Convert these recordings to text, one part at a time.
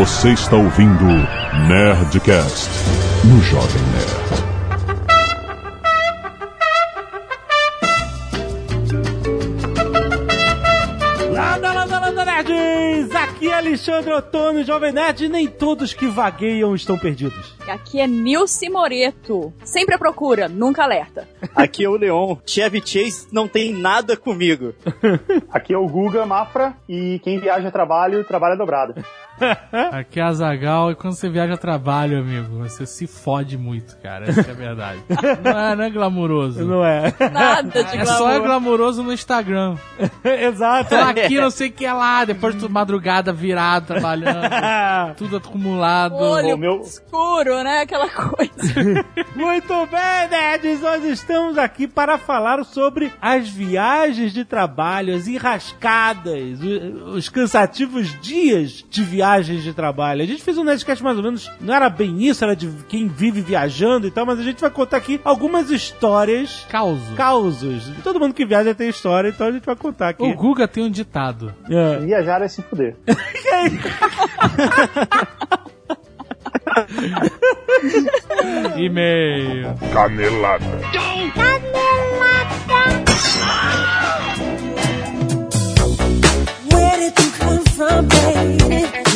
Você está ouvindo Nerdcast no Jovem Nerd. Landa, landa, landa, nerds! Aqui é Alexandre Otono, Jovem Nerd, e nem todos que vagueiam estão perdidos. Aqui é Nilce Moreto. Sempre a procura, nunca alerta. Aqui é o Leon. Chevy Chase não tem nada comigo. Aqui é o Guga Mafra e quem viaja a trabalho, trabalha dobrado. Aqui é a Zagal e quando você viaja a trabalho, amigo, você se fode muito, cara. Essa é a verdade. Não é, não é glamuroso. Não é? Nada de É só é glamour. glamuroso no Instagram. Exato. Tô aqui, não sei o que é lá, depois de madrugada virado, trabalhando, tudo acumulado. Olho O meu- escuro, né? Aquela coisa. Muito bem, nerds! Nós estamos aqui para falar sobre as viagens de trabalho, as enrascadas, os cansativos dias de viagens de trabalho. A gente fez um Nerdcast mais ou menos, não era bem isso, era de quem vive viajando e tal, mas a gente vai contar aqui algumas histórias, Causo. causos. Todo mundo que viaja tem história, então a gente vai contar aqui. O Guga tem um ditado. É. Viajar é se fuder. E-mail. Canelada.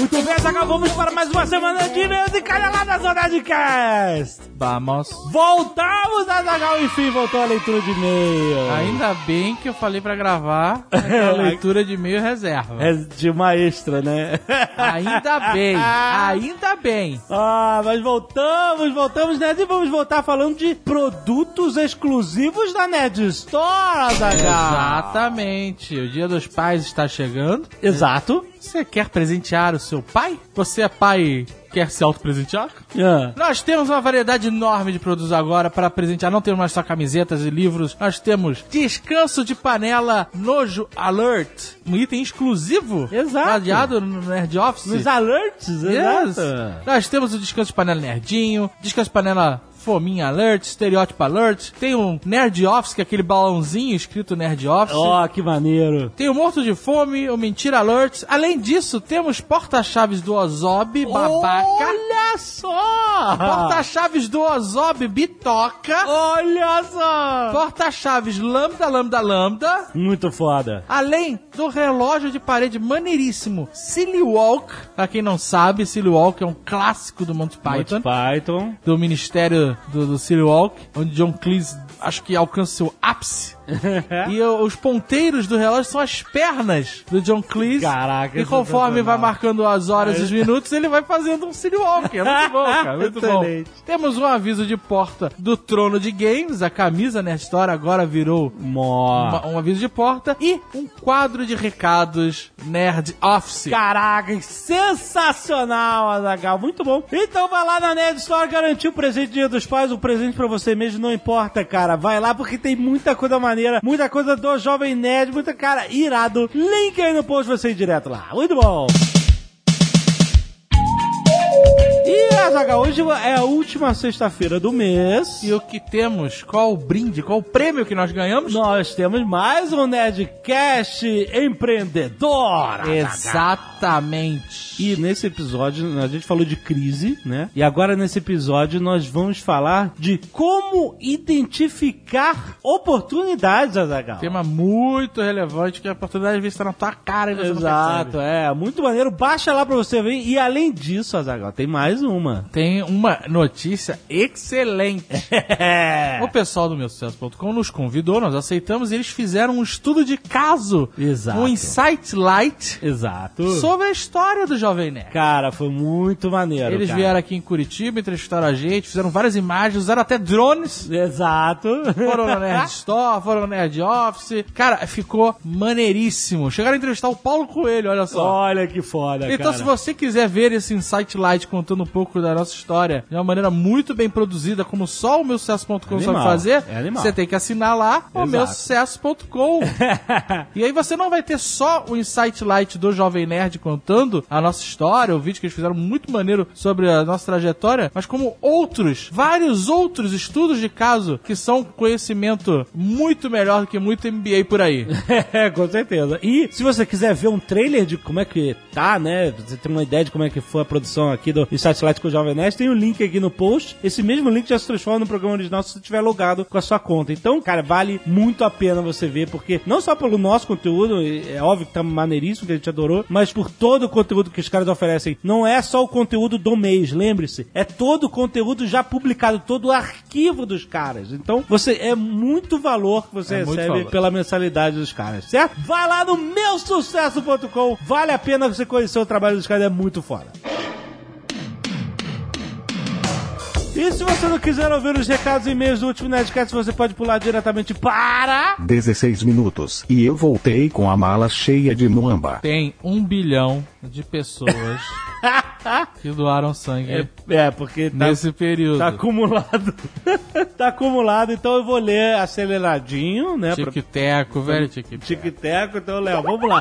Muito bem, Zagal, vamos para mais uma semana de e-mails e caneladas do Nerdcast! Vamos. Voltamos, Azagal, enfim, voltou a leitura de e-mail. Ainda bem que eu falei pra gravar a leitura de e-mail reserva. É de uma extra, né? Ainda bem, ainda bem. ah, mas voltamos, voltamos, Nerd, e vamos voltar falando de produtos exclusivos da Nerd Store, Azagal. Exatamente. O Dia dos Pais está chegando. Exato. Você quer presentear o seu pai? Você é pai quer se auto-presentear? Ah. Nós temos uma variedade enorme de produtos agora para presentear. Não temos mais só camisetas e livros. Nós temos descanso de panela Nojo Alert, um item exclusivo. Exato. Radiado no Nerd Office. Nos alerts, Yes. exato. Nós temos o descanso de panela Nerdinho, descanso de panela Fominha Alert, Estereótipo Alert. Tem um Nerd Office, que é aquele balãozinho escrito Nerd Office. Ó, que maneiro. Tem o Morto de Fome, o Mentira Alert. Além disso, temos porta-chaves do Ozob, babaca. Olha só! Porta-chaves do Ozob, bitoca. Olha só! Porta-chaves lambda, lambda, lambda. Muito foda. Além do relógio de parede maneiríssimo Silly Walk. Pra quem não sabe, Silly Walk é um clássico do Monty Python. Monty Python. Do Ministério do, do Silly Walk, onde John Cleese acho que alcança seu ápice. e os ponteiros do relógio são as pernas do John Cleese. Caraca, E conforme sensacional. vai marcando as horas e os minutos, ele vai fazendo um Silly Walk. É muito bom, cara. Muito bom. Excelente. Temos um aviso de porta do Trono de Games. A camisa Nerd Store agora virou uma- um aviso de porta. E um quadro de recados Nerd Office. Caraca, sensacional, Azagal. Muito bom. Então vai lá na Nerd Store garantir o presente Dia dos Pais, o presente pra você mesmo, não importa, cara. Vai lá porque tem muita coisa maneira, muita coisa do Jovem Nerd, muita cara irado. Link aí no post você ir direto lá. Muito bom. E Azagal, hoje é a última sexta-feira do mês. E o que temos? Qual o brinde? Qual o prêmio que nós ganhamos? Nós temos mais um Nerdcast empreendedor. Azaghal. Exatamente. E nesse episódio a gente falou de crise, né? E agora nesse episódio nós vamos falar de como identificar oportunidades, Azagal. Tema muito relevante que a oportunidade às vezes está na tua cara e você Exato, não é. Muito maneiro. Baixa lá pra você ver. E além disso, Azagal, tem mais uma. Tem uma notícia excelente. É. O pessoal do meusucesso.com nos convidou, nós aceitamos e eles fizeram um estudo de caso. Exato. Um Insight Light Exato. sobre a história do Jovem Nerd. Cara, foi muito maneiro. Eles cara. vieram aqui em Curitiba, entrevistaram a gente, fizeram várias imagens, usaram até drones. Exato. Foram no Nerd Store, foram no Nerd Office. Cara, ficou maneiríssimo. Chegaram a entrevistar o Paulo Coelho, olha só. Olha que foda, Então, cara. se você quiser ver esse Insight Light contando um pouco da nossa história de uma maneira muito bem produzida, como só o meu sucesso.com sabe fazer, é você tem que assinar lá o Exato. meu sucesso.com. e aí você não vai ter só o Insight Light do Jovem Nerd contando a nossa história, o vídeo que eles fizeram muito maneiro sobre a nossa trajetória, mas como outros, vários outros estudos de caso que são conhecimento muito melhor do que muito MBA por aí. É, com certeza. E se você quiser ver um trailer de como é que tá, né? Você tem uma ideia de como é que foi a produção aqui do Insight Light com o Jovem Nerd, tem um link aqui no post. Esse mesmo link já se transforma no programa original se você estiver logado com a sua conta. Então, cara, vale muito a pena você ver, porque não só pelo nosso conteúdo, é óbvio que tá maneiríssimo, que a gente adorou, mas por todo o conteúdo que os caras oferecem. Não é só o conteúdo do mês, lembre-se. É todo o conteúdo já publicado, todo o arquivo dos caras. Então, você é muito valor que você É recebe pela mensalidade dos caras, certo? Vai lá no meusucesso.com. Vale a pena você conhecer o trabalho dos caras, é muito foda. E se você não quiser ouvir os recados e e-mails do último Nerdcast, você pode pular diretamente para... 16 minutos. E eu voltei com a mala cheia de muamba. Tem um bilhão de pessoas que doaram sangue É, é, porque tá, nesse período. tá acumulado. tá acumulado, então eu vou ler aceleradinho, né? pra- Tic-teco, velho tic-teco. Tic-teco, então, Léo, vamos lá.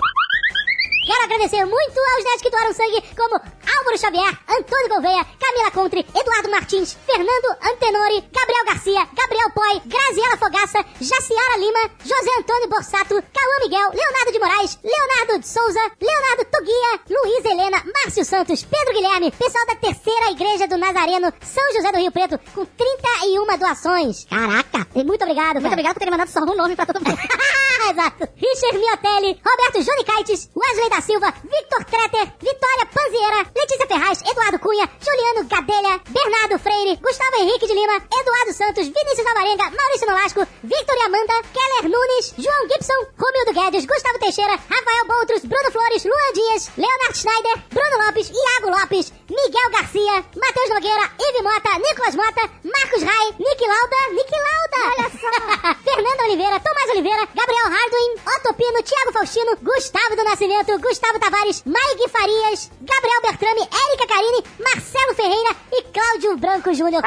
Quero agradecer muito aos nerds que doaram sangue, como Álvaro Xavier, Antônio Gouveia, Camila Contre, Eduardo Martins, Fernando Antenori, Gabriel Garcia, Gabriel Poi, Graziela Fogaça, Jaciara Lima, José Antônio Borsato, Cauã Miguel, Leonardo de Moraes, Leonardo de Souza, Leonardo Tuguia, Luiz Helena, Márcio Santos, Pedro Guilherme, pessoal da Terceira Igreja do Nazareno, São José do Rio Preto, com 31 doações. Caraca! Muito obrigado, muito obrigado por terem mandado só um nome pra todo mundo. Exato. Richard Miotelli, Roberto Juni Kites, Wesley da Silva, Victor Treter, Vitória Panziera, Letícia Ferraz, Eduardo Cunha, Juliano Gadelha, Bernardo Freire, Gustavo Henrique de Lima, Eduardo Santos, Vinícius Alvarenga, Maurício Nolasco, Victor e Amanda, Keller Nunes, João Gibson, Romildo Guedes, Gustavo Teixeira, Rafael Boutros, Bruno Flores, Luan Dias, Leonardo Schneider, Bruno Lopes, Iago Lopes, Miguel Garcia, Matheus Nogueira, Ive Mota, Nicolas Mota, Marcos Rai, Nick Lauda, Nick Lauda, olha só, Fernanda Oliveira, Tomás Oliveira, Gabriel Hardwin, Otto Pino, Thiago Faustino, Gustavo do Nascimento, Gustavo Tavares, Mike Farias, Gabriel Bertrame, Érica Carini, Marcelo Ferreira e Cláudio Branco Júnior.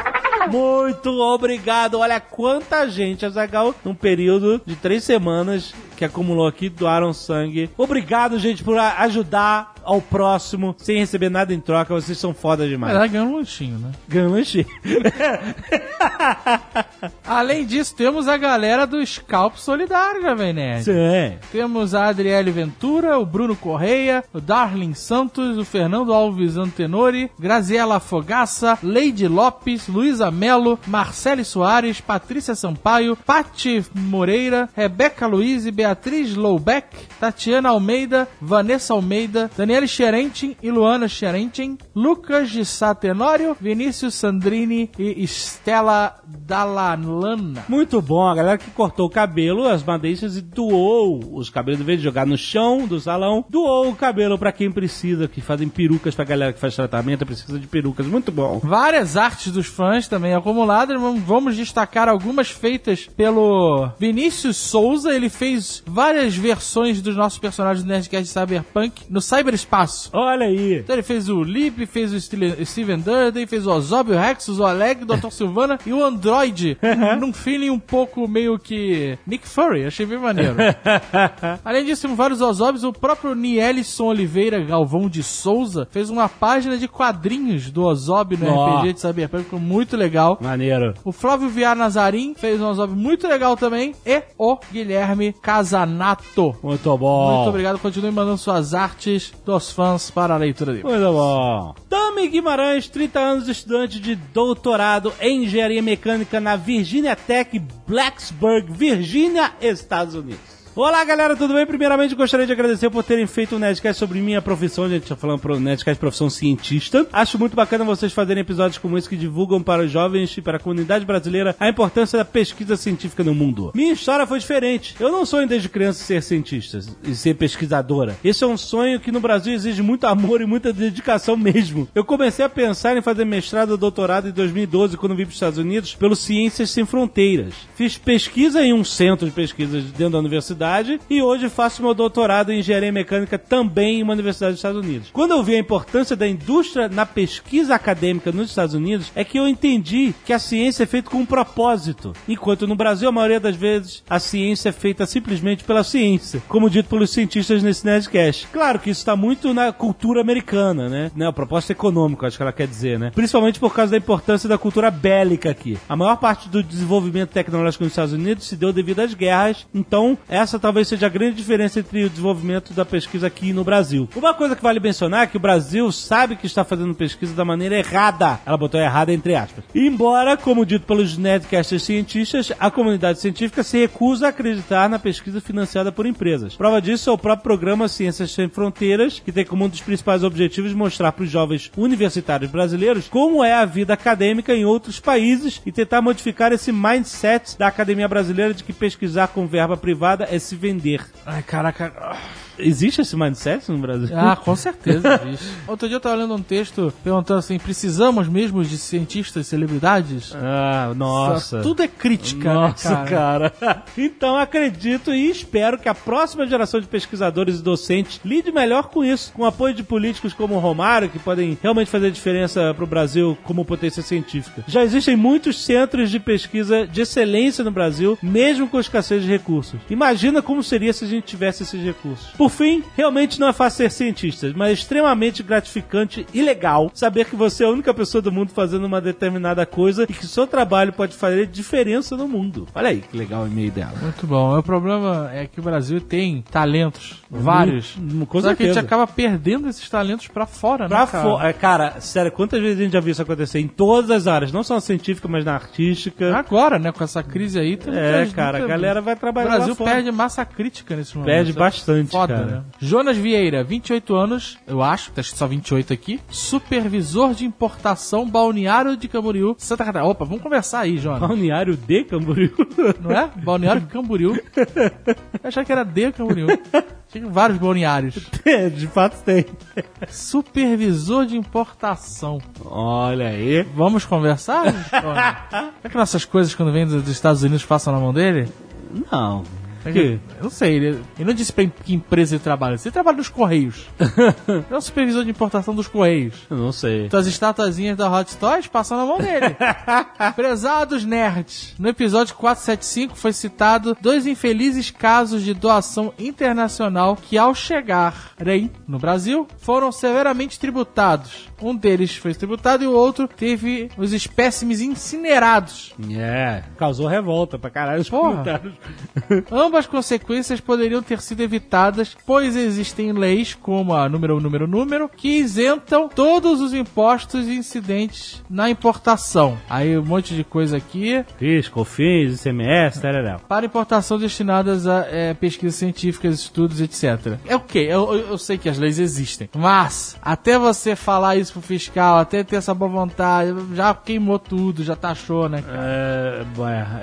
Muito obrigado. Olha quanta gente, Azagal, num período de três semanas que acumulou aqui, doaram sangue. Obrigado, gente, por ajudar ao próximo sem receber nada em troca. Vocês são foda Mas demais. ela ganhou um lanchinho, né? Ganhou lanche. Além disso, temos a galera do Scalp Solidário, Jovem Nerd. Sim. Temos a Adriele Ventura, o Bruno Correia, o Darlin Santos, o Fernando Alves Antenori, Graziela Fogaça, Leide Lopes, Luísa Melo, Marcele Soares, Patrícia Sampaio, Pati Moreira, Rebeca Luiz e Beatriz Loubeck, Tatiana Almeida, Vanessa Almeida, Daniele Xerentin e Luana Xerentin, Lucas de Sá Tenório, Vinícius Sandrini e Estela Dalalana. Muito bom, a galera que cortou o cabelo, as madeixas e doou os cabelos, em vez de jogar no chão do salão, doou o cabelo pra quem precisa, que fazem perucas pra galera que faz tratamento, precisa de perucas. Muito bom. Várias artes dos fãs também acumuladas. Vamos- destacar algumas feitas pelo Vinícius Souza. Ele fez várias versões dos nossos personagens do Nerdcast Cyberpunk no cyberespaço. Olha aí. Então ele fez o Lip, fez o Steven Durden, fez o Ozob, o Rex, o Oleg, o Dr. Silvana e o Android. num feeling um pouco meio que Nick Fury. Achei bem maneiro. Além disso, vários Ozobs. O próprio Nielson Oliveira Galvão de Souza fez uma página de quadrinhos do Ozob no Ó. RPG de. Ficou muito legal. Maneiro. O Flávio Viar Nazarim fez um Ozob muito legal também. E o Guilherme Casanato. Muito bom. Muito obrigado. Continue mandando suas artes dos fãs para a leitura dele. Muito bom. Tami Guimarães, 30 anos, estudante de doutorado em engenharia mecânica na Virginia Tech, Blacksburg, Virgínia, Estados Unidos. Olá galera, tudo bem? Primeiramente gostaria de agradecer por terem feito um Nerdcast sobre minha profissão, a gente tá falando pro Nerdcast profissão cientista. Acho muito bacana vocês fazerem episódios como esse que divulgam para os jovens e para a comunidade brasileira a importância da pesquisa científica no mundo. Minha história foi diferente. Eu não sonho desde criança ser cientista e ser pesquisadora. Esse é um sonho que no Brasil exige muito amor e muita dedicação mesmo. Eu comecei a pensar em fazer mestrado ou doutorado em 2012 quando vim para os Estados Unidos pelo Ciências Sem Fronteiras. Fiz pesquisa em um centro de pesquisas dentro da universidade e hoje faço meu doutorado em engenharia mecânica também em uma universidade dos Estados Unidos. Quando eu vi a importância da indústria na pesquisa acadêmica nos Estados Unidos, é que eu entendi que a ciência é feita com um propósito, enquanto no Brasil a maioria das vezes a ciência é feita simplesmente pela ciência, como dito pelos cientistas nesse Nerdcast. Claro que isso está muito na cultura americana, né? né? O propósito econômico, acho que ela quer dizer, né? Principalmente por causa da importância da cultura bélica aqui. A maior parte do desenvolvimento tecnológico nos Estados Unidos se deu devido às guerras, então essa talvez seja a grande diferença entre o desenvolvimento da pesquisa aqui no Brasil. Uma coisa que vale mencionar é que o Brasil sabe que está fazendo pesquisa da maneira errada. Ela botou errada entre aspas. Embora, como dito pelos Nerdcasters cientistas, a comunidade científica se recusa a acreditar na pesquisa financiada por empresas. Prova disso é o próprio programa Ciências Sem Fronteiras, que tem como um dos principais objetivos mostrar para os jovens universitários brasileiros como é a vida acadêmica em outros países e tentar modificar esse mindset da academia brasileira de que pesquisar com verba privada é se vender. Ai, caraca. Existe esse mindset no Brasil? Ah, com certeza existe. Outro dia eu tava lendo um texto perguntando assim: precisamos mesmo de cientistas, celebridades? Ah, nossa. Tudo é crítica, Nossa, né, cara? cara. Então acredito e espero que a próxima geração de pesquisadores e docentes lide melhor com isso, com o apoio de políticos como o Romário, que podem realmente fazer diferença para o Brasil como potência científica. Já existem muitos centros de pesquisa de excelência no Brasil, mesmo com escassez de recursos. Imagina como seria se a gente tivesse esses recursos. Por fim, realmente não é fácil ser cientista, mas é extremamente gratificante e legal saber que você é a única pessoa do mundo fazendo uma determinada coisa e que seu trabalho pode fazer diferença no mundo. Olha aí que legal o e-mail dela. Muito bom. O problema é que o Brasil tem talentos, vários. Hum, com Só que a gente acaba perdendo esses talentos pra fora, Pra né, cara? fo- é, cara, sério, quantas vezes a gente já viu isso acontecer em todas as áreas, não só na científica, mas na artística. Agora, né, com essa crise aí, tem é, cara, a galera vai O trabalhar Brasil lá fora. perde massa crítica nesse momento. Perde bastante, Foda, cara. né? Jonas Vieira, 28 anos, eu acho, tá só 28 aqui. Supervisor de importação Balneário de Camboriú, Santa Catarina. Opa, vamos conversar aí, Jonas. Balneário de Camboriú. Não é? Balneário Camboriú. Eu achava que era de Camboriú. Tinha vários balneários. É, de fato tem. Supervisor de importação. Olha aí. Vamos conversar? Jonas? Será que nossas coisas, quando vêm dos Estados Unidos, passam na mão dele? Não. Que? que- Eu não sei, ele, ele não disse pra em- que empresa ele trabalha. Ele trabalha nos Correios. Ele é o supervisor de importação dos Correios. Eu não sei. Então as estatuazinhas da Hot Toys passam na mão dele. Prezados nerds. No episódio 475 foi citado dois infelizes casos de doação internacional que ao chegarem no Brasil foram severamente tributados. Um deles foi tributado e o outro teve os espécimes incinerados. É, causou revolta pra caralho os Porra. Ambas consequências poderiam ter sido evitadas, pois existem leis, como a número, número, número, que isentam todos os impostos incidentes na importação. Aí um monte de coisa aqui. Fiz, COFINS, ICMS, tarará. Para importação destinadas a é, pesquisas científicas, estudos, etc. É o que? Eu, eu- sei que as leis existem, mas até você falar isso pro fiscal, até ter essa boa vontade, já queimou tudo, já taxou, né, cara?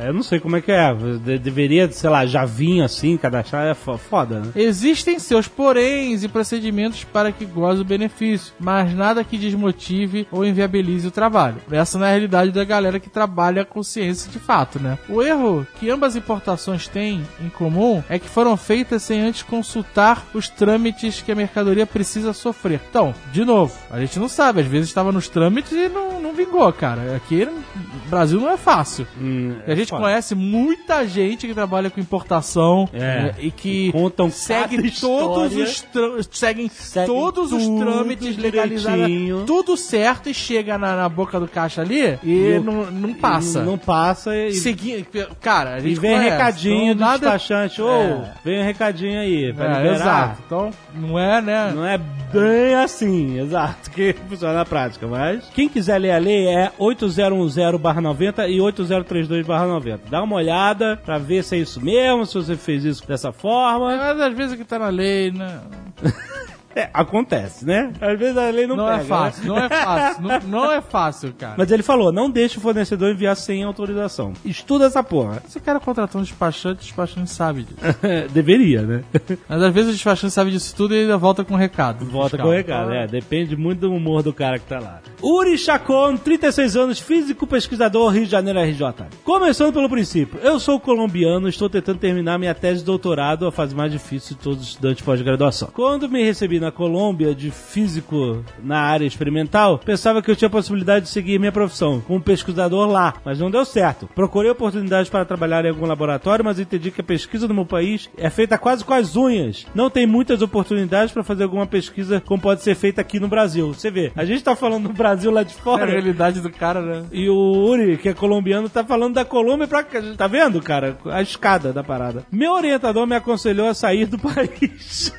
É, eu não sei como é que é. De- deveria, sei lá, já vinha assim, cadastrar, é fo- foda, né? Existem seus poréns e procedimentos para que goze o benefício, mas nada que desmotive ou inviabilize o trabalho. Essa não é a realidade da galera que trabalha com ciência de fato, né? O erro que ambas importações têm em comum é que foram feitas sem antes consultar os trâmites que a mercadoria precisa sofrer. Então, de novo, a gente não sabe, às vezes estava nos trâmites e não, não vingou, cara. Aqui no Brasil não é fácil. Hum, E a gente foda. conhece muita gente que trabalha com importação É. né, e que Contam segue todos os seguem Seguem todos os trâmites legalizados, tudo certo e chega na, na boca do caixa ali e Não- não, não passa. Não passa e, Segui- cara, a e gente vem conhece, recadinho então do despachante. Ô, É. vem um recadinho aí é, liberar. exato. Então, não é, né? Não é bem assim, exato, que funciona na prática, mas quem quiser ler a lei é 8010-90 e 8032-90. Dá uma olhada pra ver se é isso mesmo, se você fez isso dessa forma. Mas às vezes o que tá na lei, né? É, acontece, né? Às vezes a lei não, Não pega. é fácil, não é fácil. Não, não é fácil, cara. Mas ele falou, não deixe o fornecedor enviar sem autorização. Estuda essa porra. Se o cara contratou um despachante, o despachante sabe disso. Deveria, né? Mas às vezes o despachante sabe disso tudo e ainda volta com um recado. Volta com recado, é. Depende muito do humor do cara que tá lá. Uri Chacon, 36 anos, físico pesquisador, Rio de Janeiro, RJ. Começando pelo princípio, eu sou colombiano, estou tentando terminar minha tese de doutorado, a fase mais difícil de todos os estudantes de pós-graduação. Quando me recebi na Colômbia de físico na área experimental, pensava que eu tinha a possibilidade de seguir minha profissão como pesquisador lá, mas não deu certo. Procurei oportunidades para trabalhar em algum laboratório, mas entendi que a pesquisa no meu país é feita quase com as unhas. Não tem muitas oportunidades para fazer alguma pesquisa como pode ser feita aqui no Brasil. Você vê, a gente tá falando do Brasil lá de É a fora. realidade do cara, né? E o Uri, que é colombiano, tá falando da Colômbia pra cá. Tá vendo, cara? A escada da parada. Meu orientador me aconselhou a sair do país.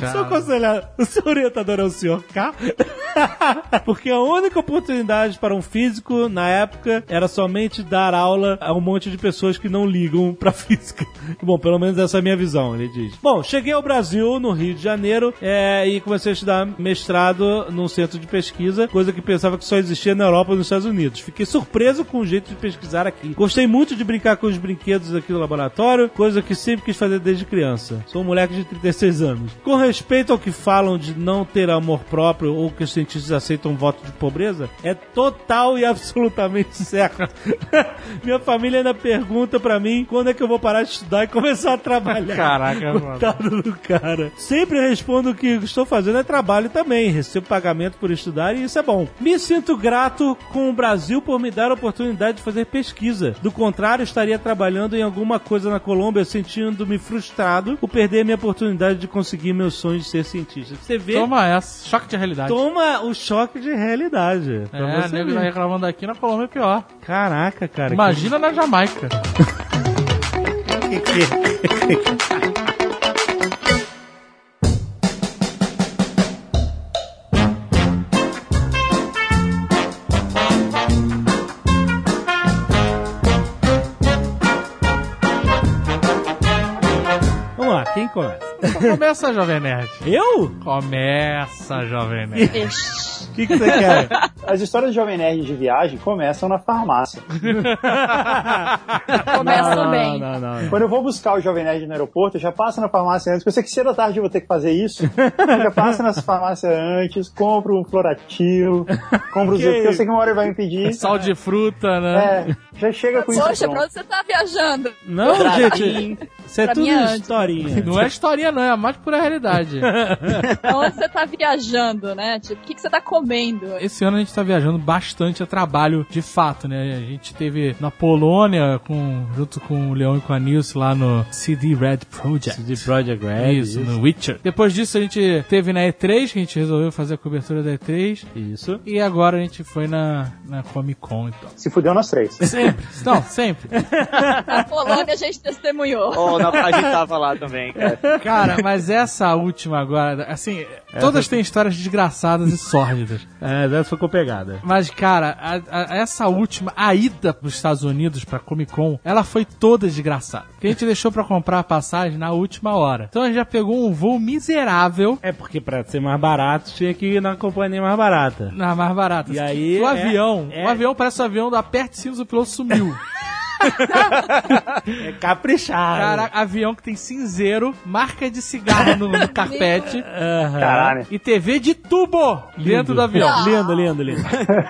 Seu aconselhado, o seu orientador é o senhor K? Porque a única oportunidade para um físico na época era somente dar aula a um monte de pessoas que não ligam pra física. Bom, pelo menos essa é a minha visão, ele diz. Bom, cheguei ao Brasil, no Rio de Janeiro, é, e comecei a estudar mestrado num centro de pesquisa, coisa que pensava que só existia na Europa e nos Estados Unidos. Fiquei surpreso com o jeito de pesquisar aqui. Gostei muito de brincar com os brinquedos aqui do laboratório, coisa que sempre quis fazer desde criança. Sou um moleque de 36 anos. Com respeito ao que falam de não ter amor próprio ou que os cientistas aceitam voto de pobreza, é total e absolutamente certo. Minha família ainda pergunta pra mim quando é que eu vou parar de estudar e começar a trabalhar. Caraca, mano. Coitado do cara. Sempre respondo que o que estou fazendo é trabalho também. Recebo pagamento por estudar e isso é bom. Me sinto grato com o Brasil por me dar a oportunidade de fazer pesquisa. Do contrário, estaria trabalhando em alguma coisa na Colômbia, sentindo-me frustrado por perder minha oportunidade de conseguir meus sonhos de ser cientista. Você vê, toma, Toma essa, choque de realidade. o choque de realidade. É, você nego tá reclamando aqui na Colômbia é pior. Caraca, cara. Imagina na Jamaica. que- que- Vamos lá, quem começa? Começa, Jovem Nerd. Eu? Começa, Jovem Nerd. O que, que você quer? As histórias de Jovem Nerd de viagem começam na farmácia. Começa não, bem. Não, não, não. Quando eu vou buscar o Jovem Nerd no aeroporto, eu já passo na farmácia antes. porque Eu sei que cedo da tarde eu vou ter que fazer isso. Eu já passo nas farmácias antes, compro um Floratil, compro os Que porque eu sei que uma hora ele vai me pedir. Sal de fruta, né? É, já chega com isso Poxa, pra onde você tá viajando? Não, gente. Isso é Pra tudo é antes. historinha. Não é historinha, não, é a mais pura realidade. Pra onde você tá viajando, né? Tipo, o que, que você tá comendo? Esse ano a gente tá viajando bastante a trabalho de fato, né? A gente teve na Polônia, com, junto com o Leão e com a Nilce lá no CD Red Project. De Project Red. Isso, no Witcher. Depois disso a gente teve na E3, que a gente resolveu fazer a cobertura da E3. Isso. E agora a gente foi na, na Comic Con então. Se fudeu nós três. Sempre. Não, sempre. Na Polônia a gente testemunhou. Oh, na, a gente tava lá também, cara. Cara, mas essa última agora, assim, todas têm histórias desgraçadas e sórdidas. É, dessa ficou pegada. Mas, cara, a- a- essa última, a ida pros Estados Unidos pra Comic Con, ela foi toda desgraçada. Porque a gente deixou pra comprar a passagem na última hora. Então a gente já pegou um voo miserável É porque pra ser mais barato tinha que ir na companhia mais barata. na mais barata. E aí, o é- avião, é- o avião parece um avião da Perto Sims, o piloto sumiu. É caprichado. Caraca, avião que tem cinzeiro, marca de cigarro no, no carpete Aham. Caralho. e TV de tubo dentro do avião. Lindo, lindo, lindo.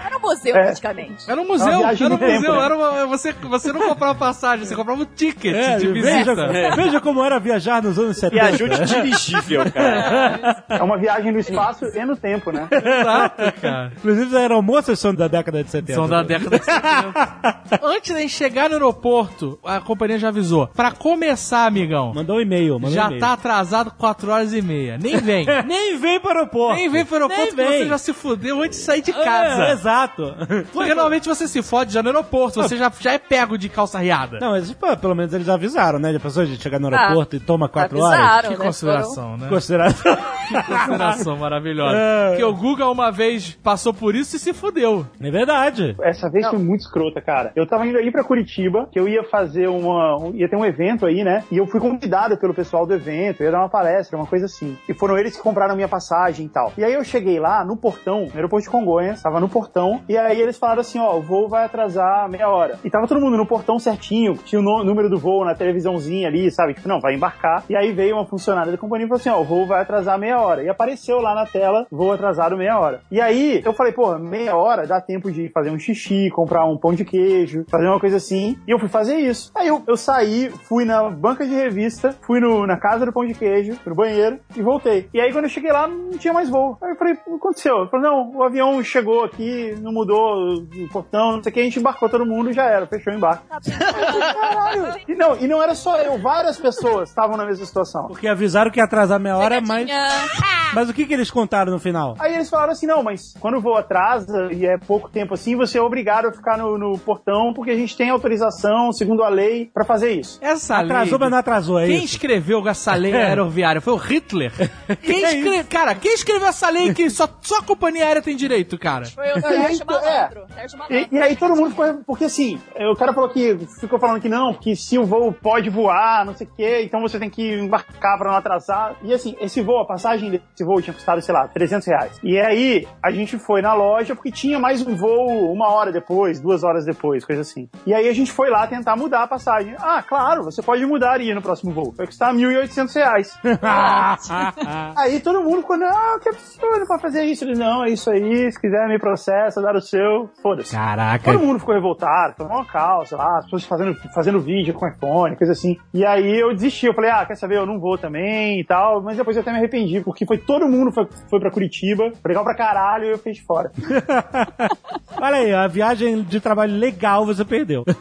Era um museu, praticamente. Era um É museu, era um tempo, museu, né? era uma- você, você não comprava passagem, você comprava um ticket É, de veja, visita. veja como era viajar nos anos 70. E ajude dirigível, cara. É uma viagem no espaço e no tempo, né? Exato, cara. Inclusive, as aeromoças são da década de 70. São da década de 70. Antes de chegar no aeroporto, a companhia já avisou. Pra começar, amigão, Mandou um e-mail, mandou um já e-mail. tá atrasado 4 horas e meia. Nem vem. Nem vem para o aeroporto. Nem vem pro aeroporto Nem você já se fudeu antes de sair de É, casa. exato. Porque normalmente você se fode já no aeroporto, você já, já é pego de calça riada. Não, mas pô, pelo menos eles avisaram, né? De pessoa de chegar no aeroporto e toma quatro Avisaram, horas. Que né? consideração, né? Consideração. Que consideração maravilhosa. É. Porque o Guga uma vez passou por isso e se fudeu. É verdade. Essa vez foi muito escrota, cara. Eu tava indo aí pra Curitiba que eu ia fazer uma. um- ia ter um evento aí, né? E eu fui convidado pelo pessoal do evento, ia dar uma palestra, uma coisa assim. E foram eles que compraram a minha passagem e tal. E aí eu cheguei lá no portão, no aeroporto de Congonhas, tava no portão, e aí eles falaram assim: ó, o voo vai atrasar meia hora. E tava todo mundo no portão certinho, tinha o no- número do voo na televisãozinha ali, sabe? Tipo, não, vai embarcar. E aí veio uma funcionária da companhia e falou assim: ó, o voo vai atrasar meia hora. E apareceu lá na tela, voo atrasado meia hora. E aí eu falei, pô, meia hora dá tempo de fazer um xixi, comprar um pão de queijo, fazer uma coisa assim. E eu fui fazer isso. Aí eu, eu saí, fui na banca de revista, fui no, na casa do pão de queijo, no banheiro e voltei. E aí quando eu cheguei lá, não tinha mais voo. Aí eu falei, o que aconteceu? Eu falei, não, o avião chegou aqui, não mudou o portão, não sei o que, a gente embarcou todo mundo e já era, fechou o embarque. Caralho! E não, e não era só eu, várias pessoas estavam na mesma situação. Porque avisaram que ia atrasar meia hora, mas. Mas o que, que eles contaram no final? Aí eles falaram assim, não, mas quando o voo atrasa e é pouco tempo assim, você é obrigado a ficar no, no portão porque a gente tem autorização, segundo a lei, pra fazer isso. Essa Atrasou, lei... mas não atrasou, é Quem isso? escreveu essa lei aeroviária foi o Hitler. Quem escreve... Cara, quem escreveu essa lei que só, só a companhia aérea tem direito, cara? Foi o É, Sérgio então, Malandro. Sérgio Malandro. E, e aí todo mundo ficou. Porque assim, o cara falou que. Ficou falando que não, que se o voo pode voar, não sei o quê, então você tem que embarcar pra não atrasar. E assim, esse voo, a passagem desse voo tinha custado, sei lá, 300 reais. E aí a gente foi na loja porque tinha mais um voo uma hora depois, duas horas depois, coisa assim. E aí a gente foi lá tentar mudar a passagem. Ah, claro, você pode mudar e ir no próximo voo. Vai custar 1.800 reais. Aí todo mundo ficou, não, que absurdo pra fazer isso. Ele, não, é isso aí, se quiser me processa, dar o seu, foda-se. Caraca. Todo mundo ficou revoltado, tomou uma calça lá, as pessoas fazendo, fazendo vídeo com iPhone, coisa assim. E aí eu desisti, eu falei, ah, quer saber, eu não vou também e tal. Mas depois eu até me arrependi, porque foi todo mundo foi, foi pra Curitiba, foi legal pra caralho, e eu de fora. Olha aí, a viagem de trabalho legal você perdeu.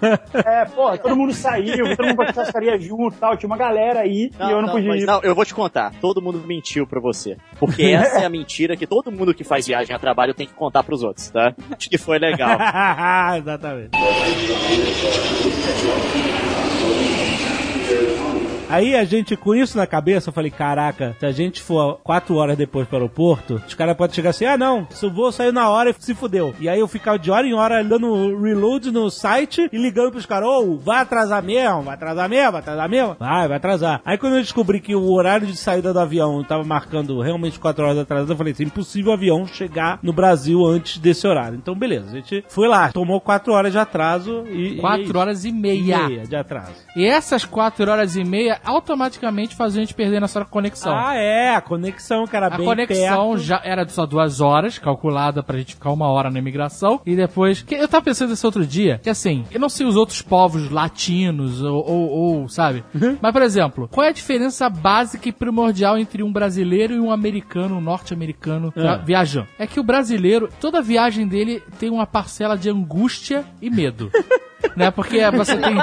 É, pô, todo mundo saiu, todo mundo pra junto e tal, tinha uma galera aí e eu não, podia mas ir. não, eu vou te contar. Todo mundo mentiu pra você. Porque essa é a mentira que todo mundo que faz viagem a trabalho tem que contar pros outros, tá? Acho que foi legal. Exatamente. Aí a gente, com isso na cabeça, eu falei, caraca, se a gente for quatro horas depois pro aeroporto, os caras podem chegar assim, ah não, se o voo saiu na hora e se fudeu. E aí eu ficava de hora em hora dando reload no site e ligando pros caras, ô, vai atrasar mesmo, vai atrasar mesmo, vai atrasar mesmo? Vai, vai atrasar. Aí quando eu descobri que o horário de saída do avião tava marcando realmente quatro horas atrás, eu falei assim, impossível o avião chegar no Brasil antes desse horário. Então beleza, a gente foi lá, tomou quatro horas de atraso e... e é Quatro horas e meia. meia de atraso. E essas quatro horas e meia automaticamente faziam a gente perder nossa conexão. Ah, é, a conexão, cara, A bem conexão perto. já era de só duas horas, calculada pra gente ficar uma hora na imigração. E depois. Que eu tava pensando esse outro dia, que assim, eu não sei os outros povos latinos, ou, ou, ou, sabe? Uhum. Mas, por exemplo, qual é a diferença básica e primordial entre um brasileiro e um americano, um norte-americano Ah. via- viajando? É que o brasileiro, toda viagem dele tem uma parcela de angústia e medo. né? Porque você tem.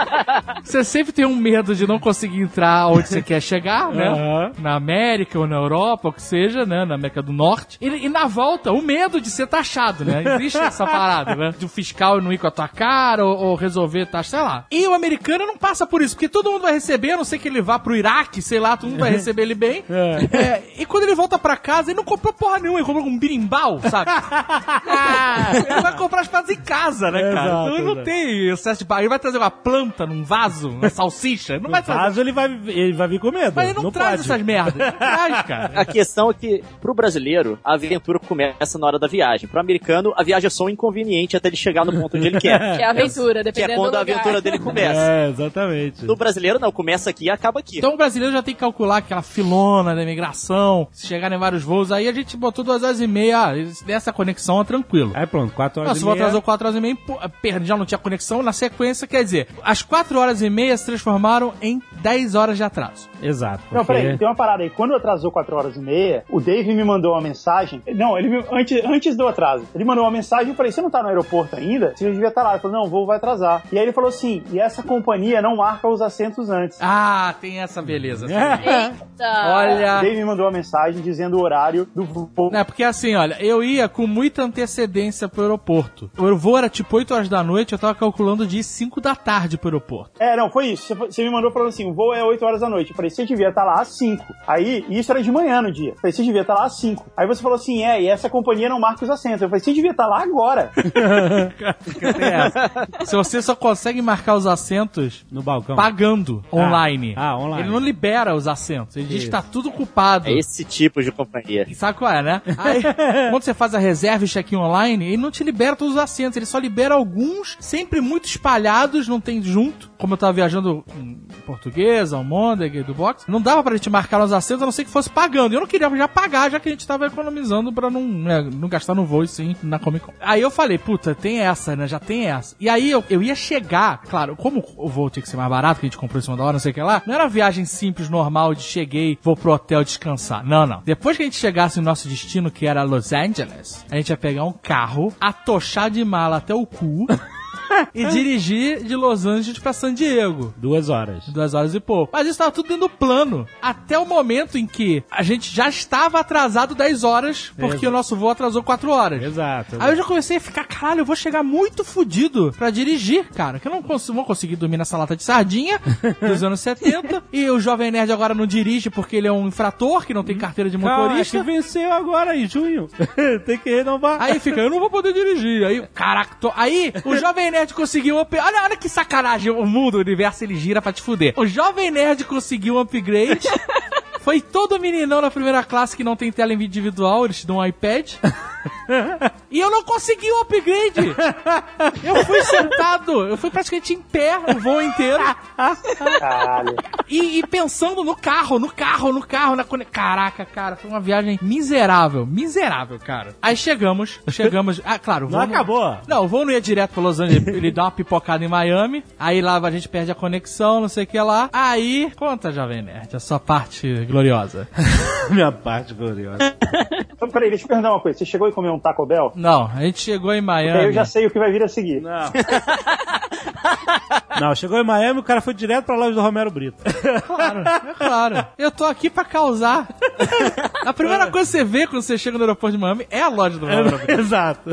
Você sempre tem um medo de não conseguir entrar onde você quer chegar, né? Aham. Na América ou na Europa, ou que seja, né? Na América do Norte. E, e na volta, o medo de ser taxado, né? Existe essa parada, né? De o fiscal não ir com a tua cara ou, ou resolver taxa, sei lá. E o americano não passa por isso, porque todo mundo vai receber, a não ser que ele vá pro Iraque, sei lá, todo mundo vai receber ele bem. É. É, e quando ele volta pra casa, ele não comprou porra nenhuma, ele comprou um birimbau, sabe? ele vai comprar as paradas em casa, né, cara? Exato, então não exato. tem excesso de barriga. Ele vai trazer uma planta num vaso, uma salsicha. Não vai No trazer. caso, ele vai, ele vai vir com medo. Mas ele não, traz pode. essas merdas. Não traz, cara. A questão é que, pro brasileiro, a aventura começa na hora da viagem. Pro americano, a viagem é só um inconveniente até ele chegar no ponto onde ele quer. Que é a aventura, que é dependendo quando do a aventura dele começa. É, exatamente. No brasileiro, não, começa aqui e acaba aqui. Então o brasileiro já tem que calcular aquela filona da imigração, se chegar em vários voos. Aí a gente botou duas horas e meia. Ah, dessa conexão é tranquilo. Aí pronto, quatro horas Não, e se meia. você atrasou 4 horas e meia, perdi, já não tinha conexão, na sequência, quer dizer, as 4 horas e meia se transformaram em 10 horas de atraso. Exato. Não, porque- peraí, tem uma parada aí. Quando atrasou 4 horas e meia, o Dave me mandou uma mensagem. Não, ele me, antes, antes do atraso. Ele mandou uma mensagem e eu falei: Você não tá no aeroporto ainda? Você devia estar lá. Ele falou: Não, o voo vai atrasar. E aí ele falou assim: E essa companhia não marca os assentos antes. Ah, tem essa beleza. Eita! Olha. O Dave me mandou uma mensagem dizendo o horário do voo. É, porque assim, olha, eu ia com muita antecedência pro aeroporto. O voo era tipo 8 horas da noite, eu tava calculando de dirigir 5 da tarde pro aeroporto. É, não, foi isso. Você, me mandou falando assim, o voo é 8 horas da noite. Eu falei, você devia estar lá às 5. Aí, e isso era de manhã no dia. Eu falei, você devia estar lá às 5. Aí você falou assim, é, e essa companhia não marca os assentos. Eu falei, você devia estar lá agora. É. Se você só consegue marcar os assentos No balcão. pagando online. ah, online. Ele não libera os assentos. Ele diz que tá tudo culpado. É esse tipo de companhia. Sabe qual é, né? Aí, quando você faz a reserva e check-in online, ele não te libera todos os assentos, ele só libera alguns, sempre muito espalhados, não tem junto. Como eu tava viajando em português, Almôndega, do box, não dava pra gente marcar os assentos, a não ser que fosse pagando. E eu não queria já pagar, já que a gente tava economizando pra não, né, não gastar no voo e sim na Comic Con. Aí eu falei, puta, tem essa, né? Já tem essa. E aí eu, eu ia chegar, claro, como o voo tinha que ser mais barato, que a gente comprou em cima da hora, não sei o que lá, não era uma viagem simples, normal, de cheguei, vou pro hotel descansar. Não, não. Depois que a gente chegasse no nosso destino, que era Los Angeles, a gente ia pegar um carro, atochar de mala até o cu. e dirigir de Los Angeles pra San Diego. Duas horas. Duas horas e pouco. Mas isso tava tudo dentro do plano. Até o momento em que a gente já estava atrasado 10 horas, porque Exato. o nosso voo atrasou 4 horas. Exato. Aí eu já comecei a ficar, caralho, eu vou chegar muito fudido pra dirigir, cara. Que eu não cons- vou conseguir dormir nessa lata de sardinha dos anos 70. E o Jovem Nerd agora não dirige porque ele é um infrator que não tem carteira de motorista. que venceu agora em junho. Tem que renovar. Aí fica, eu não vou poder dirigir. Aí, caraca, tô... aí o Jovem Nerd conseguiu um up... olha, olha que sacanagem, o mundo, o universo, ele gira pra te fuder. O Jovem Nerd conseguiu um upgrade. Foi todo meninão na primeira classe que não tem tela individual, eles te dão um iPad. e eu não consegui o upgrade. Eu fui sentado, eu fui praticamente em pé o voo inteiro. Caralho. E, e pensando no carro, no carro, no carro, na. Caraca, cara, foi uma viagem miserável, miserável, cara. Aí chegamos, chegamos. Ah, claro, o Não acabou. Não, o voo não ia direto pra Los Angeles, ele dá uma pipocada em Miami. Aí lá a gente perde a conexão, não sei o que lá. Aí, conta, Jovem Nerd, a sua parte gloriosa. Minha parte gloriosa. Então, peraí, deixa eu perguntar uma coisa. Você chegou e comeu um Taco Bell? Não, a gente chegou em Miami. eu já sei o que vai vir a seguir. Não. Não, chegou em Miami, o cara foi direto pra loja do Romero Brito. Claro, é claro. Eu tô aqui pra causar. A primeira coisa que você vê quando você chega no aeroporto de Miami é a loja do Miami. Exato.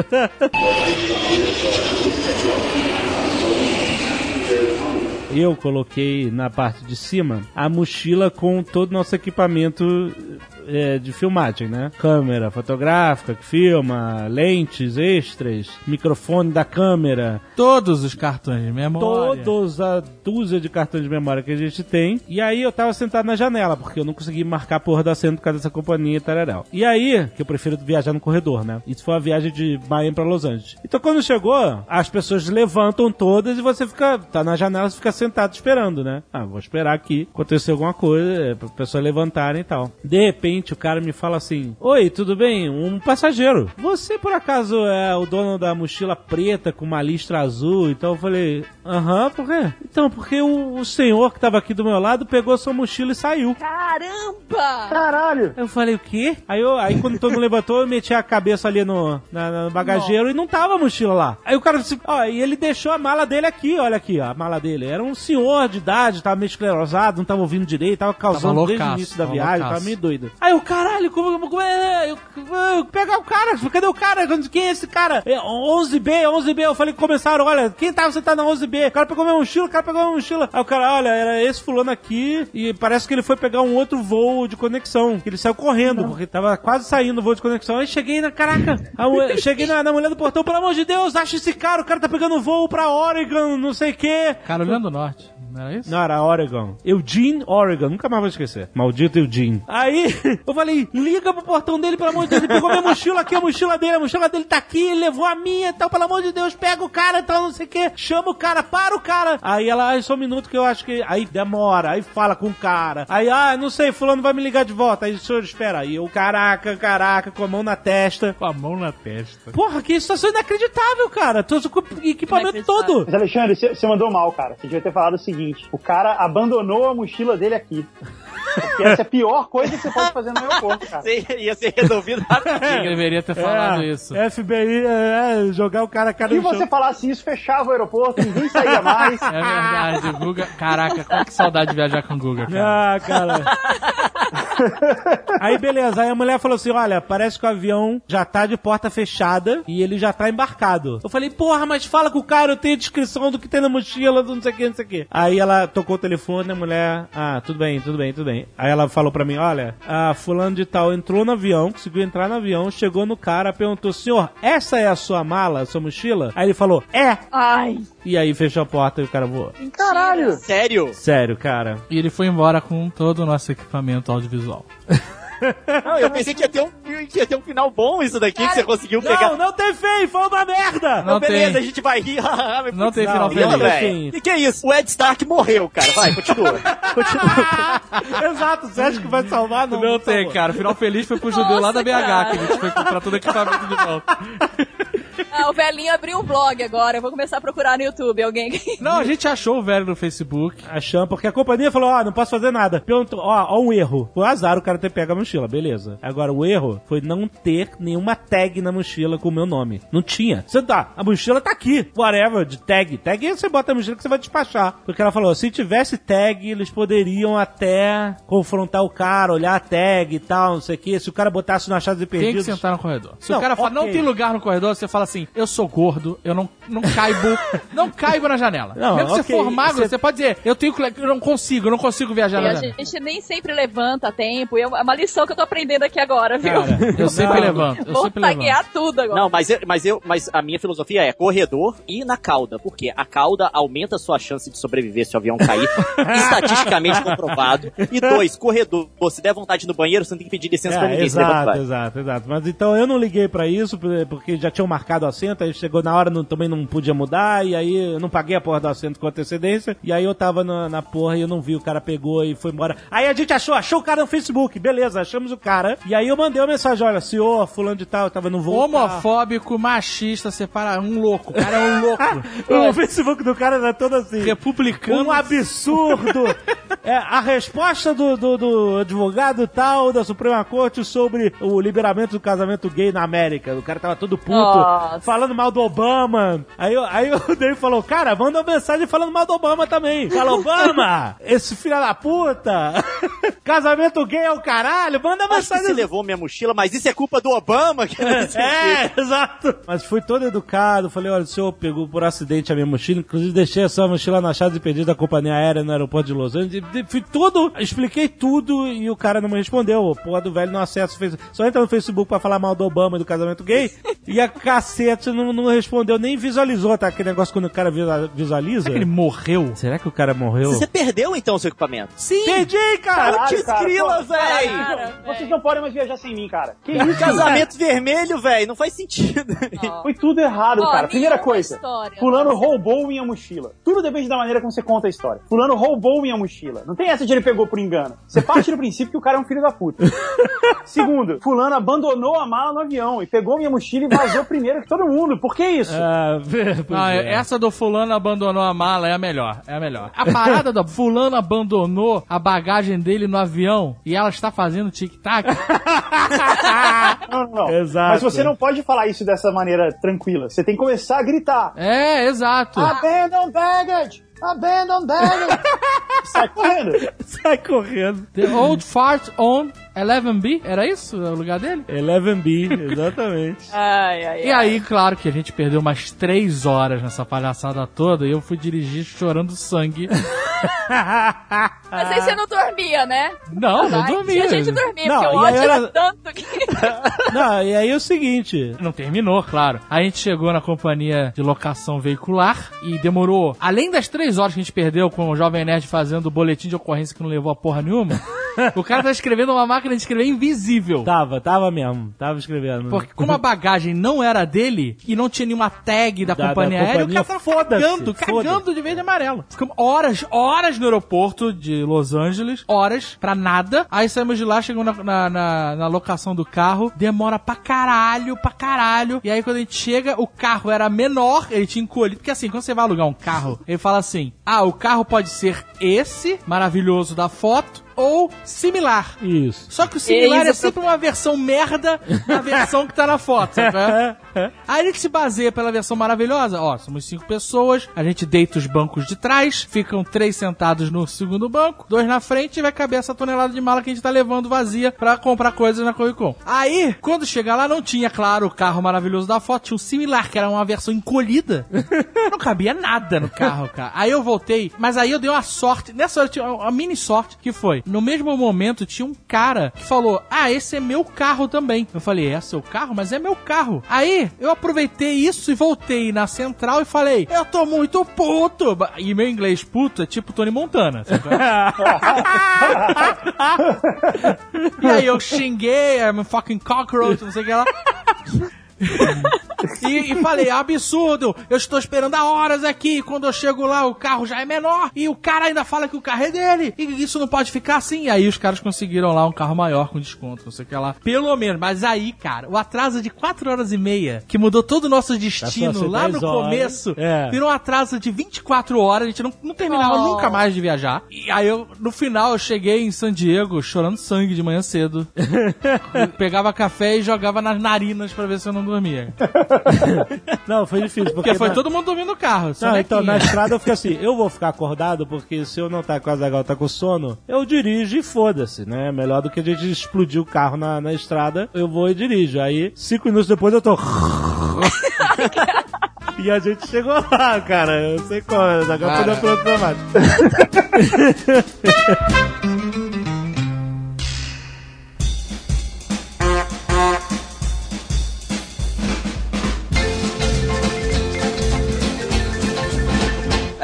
Eu coloquei na parte de cima a mochila com todo o nosso equipamento é, de filmagem, né? Câmera fotográfica que filma, lentes extras, microfone da câmera, Todos os cartões de memória. todos a dúzia de cartões de memória que a gente tem. E aí eu tava sentado na janela, porque eu não consegui marcar a porra do assento por causa dessa companhia e tararau. E aí, que eu prefiro viajar no corredor, né? Isso foi uma viagem de Miami pra Los Angeles. Então quando chegou, as pessoas levantam todas e você fica, tá na janela, você fica sentado esperando, né? Ah, vou esperar aqui acontecer alguma coisa, é, pra pessoas levantarem e tal. De repente o cara me fala assim: Oi, tudo bem? Um passageiro. Você por acaso é o dono da mochila preta com uma listra azul? Então eu falei: Aham, por quê? Então, porque o, o senhor que tava aqui do meu lado pegou sua mochila e saiu. Caramba! Caralho! Eu falei, o quê? Aí, eu, aí quando todo mundo levantou, eu meti a cabeça ali no, na- no bagageiro e não tava a mochila lá. Aí o cara disse, ó, e ele deixou a mala dele aqui, olha aqui, ó, a mala dele. Era um senhor de idade, tava meio esclerosado, não tava ouvindo direito, tava causando Tava desde o loucaço, início da viagem, loucaço. tava meio doido. Aí o caralho, como, como é? Eu, eu, pegar o cara, cadê o cara? Quem é esse cara? É, 11B, 11B. Eu falei que começaram, olha, quem tava sentado na 11B? O cara pegou minha mochila, o cara pegou minha mochila. Aí o cara, olha, era esse fulano aqui e parece que ele foi pegar um outro voo de conexão. Ele saiu correndo, porque tava quase saindo o voo de conexão. Aí cheguei na, caraca, mulher- cheguei na, na mulher do portão, pelo amor de Deus, acha esse cara, o cara tá pegando voo pra Oregon, não sei o quê. Carolina do Norte, não era isso? Não, era Oregon. Eugene, Oregon. Nunca mais vou esquecer. Maldito Eugene. Aí, eu falei, liga pro portão dele, pelo amor de Deus. Ele pegou minha mochila aqui, a mochila dele. A mochila dele tá aqui, ele levou a minha e tal. Pelo amor de Deus, pega o cara e tal, não sei o que. Chama o cara, para o cara. Aí ela, ah, só um minuto que eu acho que... Aí demora, aí fala com o cara. Aí, ah, não sei, fulano vai me ligar de volta. Aí o senhor espera. Aí eu, caraca, caraca, com a mão na testa. Com a mão na testa. Porra, que situação inacreditável, cara. Tô com o equipamento todo. Mas Alexandre, você mandou mal, cara. Você devia ter falado o seguinte: o cara abandonou a mochila dele aqui. Porque essa é a pior coisa que você pode fazer no aeroporto, cara. Você ia ser resolvido rapidinho. Ele deveria ter falado É, isso. FBI, é, é, jogar o cara cara Se chão. você falasse isso, fechava o aeroporto, ninguém saía mais. É verdade, o Guga. Caraca, qual que saudade de viajar com o Guga, cara. Ah, cara. aí beleza, aí a mulher falou assim: olha, parece que o avião já tá de porta fechada e ele já tá embarcado. Eu falei, porra, mas fala com o cara, eu tenho a descrição do que tem na mochila, do não sei o que, não sei o que. Aí ela tocou o telefone, a mulher, ah, tudo bem, tudo bem, tudo bem. Aí ela falou pra mim: olha, a fulano de tal entrou no avião, conseguiu entrar no avião, chegou no cara, perguntou, senhor, essa é a sua mala, a sua mochila? Aí ele falou, é. Ai, E aí fechou a porta e o cara voou. Caralho! Sério? Sério, cara. E ele foi embora com todo o nosso equipamento audiovisual. Não, eu pensei que ia ter um, que ia ter um final bom isso daqui, que você conseguiu pegar. Não, não tem feio, foi uma merda! Não beleza, tem. a gente vai rir. Não tem final Não, feliz. não. E que é isso? O Ed Stark morreu, cara. Vai, continua. continua. Exato, você acha que vai salvar? Não, Não não tem, cara. O final feliz foi pro judeu lá da Nossa, BH, cara. que a gente foi comprar todo equipamento de volta. Ah, o velhinho abriu um blog agora. Eu vou começar a procurar no YouTube alguém. Não, a gente achou o velho no Facebook. Achamos, porque a companhia falou, ó, não posso fazer nada. Perguntou, ó, ó um erro. Foi azar o cara ter pego a mochila, beleza. Agora, o erro foi não ter nenhuma tag na mochila com o meu nome. Não tinha. Você tá, a mochila tá aqui. Whatever, de tag. Tag você bota a mochila que você vai despachar. Porque ela falou, se tivesse tag, eles poderiam até confrontar o cara, olhar a tag e tal, não sei o que. Se o cara botasse na chave de Tem que perdidos... sentar no corredor. Se Não, o cara fala, não tem lugar no corredor, você fala assim, eu sou gordo, eu não, não caibo, não caibo na janela. Não, Mesmo que ok, você for magro, você- você pode dizer, eu tenho que, eu não consigo, eu não consigo viajar E na a janela. gente nem sempre levanta a tempo. E é uma lição que eu tô aprendendo aqui agora, viu? Cara, Eu sempre Não. levanto, eu Vou sempre levanto. taguear tudo agora. Não, mas eu, mas eu, mas a minha filosofia é corredor e na cauda, porque a cauda aumenta a sua chance de sobreviver se o avião cair, estatisticamente comprovado. E dois, corredor, se der vontade no banheiro, você não tem que pedir licença pra É, ninguém, levanta e exato, exato, exato. Mas então eu não liguei pra isso, porque já tinham marcado o assento, aí chegou na hora, não, também não podia mudar, e aí eu não paguei a porra do assento com antecedência, e aí eu tava na, na porra e eu não vi, o cara pegou e foi embora. Aí a gente achou, achou o cara no Facebook, beleza, achamos o cara, e aí eu mandei uma mensagem, olha, senhor, fulano de tal, eu tava no voo. Homofóbico, machista, separa um louco. O cara é um louco. O Facebook do cara era todo assim. Republicano. Um absurdo! É, a resposta do, do, do advogado tal da Suprema Corte sobre o liberamento do casamento gay na América. O cara tava todo puto, Nossa. falando mal do Obama. Aí, aí o Dave falou: Cara, manda uma mensagem falando mal do Obama também. Fala, Obama, esse filho da puta, casamento gay é o caralho, manda que mensagem. você levou minha mochila, mas isso é culpa do Obama. Que É, exato. Mas fui todo educado. Falei, olha, o senhor pegou por acidente a minha mochila. Inclusive, deixei a sua mochila na chave de pedido da companhia aérea no aeroporto de Los Angeles. Fui tudo, expliquei tudo e o cara não me respondeu. O porra do velho não acessa o Facebook. Só entra no Facebook pra falar mal do Obama e do casamento gay. e a cacete não, não respondeu, nem visualizou, tá? Aquele negócio quando o cara visualiza. Ele morreu. Será que o cara morreu? Você perdeu então o seu equipamento? Sim. Perdi, cara! Caralho, cara, Cara, Vocês não podem mais viajar sem mim, cara. Que isso? Casamento vermelho, velho, não faz sentido. Ó. Foi tudo errado, Ó, cara. Primeira coisa, história. fulano roubou minha mochila. Tudo depende da maneira como você conta a história. Fulano roubou minha mochila. Não tem essa de ele pegou por engano. Você parte do princípio que o cara é um filho da puta. Segundo, fulano abandonou a mala no avião e pegou minha mochila e vazou primeiro que todo mundo. Por que isso? Ah, Ah, é. essa do fulano abandonou a mala é a melhor, é a melhor. A parada do fulano abandonou a bagagem dele no avião e ela está fazendo tic-tac. Não, não, não. Exato. Mas você não pode falar isso dessa maneira tranquila. Você tem que começar a gritar. É, exato. Abandon baggage! Abandon baggage! Sai correndo. Sai correndo. The Old Fart on 11B, era isso o lugar dele? 11B, exatamente. Ai, ai, E ai. aí, claro que a gente perdeu umas três horas nessa palhaçada toda e eu fui dirigir chorando sangue. Mas aí você não dormia, né? Não, não dormia. A gente dormia, Não, porque o e aí ódio era- era tanto que... Não, e aí é o seguinte. Não terminou, claro. A gente chegou na companhia de locação veicular e demorou, além das três horas que a gente perdeu com o Jovem Nerd fazendo o boletim de ocorrência que não levou a porra nenhuma, o cara tá escrevendo uma máquina de escrever invisível. Tava, tava mesmo. Tava escrevendo. Porque como a bagagem não era dele e não tinha nenhuma tag da, Da- da companhia aérea, companhia, o cara tava cagando, cagando de verde e amarelo. Ficamos horas, horas no aeroporto de Los Angeles, horas pra nada. Aí saímos de lá, chegamos na, na, na- na locação do carro, demora pra caralho, pra caralho. E aí quando a gente chega, o carro era menor, ele tinha encolhido. Porque assim, quando você vai alugar um carro, ele fala assim: ah, o carro pode ser esse, maravilhoso da foto, ou similar. Isso. Só que o similar Eis é a sempre uma versão merda da versão que tá na foto, sabe? Aí a gente se baseia pela versão maravilhosa. Ó, somos cinco pessoas, a gente deita os bancos de trás, ficam três sentados no segundo banco, dois na frente e vai caber essa tonelada de mala que a gente tá levando vazia pra comprar coisas na Comic Con. Aí, quando chegar lá, não tinha, claro, o carro maravilhoso da foto, tinha um similar, que era uma versão encolhida. Não cabia nada no carro, cara. Aí eu voltei, mas aí eu dei uma sorte. Nessa hora eu tinha uma mini sorte que foi. No mesmo momento tinha um cara que falou: Ah, esse é meu carro também. Eu falei: É seu carro? Mas é meu carro. Aí eu aproveitei isso e voltei na central e falei: Eu tô muito puto. E meu inglês puto é tipo Tony Montana. e aí eu xinguei, I'm a fucking cockroach, não sei o que lá. e, e falei, absurdo, eu estou esperando há horas aqui, quando eu chego lá o carro já é menor, e o cara ainda fala que o carro é dele, e isso não pode ficar assim. E aí os caras conseguiram lá um carro maior com desconto, não sei o que lá. Pelo menos, mas aí, cara, o atraso de 4 horas e meia, que mudou todo o nosso destino lá 10 no horas. começo, É. virou um atraso de 24 horas, a gente não, não terminava Oh. nunca mais de viajar. E aí eu, no final, eu cheguei em San Diego chorando sangue de manhã cedo. Pegava café e jogava nas narinas pra ver se eu não dormia. Não, foi difícil. Porque, Porque foi na- todo mundo dormindo no carro. só Não, então na estrada eu fiquei assim, eu vou ficar acordado porque se eu não tá com a Zagal, tá com sono, eu dirijo e foda-se, né? Melhor do que a gente explodir o carro na, na estrada, eu vou e dirijo. Aí, cinco minutos depois eu tô... e a gente chegou lá, cara. Eu sei qual, a Zagal foi Cara. na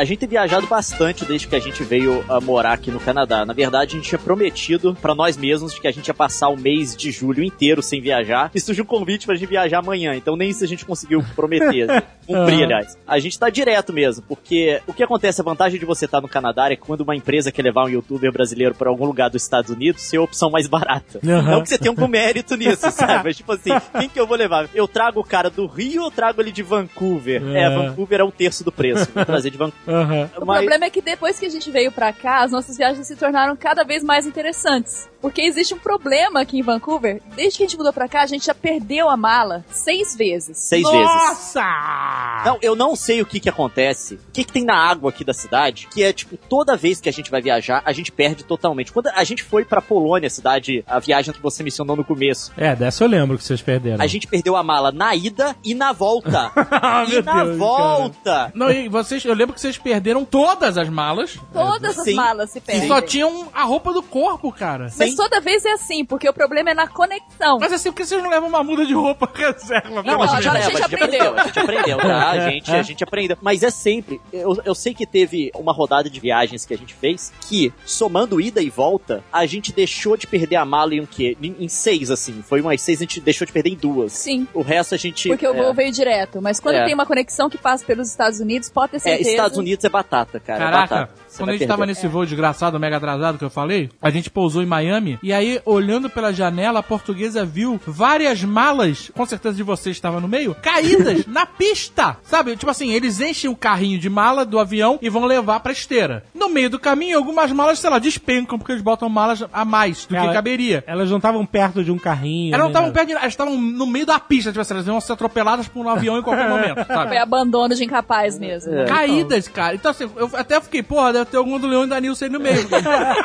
A gente tem viajado bastante desde que a gente veio a morar aqui no Canadá. Na verdade, a gente tinha prometido pra nós mesmos de que a gente ia passar o mês de julho inteiro sem viajar. E surgiu um convite pra gente viajar amanhã. Então nem isso a gente conseguiu prometer. Cumprir, Aham. aliás. A gente tá direto mesmo, porque o que acontece, a vantagem de você estar no Canadá é que quando uma empresa quer levar um youtuber brasileiro pra algum lugar dos Estados Unidos, você é a opção mais barata. Aham. Não que você tenha algum mérito nisso, sabe? Mas tipo assim, quem que eu vou levar? Eu trago o cara do Rio ou trago ele de Vancouver? É. É, Vancouver é um terço do preço. Vou trazer de Vancouver. Aham. O Mas- problema é que depois que a gente veio pra cá, as nossas viagens se tornaram cada vez mais interessantes. Porque existe um problema aqui em Vancouver. Desde que a gente mudou pra cá, a gente já perdeu a mala seis vezes. Seis vezes. Nossa! Não, eu não sei o que que acontece, o que que tem na água aqui da cidade, que é, tipo, toda vez que a gente vai viajar, a gente perde totalmente. Quando a gente foi pra Polônia, cidade, a viagem que você mencionou no começo, É, dessa eu lembro que vocês perderam. a gente perdeu a mala na ida e na volta. Ah, e meu na Deus, volta. Não, e vocês, eu lembro que vocês perderam todas as malas Todas as Sim. malas se e perdem. só tinham a roupa do corpo, cara. Mas Sim. toda vez é assim, porque o problema é na conexão. Mas assim, por que vocês não levam uma muda de roupa reserva? Não, a Não, gente, a gente aprendeu. A gente aprendeu, tá? A gente, a gente aprendeu. Mas é sempre. Eu, eu sei que teve uma rodada de viagens que a gente fez que, somando ida e volta, a gente deixou de perder a mala em o quê? Em, em seis, assim. Foi umas seis, a gente deixou de perder em duas. Sim. O resto a gente. Porque o é, voo veio direto. Mas quando É. tem uma conexão que passa pelos Estados Unidos, pode ter É, certeza. Estados Unidos é batata, cara. é Caraca, batata. Você quando a gente tava nesse voo desgraçado, mega atrasado que eu falei, a gente pousou em Miami e aí, olhando pela janela, a portuguesa viu várias malas, com certeza de vocês estava no meio, caídas na pista. Sabe? Tipo assim, eles enchem o carrinho de mala do avião e vão levar pra esteira. No meio do caminho, algumas malas, sei lá, despencam porque eles botam malas a mais do Ela- que caberia. Elas não estavam perto de um carrinho. Elas não estavam perto de elas estavam no meio da pista, tipo assim, elas iam ser atropeladas por um avião em qualquer momento, sabe? Foi abandono de incapaz mesmo. É. Caídas, cara. Então, assim, eu até fiquei, porra, deve ter algum do Leão e da Nilce aí no meio.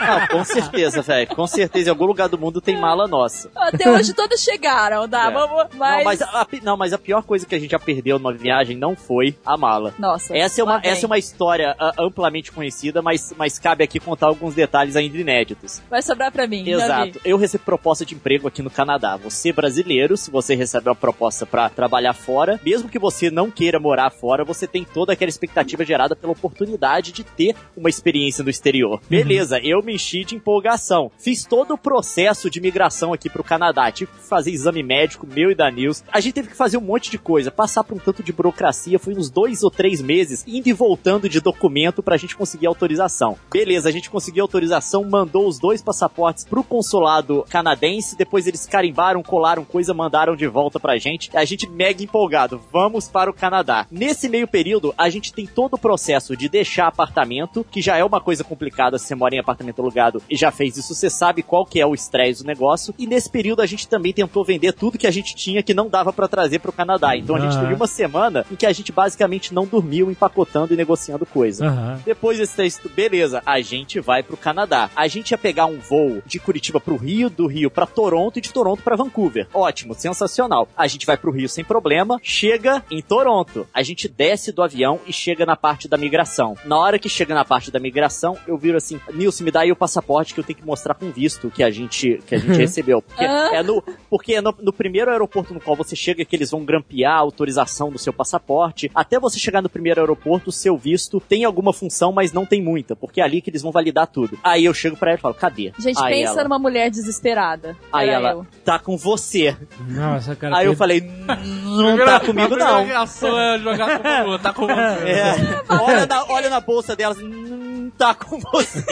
Ah, com certeza, velho. Com certeza, em algum lugar do mundo tem mala nossa. Até hoje todos chegaram, tá? É. Vamos, mas... Não, mas a, não, mas a pior coisa que a gente já perdeu numa viagem não foi a mala. Nossa, Essa é uma, essa é uma história ah, amplamente conhecida, mas, mas cabe aqui contar alguns detalhes ainda inéditos. Vai sobrar pra mim. Exato. Eu recebo proposta de emprego aqui no Canadá. Você brasileiro, se você recebe uma proposta pra trabalhar fora, mesmo que você não queira morar fora, você tem toda aquela expectativa gerada pela oportunidade de ter uma experiência no exterior. Beleza, eu me enchi de empolgação. Fiz todo o processo de migração aqui pro Canadá. Tive que fazer exame médico, meu e da Nils. A gente teve que fazer um monte de coisa, passar por um tanto de burocracia. Foi uns dois ou três meses indo e voltando de documento pra gente conseguir autorização. Beleza, a gente conseguiu autorização, mandou os dois passaportes pro consulado canadense. Depois eles carimbaram, colaram coisa, mandaram de volta pra gente. A gente mega empolgado. Vamos para o Canadá. Nesse meio período, a gente tem todo o processo de deixar apartamento, que já é uma coisa complicada se você mora em apartamento alugado e já fez isso, você sabe qual que é o estresse do negócio. E nesse período a gente também tentou vender tudo que a gente tinha que não dava pra trazer pro Canadá. Então a gente teve uma semana em que a gente basicamente não dormiu empacotando e negociando coisa. Aham. Depois desse texto, beleza, a gente vai pro Canadá. A gente ia pegar um voo de Curitiba pro Rio, do Rio pra Toronto e de Toronto pra Vancouver. Ótimo, sensacional. A gente vai pro Rio sem problema, chega em Toronto. A gente desce do avião e chega na parte da migração. Na hora que chega na parte da migração, eu viro assim, Nilson, me dá aí o passaporte que eu tenho que mostrar com visto que a gente, que a gente recebeu. Porque Ah. é no, porque é no, no primeiro aeroporto no qual você chega que eles vão grampear a autorização do seu passaporte. Até você chegar no primeiro aeroporto, o seu visto tem alguma função, mas não tem muita, porque é ali que eles vão validar tudo. Aí eu chego pra ela e falo, cadê? Gente, aí pensa ela, numa mulher desesperada. Aí ela, eu. tá com você. Nossa, cara. Aí eu per- falei, não tá comigo não. é jogar como tá com você. É, olha, na, olha na bolsa delas, não tá com você.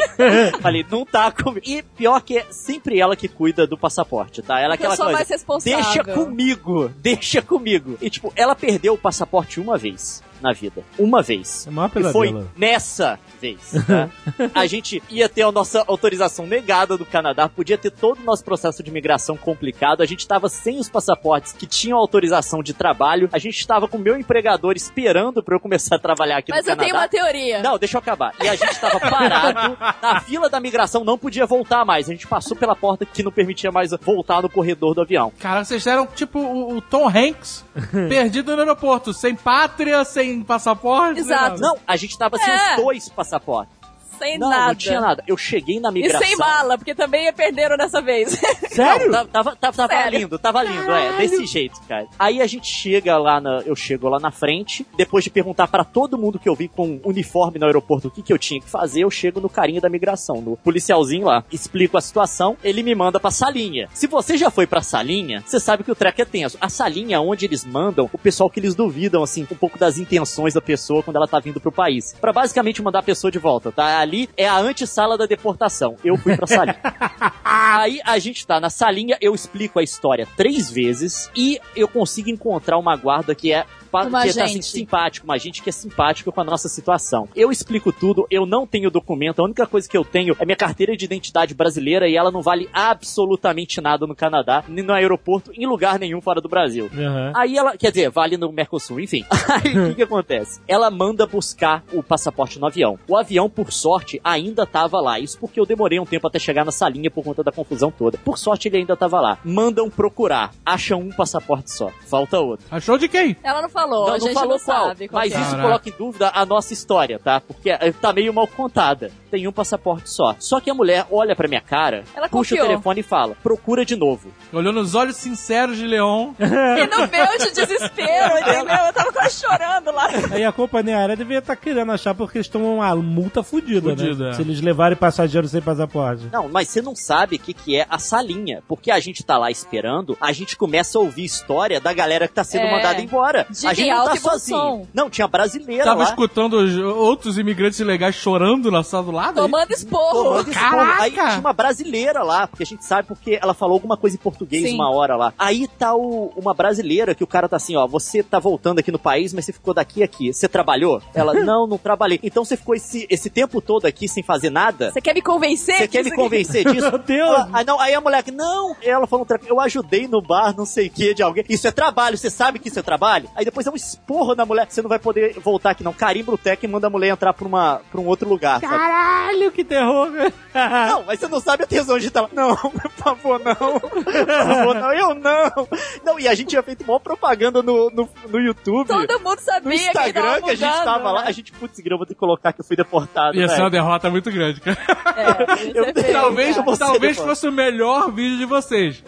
Falei, não tá comigo. E pior que é sempre ela que cuida do passaporte, tá? Ela é aquela Pessoa coisa. mais responsável. Deixa comigo, deixa comigo. E tipo, ela perdeu o passaporte uma vez na vida. Uma vez. É E foi nessa vez, tá? A gente ia ter a nossa autorização negada do Canadá, podia ter todo o nosso processo de imigração complicado, a gente tava sem os passaportes que tinham autorização de trabalho, a gente tava com o meu empregador esperando pra eu começar a trabalhar aqui Mas no eu Canadá. tenho uma teoria. Não, deixa eu acabar. E a gente tava parado na fila da migração, não podia voltar mais. A gente passou pela porta que não permitia mais voltar no corredor do avião. Cara, vocês eram tipo o, o Tom Hanks perdido no aeroporto, sem pátria, sem passaporte. sem Exato. Não, a gente tava sem É. os dois passaportes. Sem Não, nada. não tinha nada. Eu cheguei na E migração. sem mala, porque também perderam dessa vez. Sério? Não, tava, tava, tava Sério? lindo, tava lindo, é, desse jeito, cara. Aí a gente chega lá na, eu chego lá na frente, depois de perguntar pra todo mundo que eu vi com uniforme no aeroporto o que que eu tinha que fazer, eu chego no carinha da migração, no policialzinho lá, explico a situação, ele me manda pra salinha. Se você já foi pra salinha, você sabe que o treco é tenso. A salinha é onde eles mandam o pessoal que eles duvidam, assim, um pouco das intenções da pessoa quando ela tá vindo pro país. Pra basicamente mandar a pessoa de volta, tá? Ali é a antessala da deportação. Eu fui pra salinha. Aí a gente tá na salinha, eu explico a história três vezes e eu consigo encontrar uma guarda que é pa- Uma que tá assim, gente. simpático, uma gente que é simpática com a nossa situação. Eu explico tudo, eu não tenho documento, a única coisa que eu tenho é minha carteira de identidade brasileira e ela não vale absolutamente nada no Canadá, nem no aeroporto, em lugar nenhum fora do Brasil. Aham. Aí ela, quer dizer, vale no Mercosul, enfim. Aí o que, que acontece? Ela manda buscar o passaporte no avião. O avião, por sorte, ainda tava lá. Isso porque eu demorei um tempo até chegar na salinha por conta da confusão toda. Por sorte, ele ainda tava lá. Mandam procurar. Acham um passaporte só. Falta outro. Achou de quem? Ela não falou, não, a não gente falou não qual. qual mas é. isso coloca em dúvida a nossa história, tá? Porque tá meio mal contada. Tem um passaporte só. Só que a mulher olha pra minha cara, Ela puxa confiou. o telefone e fala: procura de novo. Olhou nos olhos sinceros de Leon. E no meu de desespero, entendeu? Eu tava quase chorando lá. Aí a companhia aérea devia estar querendo achar porque eles tomam uma multa fudida, Fudida, né? é. Se eles levarem passageiro sem passaporte. Não, mas você não sabe o que, que é a salinha. Porque a gente tá lá esperando, a gente começa a ouvir história da galera que tá sendo É. mandada embora. De a gente não tá sozinho. som. Não, tinha brasileira Tava lá. escutando os outros imigrantes ilegais chorando na sala do lado. Aí? Tomando esporro. Tomando esporro. Caraca! Aí tinha uma brasileira lá, porque a gente sabe porque ela falou alguma coisa em português Sim. uma hora lá. Aí tá o- uma brasileira que o cara tá assim, ó, você tá voltando aqui no país, mas você ficou daqui aqui. Você trabalhou? Ela, não, não trabalhei. Então você ficou esse, esse tempo todo aqui sem fazer nada? Você quer me convencer? Você quer me disso aqui? convencer disso? Meu Deus! Ela- aí, não, aí a moleque, não. Ela falou, um treco, eu ajudei no bar, não sei o que, de alguém. Isso é trabalho, você sabe que isso é trabalho? Aí depois é um esporro na mulher, você não vai poder voltar aqui não. Carimba o tec e manda a mulher entrar pra, uma, pra um outro lugar, sabe? Caralho, que terror! Não, mas você não sabe a tesão de lá. Não, por favor, não. Por favor, não. Eu não. Não, e a gente tinha feito maior propaganda no, no, no YouTube. Todo mundo sabia no Instagram que, tava que a gente tava lá, né? a gente, putz, grama, vou ter que colocar que eu fui deportado. Ia ser uma velho. derrota muito grande, cara. É, Eu- é Talvez, talvez fosse o melhor vídeo de vocês.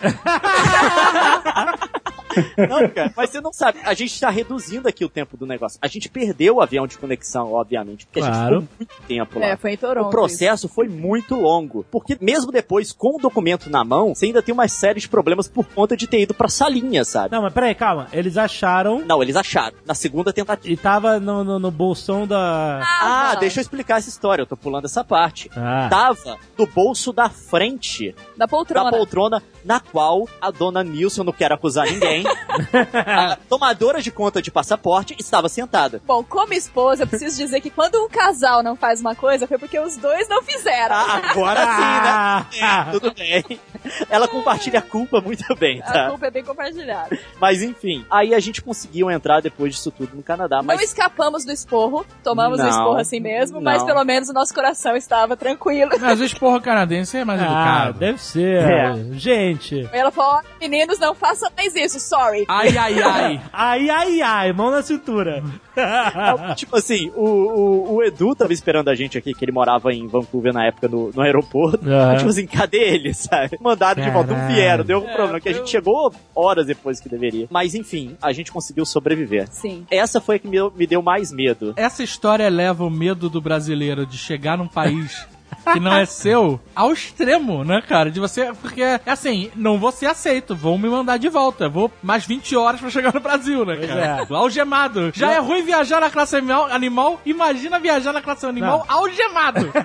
Não, cara, mas você não sabe. A gente tá reduzindo aqui o tempo do negócio. A gente perdeu o avião de conexão, obviamente, porque a Claro. gente ficou muito tempo lá. É, foi em Toronto. O processo foi muito longo. Porque mesmo depois, com o documento na mão, você ainda tem uma série de problemas por conta de ter ido pra salinha, sabe? Não, mas peraí, calma. Eles acharam Não, eles acharam. Na segunda tentativa. e tava no, no, no bolsão da. Ah, Tava. deixa eu explicar essa história. Eu tô pulando essa parte. Ah. Tava no bolso da frente Da poltrona. da poltrona, na qual a dona Nilson, eu não quero acusar ninguém, A tomadora de conta de passaporte estava sentada. Bom, como esposa, eu preciso dizer que quando um casal não faz uma coisa, foi porque os dois não fizeram. Ah, agora sim, né? É, tudo bem. Ela compartilha a culpa muito bem, A tá? culpa é bem compartilhada. Mas enfim, aí a gente conseguiu entrar depois disso tudo no Canadá, Não mas escapamos do esporro, tomamos o Não, esporro assim mesmo, mas não. pelo menos o nosso coração estava tranquilo. Mas o esporro canadense é mais Ah, educado. deve ser. É. Gente. Ela falou: "Ó, meninos, não façam mais isso, sorry. Ai, ai, ai. Ai, ai, ai, mão na cintura. tipo assim, o, o, o Edu tava esperando a gente aqui, que ele morava em Vancouver na época no, no aeroporto. Aham. Tipo assim, cadê ele, sabe? Mandaram de volta, não Caralho. vieram, deu um problema, que a gente chegou horas depois que deveria. Mas enfim, a gente conseguiu sobreviver. Sim. Essa foi a que me, me deu mais medo. Essa história eleva o medo do brasileiro de chegar num país que não é seu ao extremo, né, cara? De você. Porque, é assim, não vou ser aceito, vão me mandar de volta. Vou mais 20 horas pra chegar no Brasil, né, cara? é. Algemado. Já é ruim viajar na classe animal, animal imagina viajar na classe animal algemado.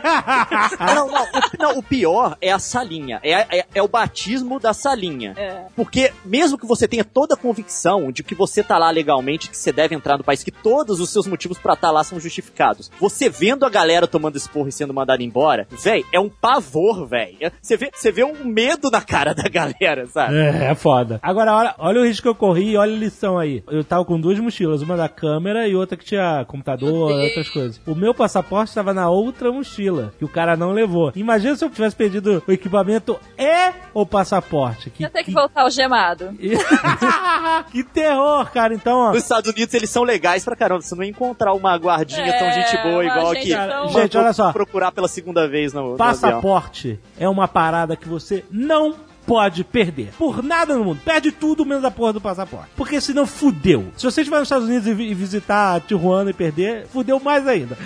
Não, não, o, não, o pior é a salinha. É, é, é o batismo da salinha. É. Porque mesmo que você tenha toda a convicção de que você tá lá legalmente, que você deve entrar no país, que todos os seus motivos pra estar lá são justificados, você vendo a galera tomando esporro e sendo mandada embora, véi, é um pavor, véi. É- Você vê, você vê um medo na cara da galera, sabe? É, é foda. Agora, olha, olha o risco que eu corri e olha a lição aí. Eu tava com duas mochilas, uma da câmera e outra que tinha computador e outras coisas. O meu passaporte estava na outra mochila, que o cara não levou. Imagina se eu tivesse perdido o equipamento e o passaporte. Que, Já tem que voltar algemado. que terror, cara. Então, ó. Nos Estados Unidos eles são legais pra caramba. Você não ia encontrar uma guardinha É, tão gente boa igual gente aqui. tão- Gente, olha só. procurar pela segunda vez no, no avião. Passaporte é uma parada que você não pode perder. Por nada no mundo. Perde tudo menos a porra do passaporte. Porque senão fudeu. Se você estiver nos Estados Unidos e, vi- visitar Tijuana e perder, fudeu mais ainda.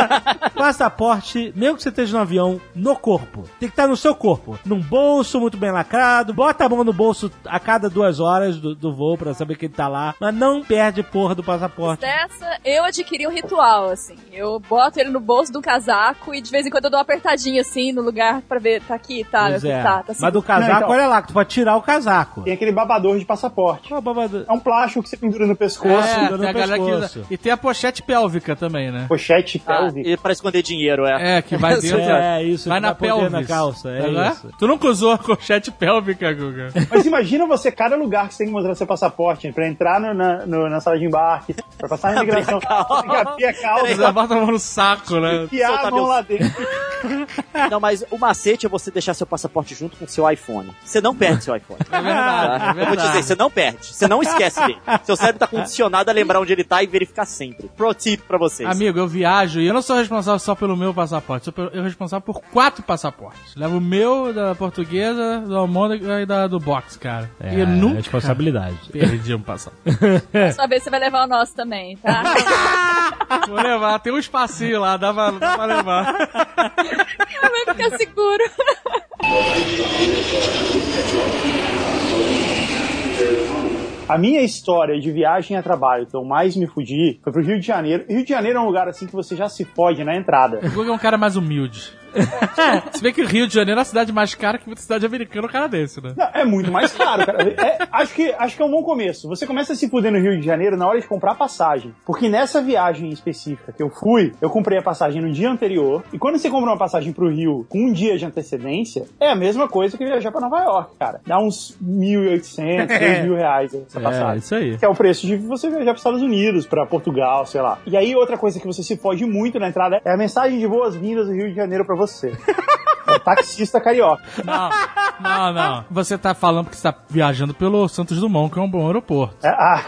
passaporte, mesmo que você esteja no avião, no corpo. Tem que estar no seu corpo. Num bolso muito bem lacrado. Bota a mão no bolso a cada duas horas do, do voo pra saber que ele tá lá. Mas não perde porra do passaporte. Dessa, eu adquiri um ritual, assim. Eu boto ele no bolso do casaco e de vez em quando eu dou uma apertadinha, assim, no lugar pra ver, tá aqui, tá, meu, é. tá, tá Mas seguro. do casaco, Não, então. olha lá, que tu pode tirar o casaco. Tem aquele babador de passaporte. A babada? É um plástico que você pendura no pescoço, É, segura no tem a galera que pescoço. usa. E tem a pochete pélvica também, né? pochete Ah, pélvica. e pra esconder dinheiro, é. É, que vai dentro. É, isso, Vai que na pelvis. na calça, é Não isso. Tu nunca usou a pochete pélvica, Guga? Mas imagina você, cada lugar que você tem que mostrar seu passaporte, pra entrar no- na, no- na sala de embarque, pra passar na imigração, que abrir a Você calça, bota a mão no saco, né? enfiar a mão meu- lá dentro. Não, mas o macete é você deixar seu passaporte junto com seu iPhone. Você não perde seu iPhone. É verdade, é Eu vou te verdade. dizer, você não perde. Você não esquece dele. Seu cérebro tá condicionado a lembrar onde ele tá e verificar sempre. Pro tip pra vocês. Amigo, eu viajo e eu não sou responsável só pelo meu passaporte, sou eu sou responsável por quatro passaportes. Levo o meu, da portuguesa, do Almôndega e da, do box, cara. e eu nunca responsabilidade. perdi um passaporte. Só ver se você vai levar o nosso também, tá? Vou levar, tem um espacinho lá, dá pra, dá pra levar. vai ficar seguro. A minha história de viagem a trabalho que eu mais me fudi foi pro Rio de Janeiro. Rio de Janeiro é um lugar assim que você já se fode na entrada. O Guga é um cara mais humilde. Se bem que o Rio de Janeiro é a cidade mais cara que muita cidade americana ou canadense, né? Não, é muito mais caro, cara. É, acho, que, acho que é um bom começo. Você começa a se fuder no Rio de Janeiro na hora de comprar passagem. Porque nessa viagem específica que eu fui, eu comprei a passagem no dia anterior. E quando você compra uma passagem pro Rio com um dia de antecedência, é a mesma coisa que viajar pra Nova York, cara. Dá uns 1.800, 2.000 reais essa É, passagem. isso aí. Que é o preço de você viajar para os Estados Unidos, pra Portugal, sei lá. E aí, outra coisa que você se foge muito na entrada é a mensagem de boas-vindas do Rio de Janeiro pra você. É o taxista carioca. Não, não, não. Você tá falando porque você tá viajando pelo Santos Dumont, que é um bom aeroporto. É, ah,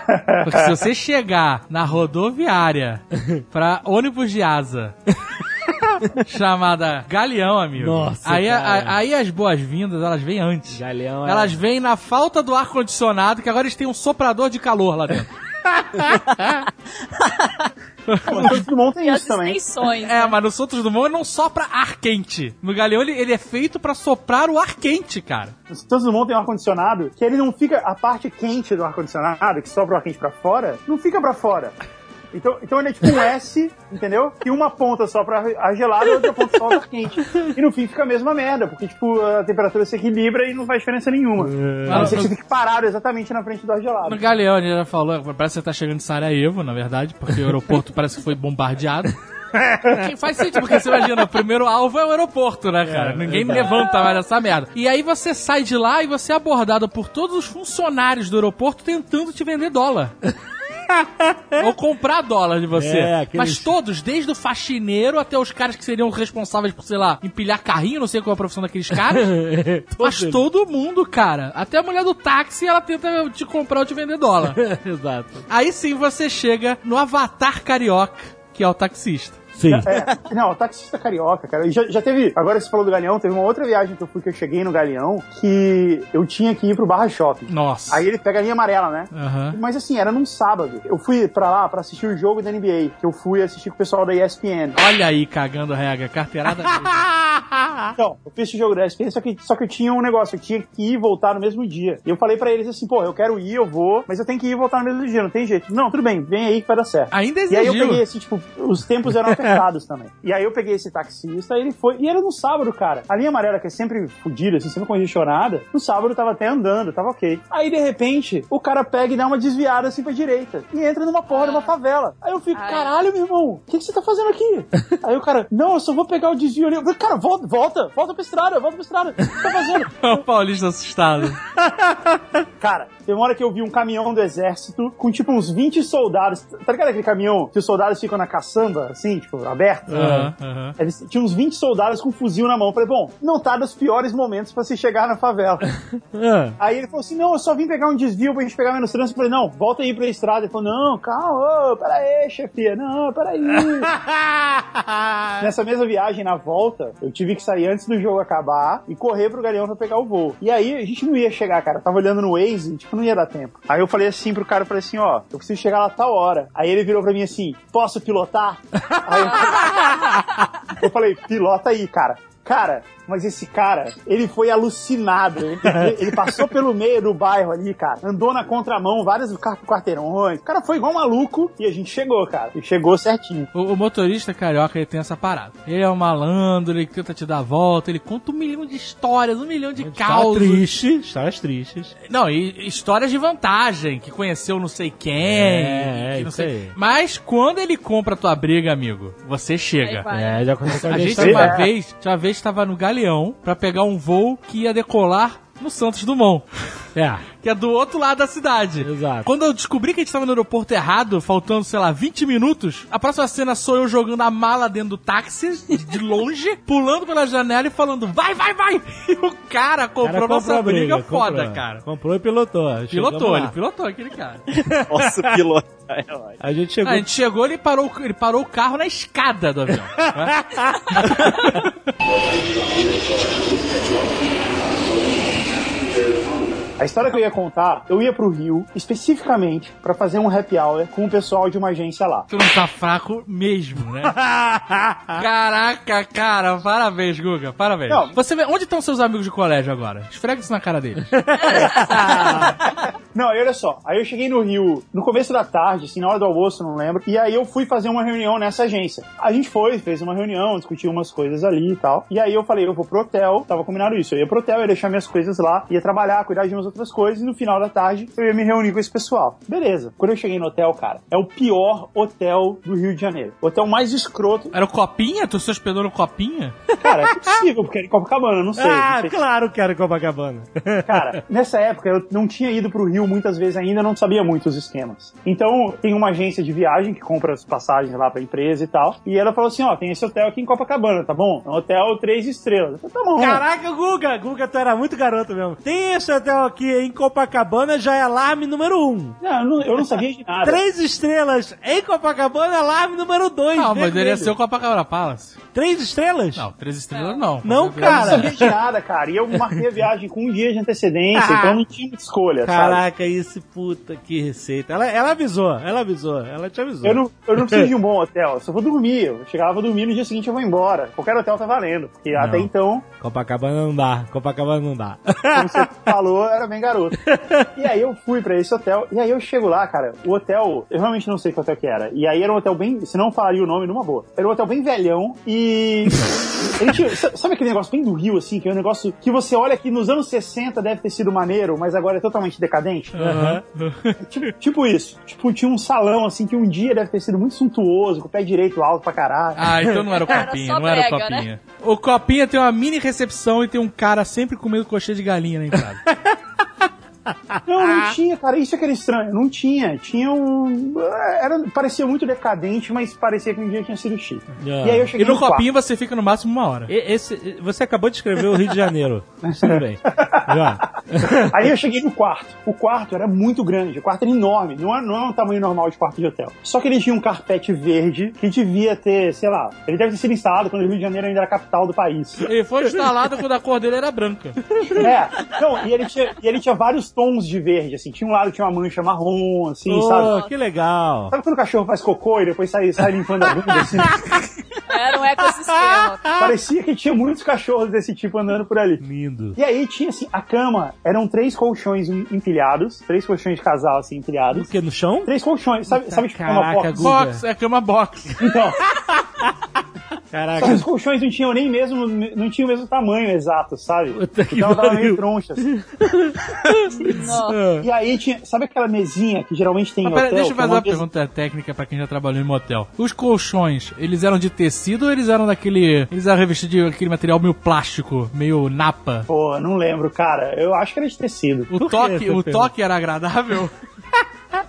Porque se você chegar na rodoviária pra ônibus de asa chamada Galeão, amigo. Nossa, aí, a- aí as boas-vindas, elas vêm antes. Galeão é... Elas vêm na falta do ar-condicionado, que agora eles têm um soprador de calor lá dentro. mas todo mundo tem E isso também. extensões. É, mas no Santos Dumont ele não sopra ar quente. No Galeão ele, ele é feito pra soprar o ar quente, cara. Todo mundo tem um ar-condicionado que ele não fica. A parte quente do ar-condicionado, que sobra o ar quente pra fora, não fica pra fora. Então, então ele é tipo um S, entendeu? Que uma ponta só pra ar gelado e outra ponta só pra quente. E no fim fica a mesma merda, porque tipo, a temperatura se equilibra e não faz diferença nenhuma. A não ser que você fique parado exatamente na frente do ar gelado. No Galeão, ele já falou, parece que você tá chegando em Sarajevo, na verdade, porque o aeroporto parece que foi bombardeado. Que faz sentido, porque você imagina, o primeiro alvo é o aeroporto, né, cara? Ninguém levanta mais essa merda. E aí você sai de lá e você é abordado por todos os funcionários do aeroporto tentando te vender dólar. Ou comprar dólar de você. É, aqueles- Mas todos, desde o faxineiro até os caras que seriam responsáveis por, sei lá, empilhar carrinho, não sei qual é a profissão daqueles caras. mas todo mundo, cara. Até a mulher do táxi, ela tenta te comprar ou te vender dólar. Exato. Aí sim você chega no avatar carioca, que é o taxista. Sim. É, não, taxista carioca, cara. E Já, já teve. Agora você falou do Galeão, teve uma outra viagem que eu fui que eu cheguei no Galeão que eu tinha que ir pro Barra Shopping. Nossa. Aí ele pega a linha amarela, né? Aham. Mas assim, era num sábado. Eu fui pra lá pra assistir o jogo da NBA, que eu fui assistir com o pessoal da ESPN. Olha aí, cagando regra, carteirada. Então, eu fiz esse jogo da ESPN, só que, só que eu tinha um negócio, eu tinha que ir e voltar no mesmo dia. E eu falei pra eles assim, pô, eu quero ir, eu vou, mas eu tenho que ir e voltar no mesmo dia, não tem jeito. Não, tudo bem, vem aí que vai dar certo. Ainda E aí eu exigiu. peguei assim, tipo, os tempos eram apertados também. E aí eu peguei esse taxista, ele foi. E era no sábado, cara. A linha amarela, que é sempre fodida, assim, sempre congestionada, no sábado tava até andando, tava ok. Aí, de repente, o cara pega e dá uma desviada assim pra direita. E entra numa porra de uma favela. Aí eu fico, Ai. caralho, meu irmão, o que, que você tá fazendo aqui? aí o cara, não, eu só vou pegar o desvio ali. Eu falei, cara, volta, volta, volta pra estrada, volta pra estrada. O que tá fazendo? o paulista assustado. Cara, teve uma hora que eu vi um caminhão do exército com tipo uns 20 soldados. Tá ligado aquele caminhão que os soldados ficam na caçamba, assim, tipo, aberto? Aham. Eles tinham uns 20 soldados com um fuzil na mão. Eu falei, bom, não tá dos piores momentos pra se chegar na favela. Ah, aí ele falou assim: não, eu só vim pegar um desvio pra gente pegar menos trânsito. Eu falei, não, volta aí pra estrada. Ele falou, não, calma, ô, pera aí, chefia, não, pera aí. Nessa mesma viagem, na volta, eu tive que sair antes do jogo acabar e correr pro Galeão pra pegar o voo. E aí a gente não ia chegar, cara. Eu tava olhando no Waze, tipo, não ia dar tempo. Aí eu falei assim pro cara, eu falei assim, ó, eu preciso chegar lá a tal hora. Aí ele virou pra mim assim, posso pilotar? aí eu, eu falei, pilota aí, cara. Cara, mas esse cara, ele foi alucinado. Ele, ele passou pelo meio do bairro ali, cara. Andou na contramão, vários quarteirões. O cara foi igual um maluco e a gente chegou, cara. E chegou certinho. O, o motorista carioca, ele tem essa parada. Ele é um malandro, ele tenta te dar a volta, ele conta um milhão de histórias, um milhão de causas. triste, histórias tristes. Não, e histórias de vantagem, que conheceu não sei quem. É, que não isso sei. aí. Mas quando ele compra a tua briga, amigo, você chega. É, já aconteceu A gente história. uma vez, uma vez estava no Galeão pra pegar um voo que ia decolar no Santos Dumont. É, Que é do outro lado da cidade. Exato. Quando eu descobri que a gente tava no aeroporto errado, faltando, sei lá, 20 minutos, a próxima cena sou eu jogando a mala dentro do táxi, de longe, pulando pela janela e falando, vai, vai, vai! E o cara comprou Cara, nossa a briga, foda, comprou. cara. Comprou e pilotou. Pilotou, ele pilotou aquele cara. Nossa, piloto. É. A gente chegou. Ah, a gente chegou, ele parou, ele parou o carro na escada do avião. né? A história que eu ia contar, eu ia pro Rio, especificamente, pra fazer um happy hour com o pessoal de uma agência lá. Tu não tá fraco mesmo, né? Caraca, cara, parabéns, Guga, parabéns. Não. Você vê, onde estão seus amigos de colégio agora? Esfrega isso na cara deles. Não, aí olha só. Aí eu cheguei no Rio no começo da tarde, assim, na hora do almoço, não lembro. E aí eu fui fazer uma reunião nessa agência. A gente foi, fez uma reunião, discutiu umas coisas ali e tal. E aí eu falei, eu vou pro hotel, tava combinado isso. Eu ia pro hotel, ia deixar minhas coisas lá, ia trabalhar, cuidar de umas outras coisas. E no final da tarde eu ia me reunir com esse pessoal. Beleza. Quando eu cheguei no hotel, cara, é o pior hotel do Rio de Janeiro. O hotel mais escroto. Era o Copinha? Tu se hospedou no Copinha? Cara, é possível, porque era em Copacabana, não sei. Ah, não sei. claro que era Copacabana. Cara, nessa época eu não tinha ido pro Rio muitas vezes ainda, não sabia muito os esquemas. Então, tem uma agência de viagem que compra as passagens lá pra empresa e tal. E ela falou assim: ó, tem esse hotel aqui em Copacabana, tá bom? É um hotel três estrelas. Eu falei, tá bom. Caraca, Guga! Guga, tu era muito garoto mesmo. Tem esse hotel aqui em Copacabana, já é alarme número um. Não, eu não, não sabia de nada. Três estrelas em Copacabana, alarme número dois. Não, mas deveria ser o Copacabana Palace. Três estrelas? Não, três estrelas não. Não, Eu não cara. sabia de nada, cara. E eu marquei a viagem com um dia de antecedência, então não tinha escolha, sabe? Caraca, isso, puta, que receita. Ela, ela avisou, ela avisou, ela te avisou. Eu não, eu não preciso de um bom hotel, eu só vou dormir. Eu chegava, vou dormir, no dia seguinte eu vou embora. Qualquer hotel tá valendo. Porque até então, Copacabana não dá, Copacabana não dá. como você falou, era bem garoto. e aí eu fui pra esse hotel, e aí eu chego lá, cara, o hotel, eu realmente não sei que hotel que era. E aí era um hotel bem, se não falaria o nome numa boa. Era um hotel bem velhão e. Ele tinha, sa- sabe aquele negócio bem do Rio, assim, que é um negócio que você olha que nos anos 60 deve ter sido maneiro, mas agora é totalmente decadente? Aham. Tipo, tipo isso. Tipo, tinha um salão, assim, que um dia deve ter sido muito suntuoso, com o pé direito alto pra caralho. Ah, então não era o Era Copinha, só não era o brega, Copinha. O Copinha tem uma mini recepção e tem um cara sempre comendo coxinha de galinha na entrada. Não, não tinha, cara. Isso é que era estranho. Não tinha. Tinha um. Era, parecia muito decadente, mas parecia que um dia tinha sido chique. Ah. E aí eu E cheguei no no quarto. Copinha você fica no máximo uma hora. E- Esse, você acabou de escrever o Rio de Janeiro. Tudo bem. Já. Aí eu cheguei no quarto. O quarto era muito grande, o quarto era enorme. Não é, não é um tamanho normal de quarto de hotel. Só que ele tinha um carpete verde que devia ter, sei lá, ele deve ter sido instalado quando o Rio de Janeiro ainda era a capital do país. Ele foi instalado quando a cor dele era branca. É, não, e ele tinha, e ele tinha vários tons de verde, assim. Tinha um lado que tinha uma mancha marrom, assim, sabe? Oh, que legal. Sabe quando o cachorro faz cocô e depois sai, sai limpando a bunda, assim? Era um ecossistema. Parecia que tinha muitos cachorros desse tipo andando por ali. Lindo. E aí tinha assim, a cama, eram três colchões em- empilhados, três colchões de casal assim O empilhados. que, no chão? Três colchões, sabe, sabe tipo uma Caraca, box? Guga. Box, é cama box. Então, Caraca. só que os colchões não tinham nem mesmo, não tinham o mesmo tamanho exato, sabe? Puta Então tava meio troncha. Nossa. E aí tinha, sabe aquela mesinha que geralmente tem em Mas pera, hotel? deixa eu é fazer uma uma pergunta técnica pra quem já trabalhou em motel. Os colchões, eles eram de tecido ou eles eram daquele. Eles eram revestidos de aquele material meio plástico, meio napa? Pô, não lembro, cara. Eu acho que era de tecido. O Por toque, o toque era agradável?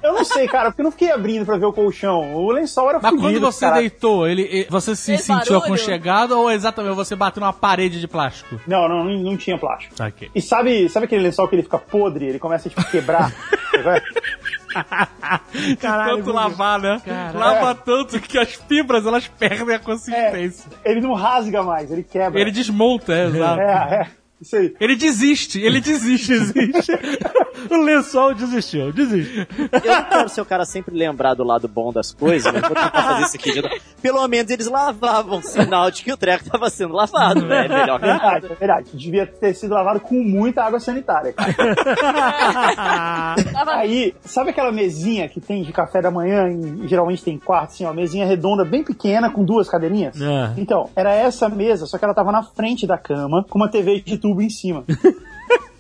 Eu não sei, cara, porque eu não fiquei abrindo pra ver o colchão. O lençol era Mas fudido, quando você cara. deitou, ele, ele- você se Fez sentiu barulho? aconchegado ou exatamente você bateu numa parede de plástico? Não, não, não, não tinha plástico. Ok. E sabe, sabe aquele lençol que ele fica podre, ele começa a tipo, quebrar? Caralho, tanto lavar, né? Lava tanto que as fibras elas perdem a consistência. ele não rasga mais, ele quebra. Ele desmonta, é, exato. É, é. Isso aí. Ele desiste, ele desiste. Desiste. o lençol desistiu. Desiste. Eu não quero ser o cara sempre lembrar do lado bom das coisas, mas vou tentar fazer isso aqui de novo. Pelo menos eles lavavam, sinal de que o treco tava sendo lavado, né? É melhor que Verdade, é verdade. Devia ter sido lavado com muita água sanitária. cara. Tava Aí, sabe aquela mesinha que tem de café da manhã, e geralmente tem quarto, assim, ó, mesinha redonda, bem pequena, com duas cadeirinhas? Ah. Então, era essa mesa, só que ela tava na frente da cama, com uma TV de tubo em cima.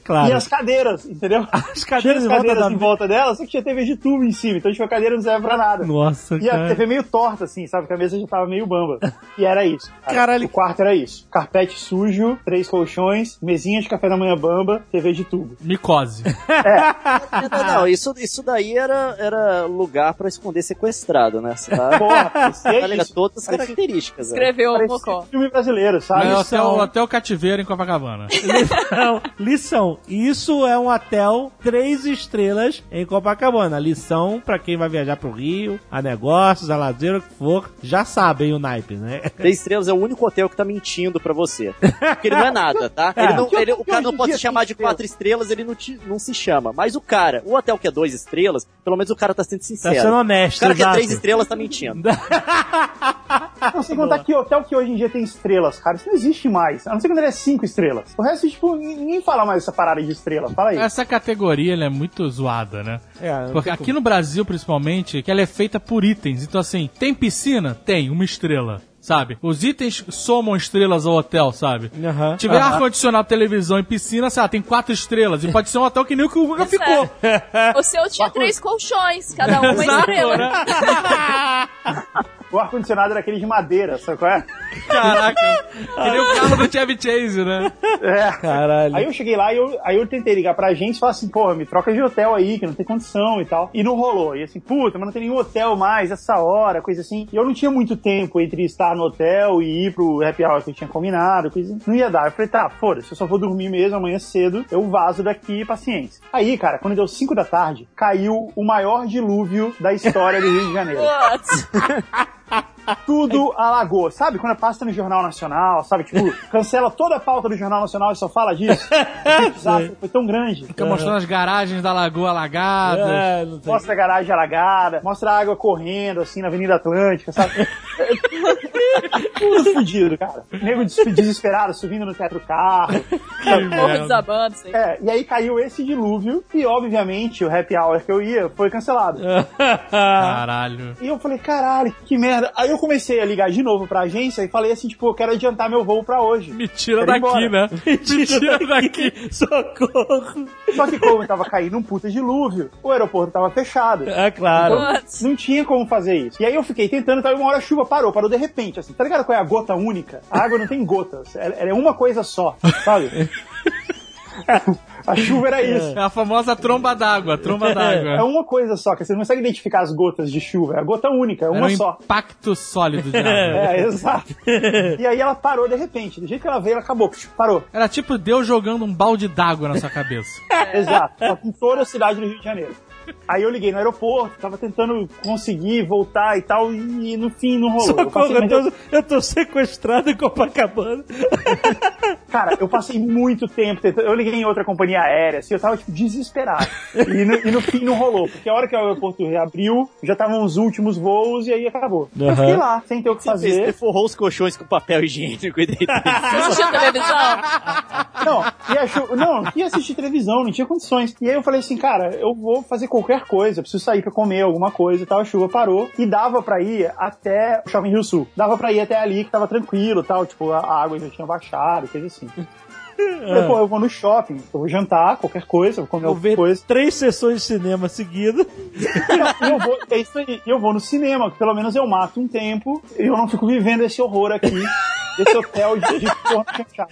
Claro. E as cadeiras, entendeu? As cadeiras tinha em as volta cadeiras em volta dela, só que tinha TV de tubo em cima, então tipo, a cadeira não serve pra nada. Nossa, E a cara. TV meio torta, assim, sabe? Que a mesa já tava meio bamba. E era isso. cara. Caralho. O quarto era isso. Carpete sujo, três colchões, mesinha de café da manhã bamba, TV de tubo. Micose. Não, não, não, isso, isso daí era, era lugar pra esconder sequestrado, né? Você tá, Porra, ligado? isso. Todas as características. né? escreveu o Mocó. filme brasileiro, sabe? É, Isso hotel, é um- hotel cativeiro em Copacabana. Lição, lição. Isso é um hotel três estrelas em Copacabana. Lição pra quem vai viajar pro Rio, a negócios, a lazer, o que for. Já sabem o naipe, né? Três estrelas é o único hotel que tá mentindo pra você. Porque ele não é nada, tá? Ele não- ele- o cara não pode se chamar de quatro estrelas, ele não, te- não se chama. Mas o cara, o hotel que é dois estrelas, pelo menos o cara tá sendo Tá sincero. sendo o honesto, cara que é exato. três estrelas tá mentindo. Não, sem contar que hotel que hoje em dia tem estrelas, cara, isso não existe mais. A não ser quando ele é cinco estrelas. O resto, tipo, ninguém fala mais essa parada de estrelas. Fala aí. Essa categoria ela é muito zoada, né? É, Porque aqui no Brasil, principalmente, que ela é feita por itens. Então, assim, tem piscina? Tem, uma estrela. Sabe? Os itens somam estrelas ao hotel, sabe? como- Aham. Tiver ar-condicionado, televisão e piscina, sei lá, tem quatro estrelas. E pode ser um hotel que nem o que o Guga Isso ficou. é. O seu tinha três colchões, cada um uma Exato, estrela. né? O ar-condicionado era aquele de madeira, sabe qual é? Caraca. que nem o carro do Chevy Chase, né? É. Caralho. Aí eu cheguei lá e eu, aí eu tentei ligar pra agência e falar assim, pô, me troca de hotel aí, que não tem condição e tal. E não rolou. E assim, puta, mas não tem nenhum hotel mais essa hora, coisa assim. E eu não tinha muito tempo entre estar no hotel e ir pro happy hour que eu tinha combinado, coisa assim. Não ia dar. Eu falei, tá, foda-se, eu só vou dormir mesmo amanhã cedo, eu vazo daqui, paciência. Aí, cara, quando deu 5 da tarde, caiu o maior dilúvio da história do Rio de Janeiro. What? Tudo alagou. Sabe quando passa no Jornal Nacional, sabe? Tipo, cancela toda a pauta do Jornal Nacional e só fala disso. O desastre foi tão grande. Fica mostrando as garagens da lagoa alagadas. É, tem. Mostra a garagem alagada, mostra a água correndo assim na Avenida Atlântica, sabe? tudo fudido, cara. Nego des- desesperado, subindo no teto do carro. Desabando, sei. É, e aí caiu esse dilúvio e, obviamente, o happy hour que eu ia foi cancelado. Caralho. E eu falei, caralho, que merda. Aí eu comecei a ligar de novo pra agência e falei assim, tipo, eu quero adiantar meu voo pra hoje. Me tira daqui, embora. né? Me tira daqui. Socorro! Só que como tava caindo um puta dilúvio, o aeroporto tava fechado. É claro. Putz. Não tinha como fazer isso. E aí eu fiquei tentando, tá? e uma hora a chuva parou, parou de repente, assim. Tá ligado qual é a gota única? A água não tem gotas, ela ela é uma coisa só, sabe? a chuva era isso. É a famosa tromba d'água, tromba d'água. É uma coisa só, que você não consegue identificar as gotas de chuva. É a gota única, é uma um só. impacto sólido de água. É, exato. E aí ela parou de repente. Do jeito que ela veio, ela acabou. Parou. Era tipo Deus jogando um balde d'água na sua cabeça. Exato. Só em toda a cidade do Rio de Janeiro. Aí eu liguei no aeroporto, tava tentando conseguir voltar e tal, e no fim não rolou. Eu Socorro, passei- eu tô, eu tô sequestrado em Copacabana. Cara, eu passei muito tempo tentando. Eu liguei em outra companhia aérea, assim, eu tava, tipo, desesperado. E no, e no fim não rolou, porque a hora que o aeroporto reabriu, já estavam os últimos voos e aí acabou. Eu Aham. fiquei lá, sem ter o que Você fez, você fazer. forrou os colchões com papel higiênico e assistiu televisão? Não, e achou, não, ia assistir televisão, não tinha condições. E aí eu falei assim, cara, eu vou fazer qualquer coisa, eu preciso sair pra comer alguma coisa e tal. A chuva parou e dava pra ir até o Shopping Rio Sul. Dava pra ir até ali que tava tranquilo tal, tipo, a água já tinha baixado, coisa assim. Eu falei, pô, eu vou no shopping, eu vou jantar, qualquer coisa, eu vou comer Vou alguma ver coisa. três sessões de cinema seguidas. E eu vou, é isso aí, eu vou no cinema, que pelo menos eu mato um tempo e eu não fico vivendo esse horror aqui, esse hotel de, porra fechada.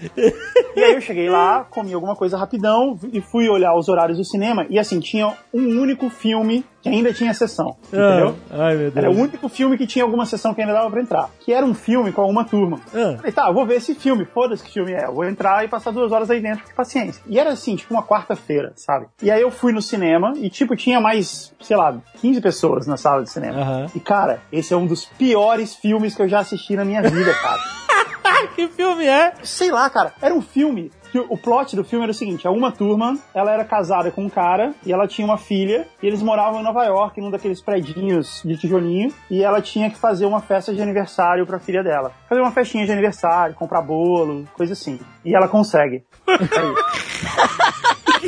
E aí eu cheguei lá, comi alguma coisa rapidão e fui olhar os horários do cinema e assim, tinha um único filme que ainda tinha sessão, entendeu? Ah, ai, meu Deus. Era o único filme que tinha alguma sessão que ainda dava pra entrar. Que era um filme com uma turma. Ah. Falei, tá, vou ver esse filme, foda-se que filme é. Eu vou entrar e passar duas horas aí dentro, que paciência. E era assim, tipo uma quarta-feira, sabe? E aí eu fui no cinema e, tipo, tinha mais, sei lá, 15 pessoas na sala de cinema. Aham. E, cara, esse é um dos piores filmes que eu já assisti na minha vida, cara. que filme é? sei lá, cara, era um filme. Que o plot do filme era o seguinte: a uma turma, ela era casada com um cara e ela tinha uma filha, e eles moravam em Nova York, num daqueles predinhos de tijolinho, e ela tinha que fazer uma festa de aniversário pra filha dela. Fazer uma festinha de aniversário, comprar bolo, coisa assim. E ela consegue.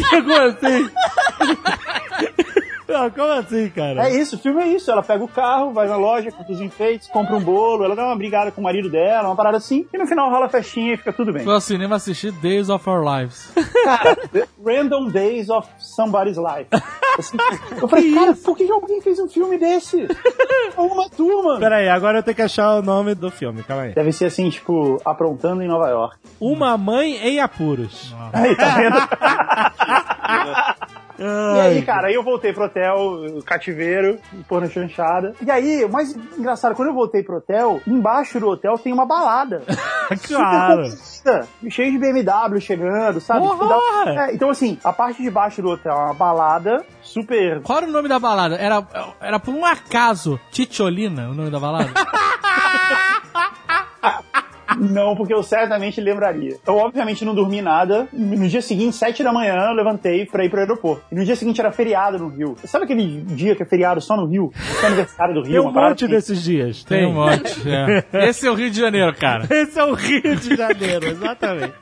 Como assim? Não, como assim, cara? É isso, o filme é isso. Ela pega o carro, vai na loja, compra os enfeites, compra um bolo, ela dá uma brigada com o marido dela, uma parada assim, e no final rola a festinha e fica tudo bem. Foi ao cinema assistir Days of Our Lives. Cara, Random Days of Somebody's Life. Assim, eu falei, cara, por que alguém fez um filme desse? Uma turma. Pera aí, agora eu tenho que achar o nome do filme, calma aí. Deve ser assim, tipo, aprontando em Nova York. Uma Mãe em Apuros. Aí, tá vendo? E aí, cara, aí eu voltei pro hotel, cativeiro, pôr na chanchada. E aí, o mais engraçado, quando eu voltei pro hotel, embaixo do hotel tem uma balada. Claro. Cheio de BMW chegando, sabe? Porra! É, então, assim, a parte de baixo do hotel é uma balada super Qual era o nome da balada? Era, era por um acaso Ticholina, o nome da balada? Não, porque eu certamente lembraria. Eu, obviamente, não dormi nada. No dia seguinte, sete da manhã, eu levantei pra ir pro aeroporto. E no dia seguinte era feriado no Rio. Sabe aquele dia que é feriado só no Rio? É aniversário do Rio, Tem um uma parada monte assim. desses dias. Tem um monte. é. Esse é o Rio de Janeiro, cara. Esse é o Rio de Janeiro, exatamente.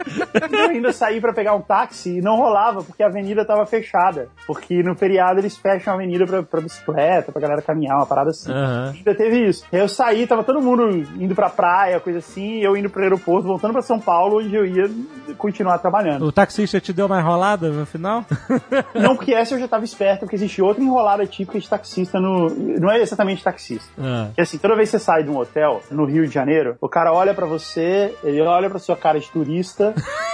Eu ainda saí pra pegar um táxi e não rolava, porque a avenida tava fechada. Porque no feriado eles fecham a avenida pra, pra bicicleta, pra galera caminhar, uma parada assim. Aham. Ainda teve isso. Aí eu saí, tava todo mundo indo pra praia, coisa assim, e eu indo pro aeroporto, voltando pra São Paulo, onde eu ia continuar trabalhando. O taxista te deu uma enrolada no final? Não, porque essa eu já tava esperto, porque existe outra enrolada típica de taxista no. Não é exatamente taxista. Ah. Que assim, toda vez que você sai de um hotel no Rio de Janeiro, o cara olha pra você, ele olha pra sua cara de turista.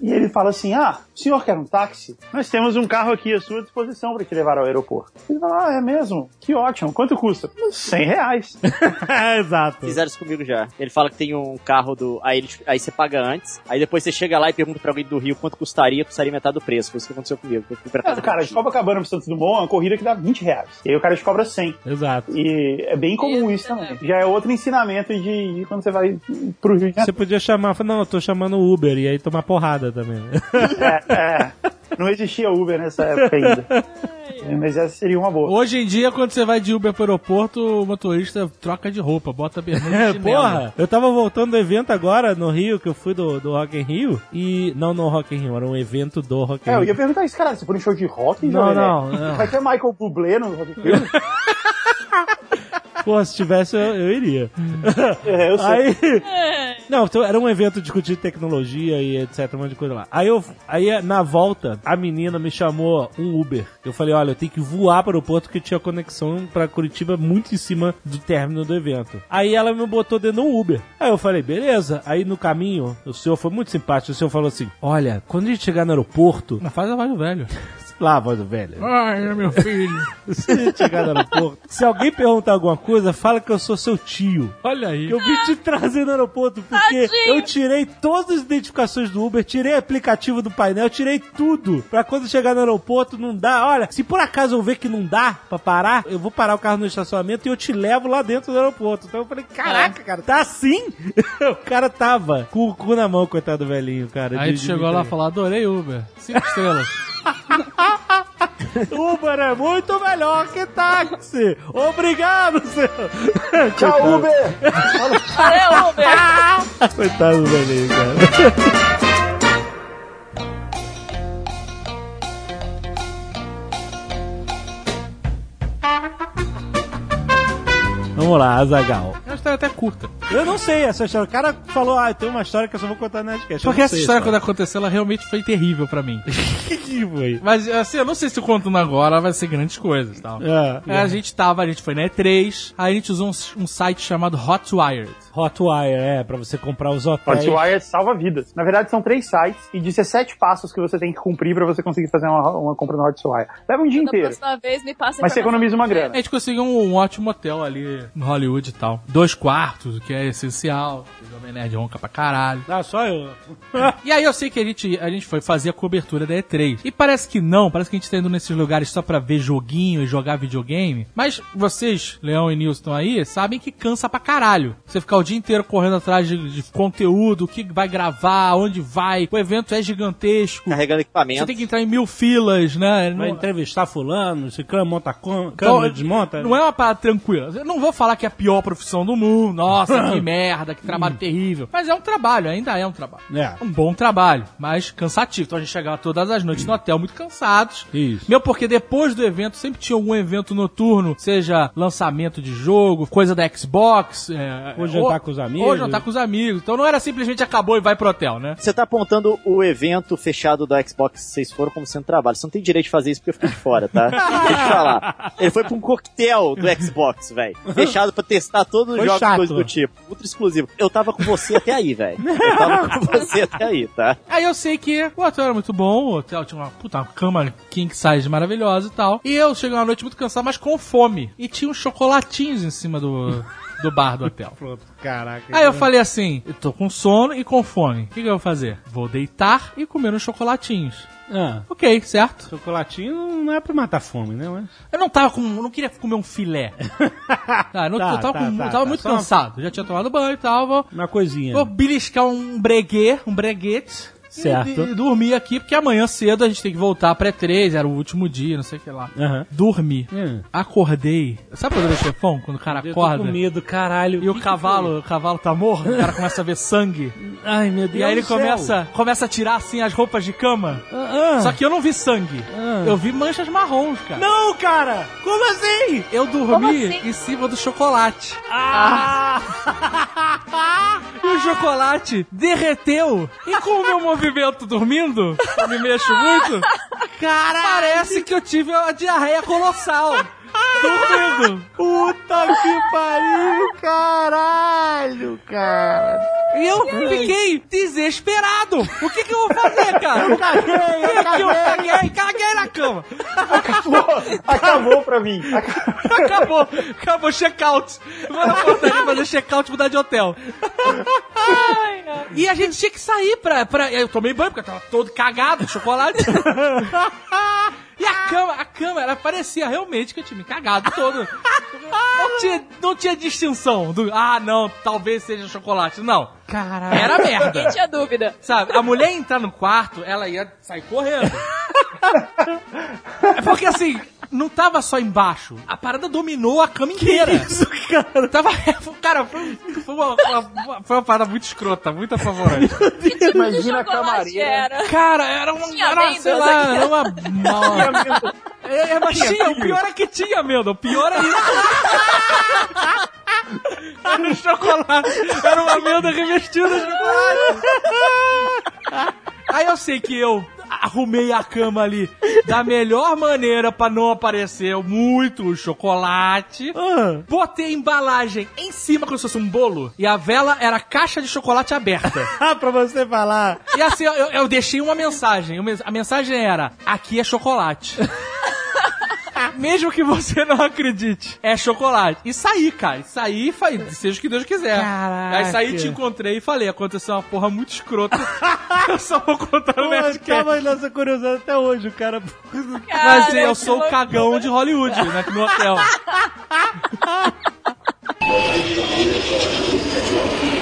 E ele fala assim: Ah, o senhor quer um táxi? Nós temos um carro aqui à sua disposição para te levar ao aeroporto. Ele fala: Ah, é mesmo? Que ótimo. Quanto custa? 100 reais. Exato. Fizeram isso comigo já. Ele fala que tem um carro do. Aí, ele- aí você paga antes. Aí depois você chega lá e pergunta pra alguém do Rio quanto custaria, custaria metade do preço. Foi isso que aconteceu comigo. Eu fui pra casa É, cara, de Copacabana pro Santos Dumont é uma corrida que dá 20 reais. E aí o cara te cobra 100. Exato. E é bem comum isso também. Já é outro ensinamento de, de quando você vai pro Rio de Você Janeiro. podia chamar, falar, não, eu tô chamando o Uber e aí tomar porrada também. É, é. Não existia Uber nessa época ainda. Mas essa seria uma boa. Hoje em dia, quando você vai de Uber pro aeroporto, o motorista troca de roupa, bota bermuda chinelo. porra, eu tava voltando do evento agora no Rio, que eu fui do, do Rock in Rio, e... Não, no Rock in Rio, era um evento do Rock in É, eu Rio. ia perguntar isso, cara, você foi no show de rock? Não, não, não. Vai ter Michael Bublé no Rock in Rio? Porra, se tivesse, eu, eu iria. É, eu sei. Aí. Não, então era um evento de discutir tecnologia e etc, um monte de coisa lá. Aí eu. Aí na volta, a menina me chamou um Uber. Eu falei, olha, eu tenho que voar para o aeroporto que tinha conexão pra Curitiba muito em cima do término do evento. Aí ela me botou dentro do Uber. Aí eu falei, beleza. Aí no caminho, o senhor foi muito simpático. O senhor falou assim: olha, quando a gente chegar no aeroporto. Mas faz a voz do velho. Lá, voz do velho. Ai, é meu filho. Se chegar no aeroporto, se alguém perguntar alguma coisa, fala que eu sou seu tio. Olha aí. Que eu vim te trazer no aeroporto porque Tadinho. eu tirei todas as identificações do Uber, tirei aplicativo do painel, tirei tudo. Pra quando chegar no aeroporto não dá. Olha, se por acaso eu ver que não dá pra parar, eu vou parar o carro no estacionamento e eu te levo lá dentro do aeroporto. Então eu falei, caraca, cara, tá assim? o cara tava com o cu na mão, coitado do velhinho, cara. Aí de- tu de chegou lá e falou, adorei Uber. Cinco estrelas. Uber é muito melhor que táxi. Obrigado, seu. Tchau, Uber! Valeu, Uber! Coitado do velhinho, cara. Vamos lá, Azagal. É uma história até curta. Eu não sei essa história. O cara falou, ah, tem uma história que eu só vou contar na Nerdcast. Porque essa história, quando aconteceu, ela realmente foi terrível pra mim. O que foi? Mas, assim, eu não sei se eu contando agora vai ser grandes coisas e tal. É, É, a gente tava, a gente foi na E3, aí a gente usou um, um site chamado Hotwired. Hotwire, é, pra você comprar os hotéis. Hotwire salva vidas. Na verdade, são três sites e 17 passos que você tem que cumprir pra você conseguir fazer uma, uma compra no Hotwire. Leva um dia Da inteiro, próxima vez me passa a mas você economiza uma A grana. gente conseguiu um, um ótimo hotel ali no Hollywood e tal. Dois quartos, o que é essencial. O Jovem Nerd ronca pra caralho. Ah, só eu. E aí eu sei que a gente, a gente foi fazer a cobertura da E3. E parece que não, parece que a gente tá indo nesses lugares só pra ver joguinho e jogar videogame. Mas vocês, Leão e Nilson, aí, sabem que cansa pra caralho. Você ficar o dia inteiro correndo atrás de, de conteúdo, o que vai gravar, onde vai. O evento é gigantesco. Carregando Você equipamento. tem que entrar em mil filas, né? Vai Não- entrevistar fulano, se câmera monta Então, câmera, desmonta. Não é uma parada tranquila. Eu não vou falar que é a pior profissão do mundo. Nossa, que merda, que trabalho terrível. Mas é um trabalho, ainda é um trabalho. É. Um bom trabalho, mas cansativo. Então a gente chegava todas as noites no hotel muito cansados. Isso. Meu, porque depois do evento sempre tinha algum evento noturno, seja lançamento de jogo, coisa da Xbox. É, Ou jantar com os amigos. Ou jantar com os amigos. Então não era simplesmente acabou e vai pro hotel, né? Você tá apontando o evento fechado do Xbox que vocês foram como sendo trabalho. Você não tem direito de fazer isso porque eu fiquei de fora, tá? Deixa eu te falar. Ele foi pra um coquetel do Xbox, velho. Fechado pra testar todos os jogos coisas do tipo. Ultra exclusivo. Eu tava com você até aí, velho. Eu tava com você até aí, tá? Aí eu sei que o hotel era muito bom, o hotel tinha uma, puta, uma cama king size maravilhosa e tal. E eu cheguei uma noite muito cansado, mas com fome. E tinha uns chocolatinhos em cima do, do bar do hotel. Pronto, caraca. Aí eu falei assim, eu tô com sono e com fome. O que, que eu vou fazer? Vou deitar e comer uns chocolatinhos. Ah, Ok, certo. chocolatinho não é pra matar fome, né? Mas... Eu não tava com. eu não queria comer um filé. Ah, eu não- Tá, eu tava, tá, com- tá, tava tá. muito uma- cansado. Já tinha tomado banho e tal. Vou, Uma coisinha. vou beliscar um breguet, um breguete. E- Certo. E, dormir aqui, porque amanhã cedo a gente tem que voltar pré 3 era o último dia, não sei o que lá. Aham. Dormi. Hum. Acordei. Sabe o poder chefão? Quando o cara Eu tô acorda com medo, caralho. e o Que que cavalo, o cavalo tá morto, o cara começa a ver sangue. Ai, meu Deus E aí ele começa, começa a tirar assim as roupas de cama. Ah, ah. Só que eu não vi sangue. Ah. Eu vi manchas marrons, cara. Não, cara! Como assim? Eu dormi assim? em cima do chocolate. Ah! E o chocolate derreteu. E com o meu movimento dormindo, eu me mexo muito, parece que eu tive uma diarreia colossal. Dormindo. Puta que pariu, caralho, cara! E eu fiquei desesperado. O que que eu vou fazer, cara? Eu caguei, eu eu caguei, caguei na cama. Acabou, acabou pra mim. Acabou. Acabou, acabou, check-out. Vou na portaria fazer check-out e mudar de hotel. E a gente tinha que sair pra, pra. Eu tomei banho porque eu tava todo cagado de chocolate. E a cama, a cama, ela parecia realmente que eu tinha me cagado todo. Não tinha, não tinha distinção do. Ah, não, talvez seja chocolate. Não. Caralho. Era merda. Ninguém tinha dúvida. Sabe, a mulher ia entrar no quarto, ela ia sair correndo. É porque assim, não tava só embaixo. A parada dominou a cama inteira. Isso, cara. Tava, cara, foi, foi uma, uma- foi uma parada muito escrota, muito apavorante. Imagina a camareira. Era. Cara, era uma, Tinha era, sei lá, aqui. era uma, uma é, é, mas tinha, o pior é que tinha, meu, o pior é isso. Era um chocolate, era uma amêndoa revestida de chocolate. Aí eu sei que eu arrumei a cama ali da melhor maneira pra não aparecer muito chocolate. Ah, Botei a embalagem em cima como se fosse um bolo e a vela era a caixa de chocolate aberta. Ah, pra você falar. E assim, eu, eu deixei uma mensagem. A mensagem era: aqui é chocolate. Mesmo que você não acredite, é chocolate. E saí, cara. E saí e falei, seja o que Deus quiser. Caraca. Aí saí, te encontrei e falei, aconteceu uma porra muito escrota. eu só vou contar no Pô, Nerdcast. tava nossa curiosidade até hoje, o cara. Mas Cara, eu sou o cagão de Hollywood, né, no hotel.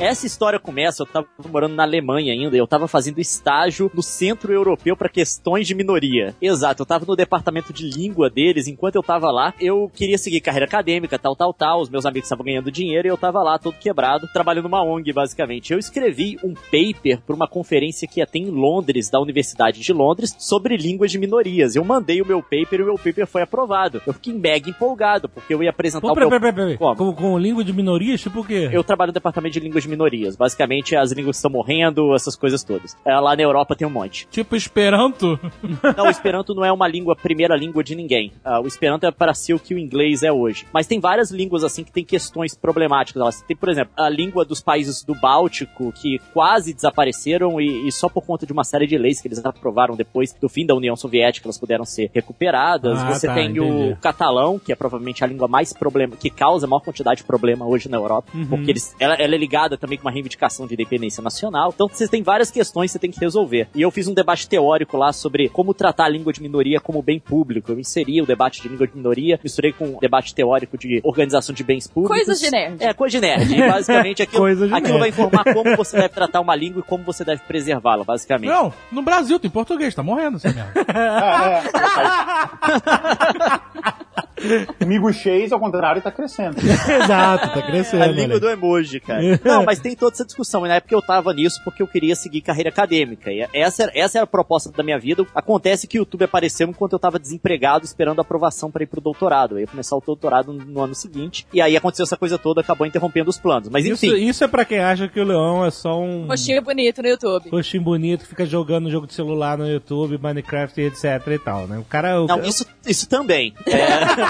Essa história começa, eu tava morando na Alemanha ainda, eu tava fazendo estágio no Centro Europeu para questões de minoria. Exato, eu tava no departamento de língua deles, enquanto eu tava lá, eu queria seguir carreira acadêmica, tal, tal, tal, os meus amigos estavam ganhando dinheiro e eu tava lá todo quebrado, trabalhando numa ONG, basicamente. Eu escrevi um paper para uma conferência que ia ter em Londres, da Universidade de Londres, sobre línguas de minorias. Eu mandei o meu paper e o meu paper foi aprovado. Eu fiquei mega empolgado, porque eu ia apresentar Pô, o meu... peraí, peraí, peraí. Como? Com, com língua de minorias, tipo o quê? Eu trabalho no departamento de línguas de minorias. Basicamente, as línguas estão morrendo, essas coisas todas. É, lá na Europa tem um monte. Tipo Esperanto. Não, o Esperanto não é uma língua, primeira língua de ninguém. Ah, o Esperanto é para ser o que o inglês é hoje. Mas tem várias línguas, assim, que tem questões problemáticas. Elas tem, por exemplo, a língua dos países do Báltico, que quase desapareceram e, e só por conta de uma série de leis que eles aprovaram depois do fim da União Soviética, elas puderam ser recuperadas. Ah, Você tá, tem entendi. o catalão, que é provavelmente a língua mais problema, que causa a maior quantidade de problema hoje na Europa, Uhum. porque eles, ela, ela é ligada também com uma reivindicação de independência nacional. Então você tem várias questões que você tem que resolver. E eu fiz um debate teórico lá sobre como tratar a língua de minoria como bem público. Eu inseri o debate de língua de minoria, misturei com o debate teórico de organização de bens públicos. Coisas de nerd. É, coisa de nerd. E basicamente aquilo, Coisa de aquilo nerd. vai informar como você deve tratar uma língua e como você deve preservá-la, basicamente. Não, no Brasil tem português, tá morrendo essa merda. Amigo Chase, ao contrário, tá crescendo. Exato, tá crescendo. A língua do emoji, cara. Não, mas tem toda essa discussão. E na época eu tava nisso porque eu queria seguir carreira acadêmica. E essa, era- essa era a proposta da minha vida. Acontece que o YouTube apareceu enquanto eu tava desempregado, esperando a aprovação para ir pro doutorado. Eu ia começar o doutorado no, no ano seguinte. E aí aconteceu essa coisa toda, acabou interrompendo os planos. Mas Isso, enfim. isso é pra quem acha que o leão é só um Rostinho bonito no YouTube. roxinho bonito que fica jogando jogo de celular no YouTube, Minecraft e etc e tal, né? O cara. O Não, cara- isso, isso também. É.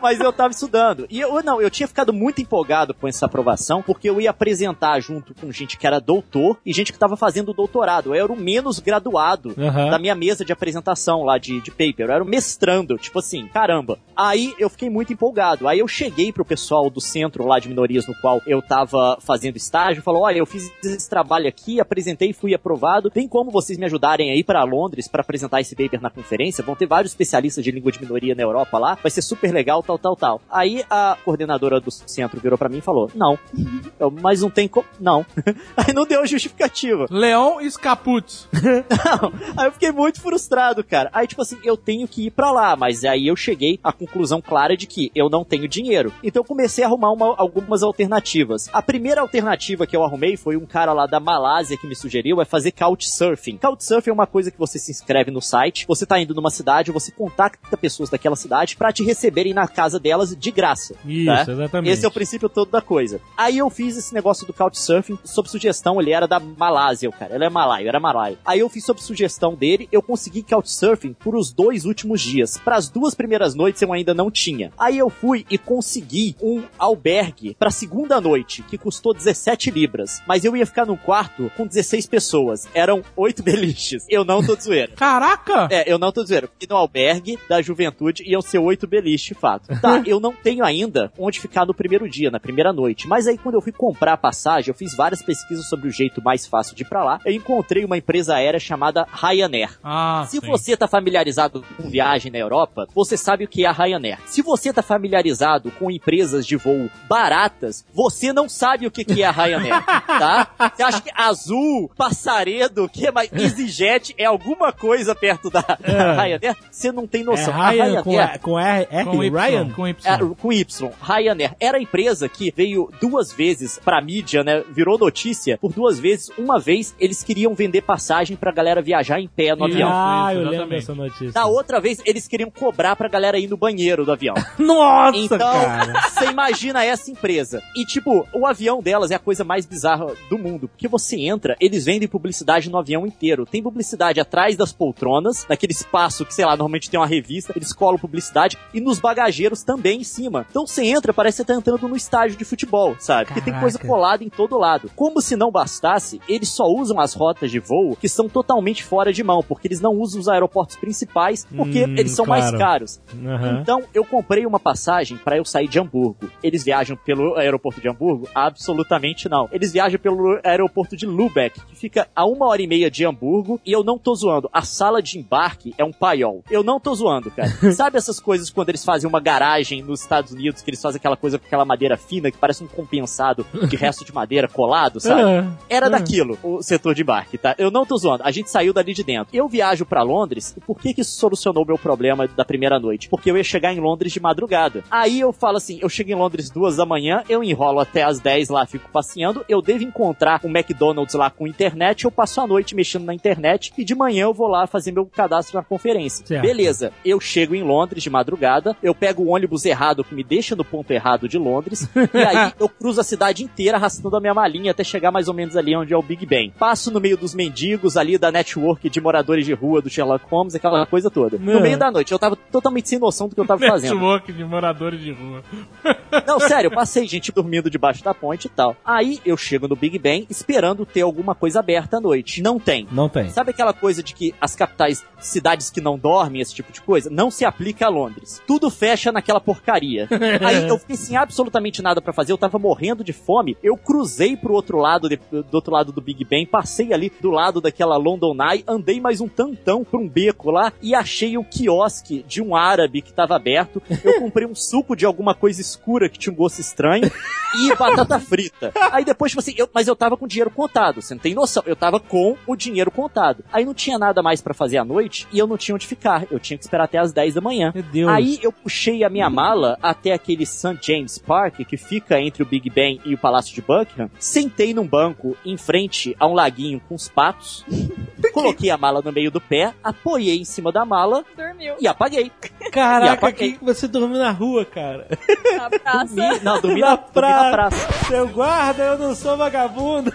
Mas eu tava estudando. E eu não, eu tinha ficado muito empolgado com essa aprovação, porque eu ia apresentar junto com gente que era doutor e gente que tava fazendo doutorado. Eu era o menos graduado Aham. da minha mesa de apresentação lá de, de paper. Eu era o mestrando, tipo assim, caramba. Aí eu fiquei muito empolgado. Aí eu cheguei pro pessoal do centro lá de minorias no qual eu tava fazendo estágio, falou: "Olha, eu fiz esse trabalho aqui, apresentei, fui aprovado. Tem como vocês me ajudarem aí para Londres para apresentar esse paper na conferência? Vão ter vários especialistas de língua de minoria na Europa lá. Vai ser super legal, tal, tal, tal." Aí a coordenadora do centro virou para mim e falou: "Não. Eu, mas não tem como, não." aí não deu justificativa. Leão Escaputz. Não. Aí eu fiquei muito frustrado, cara. Aí, tipo assim, eu tenho que ir pra lá, mas aí eu cheguei à conclusão clara de que eu não tenho dinheiro. Então eu comecei a arrumar uma- algumas alternativas. A primeira alternativa que eu arrumei foi um cara lá da Malásia que me sugeriu é fazer couchsurfing. Couchsurfing é uma coisa que você se inscreve no site, você tá indo numa cidade, você contacta pessoas daquela cidade pra te receberem na casa delas de graça. Isso, tá? exatamente. Esse é o princípio todo da coisa. Aí eu fiz esse negócio do Couchsurfing sob sugestão, ele era da Malásia, o cara. Ele é malaio, era malaio. Aí eu fiz sob sugestão dele, eu consegui Couchsurfing por os dois últimos dias. Para as duas primeiras noites eu ainda não tinha. Aí eu fui e consegui um albergue pra segunda noite, que custou 17 libras. Mas eu ia ficar num quarto com 16 pessoas. Eram oito beliches. Eu não tô de zoeira. Caraca! É, eu não tô dizendo. Porque no albergue da juventude iam ser oito beliches, de fato. Tá, eu não tenho ainda onde ficar no primeiro dia, na primeira noite. Mas aí quando eu fui comprar a passagem, eu fiz várias pesquisas sobre o jeito mais fácil de ir pra lá. Eu encontrei uma empresa aérea chamada Ryanair. Ah, Se sim. você tá familiarizado com viagem na Europa, você sabe o que é a Ryanair. Se você tá familiarizado com empresas de voo baratas, você não sabe o que que é a Ryanair, tá? Você acha que Azul, Passaredo, que é mais EasyJet é alguma coisa perto da, da É. Ryanair? Você não tem É noção. A Ryan com, Ryanair- com R, R Com Ryan? com Y. é, com Y, Ryanair. Era a empresa que veio duas vezes pra mídia, né? Virou notícia por duas vezes. Uma vez eles queriam vender passagem pra galera viajar em pé no Isso. avião. Ah, eu lembro dessa notícia. Da outra vez, eles queriam cobrar pra galera ir no banheiro do avião. Nossa, Então, cara. você imagina essa empresa. E, tipo, o avião delas é a coisa mais bizarra do mundo. Porque você entra, eles vendem publicidade no avião inteiro. Tem publicidade atrás das poltronas, naquele espaço que, sei lá, normalmente tem uma revista, eles colam publicidade, e nos bagageiros também em cima. Então você entra, parece que você tá entrando no estádio de futebol, sabe? Porque tem Caraca. coisa colada em todo lado. Como se não bastasse, eles só usam as rotas de voo que são totalmente fora de mão, porque eles não usam os aeroportos principais, porque Hum, eles são mais claro. caros. Aham. Então, eu comprei uma passagem pra eu sair de Hamburgo. Eles viajam pelo aeroporto de Hamburgo? Absolutamente não. Eles viajam pelo aeroporto de Lübeck, que fica a uma hora e meia de Hamburgo. E eu não tô zoando. A sala de embarque é um paiol. Eu não tô zoando, cara. Sabe essas coisas quando eles fazem uma garagem nos Estados Unidos, que eles fazem aquela coisa com aquela madeira fina, que parece um compensado de resto de madeira colado, sabe? Ah, Era ah. daquilo, o setor de embarque, tá? Eu não tô zoando. A gente saiu dali de dentro. Eu viajo pra Londres, e por que que isso solucionou o meu problema da primeira noite? Porque eu ia chegar em Londres de madrugada. Aí eu falo assim, eu chego em Londres duas da manhã, eu enrolo até as 10 lá, fico passeando, eu devo encontrar um McDonald's lá com internet, eu passo a noite mexendo na internet, e de manhã eu vou lá fazer meu cadastro na conferência. Certo. Beleza, eu chego em Londres de madrugada, eu pego o ônibus errado que me deixa no ponto errado de Londres, e aí eu cruzo a cidade inteira arrastando a minha malinha até chegar mais ou menos ali onde é o Big Ben. Passo no meio dos mendigos ali da network de moradores de rua do Sherlock Holmes, aquela coisa toda. No Não. meio da noite, eu tava totalmente sem noção do que eu tava fazendo. Network de moradores de rua. Não, sério, eu passei gente dormindo debaixo da ponte e tal. Aí eu chego no Big Ben esperando ter alguma coisa aberta à noite. Não tem. Não tem. Sabe aquela coisa de que as capitais, cidades que não dormem, esse tipo de coisa, não se aplica a Londres. Tudo fecha naquela porcaria. Aí eu fiquei sem absolutamente nada pra fazer, eu tava morrendo de fome. Eu cruzei pro outro lado, de- do outro lado do Big Ben, passei ali do lado daquela London Eye, andei mais um tantão pra um beco lá e achei o quiosque de um árabe que tava aberto. Eu comprei um suco de alguma coisa escura que tinha um gosto estranho e batata frita. Aí depois, tipo assim, eu- mas eu tava com dinheiro contado, você não tem noção. Eu tava com o dinheiro contado. Aí não tinha nada mais pra fazer à noite e eu não tinha onde ficar. Eu tinha que esperar até as 10 da manhã. Meu Deus. Aí eu puxei a minha mala até aquele St. James Park, que fica entre o Big Ben e o Palácio de Buckingham. Sentei num banco em frente a um laguinho com os patos. coloquei a mala no meio do pé, apoiei em cima da mala Dormiu e apaguei. E Caraca, apaguei. que você dormiu na rua, cara. na praça. Dormi, não, dormi Na na, dormi na praça. praça. Seu guarda, eu não sou vagabundo.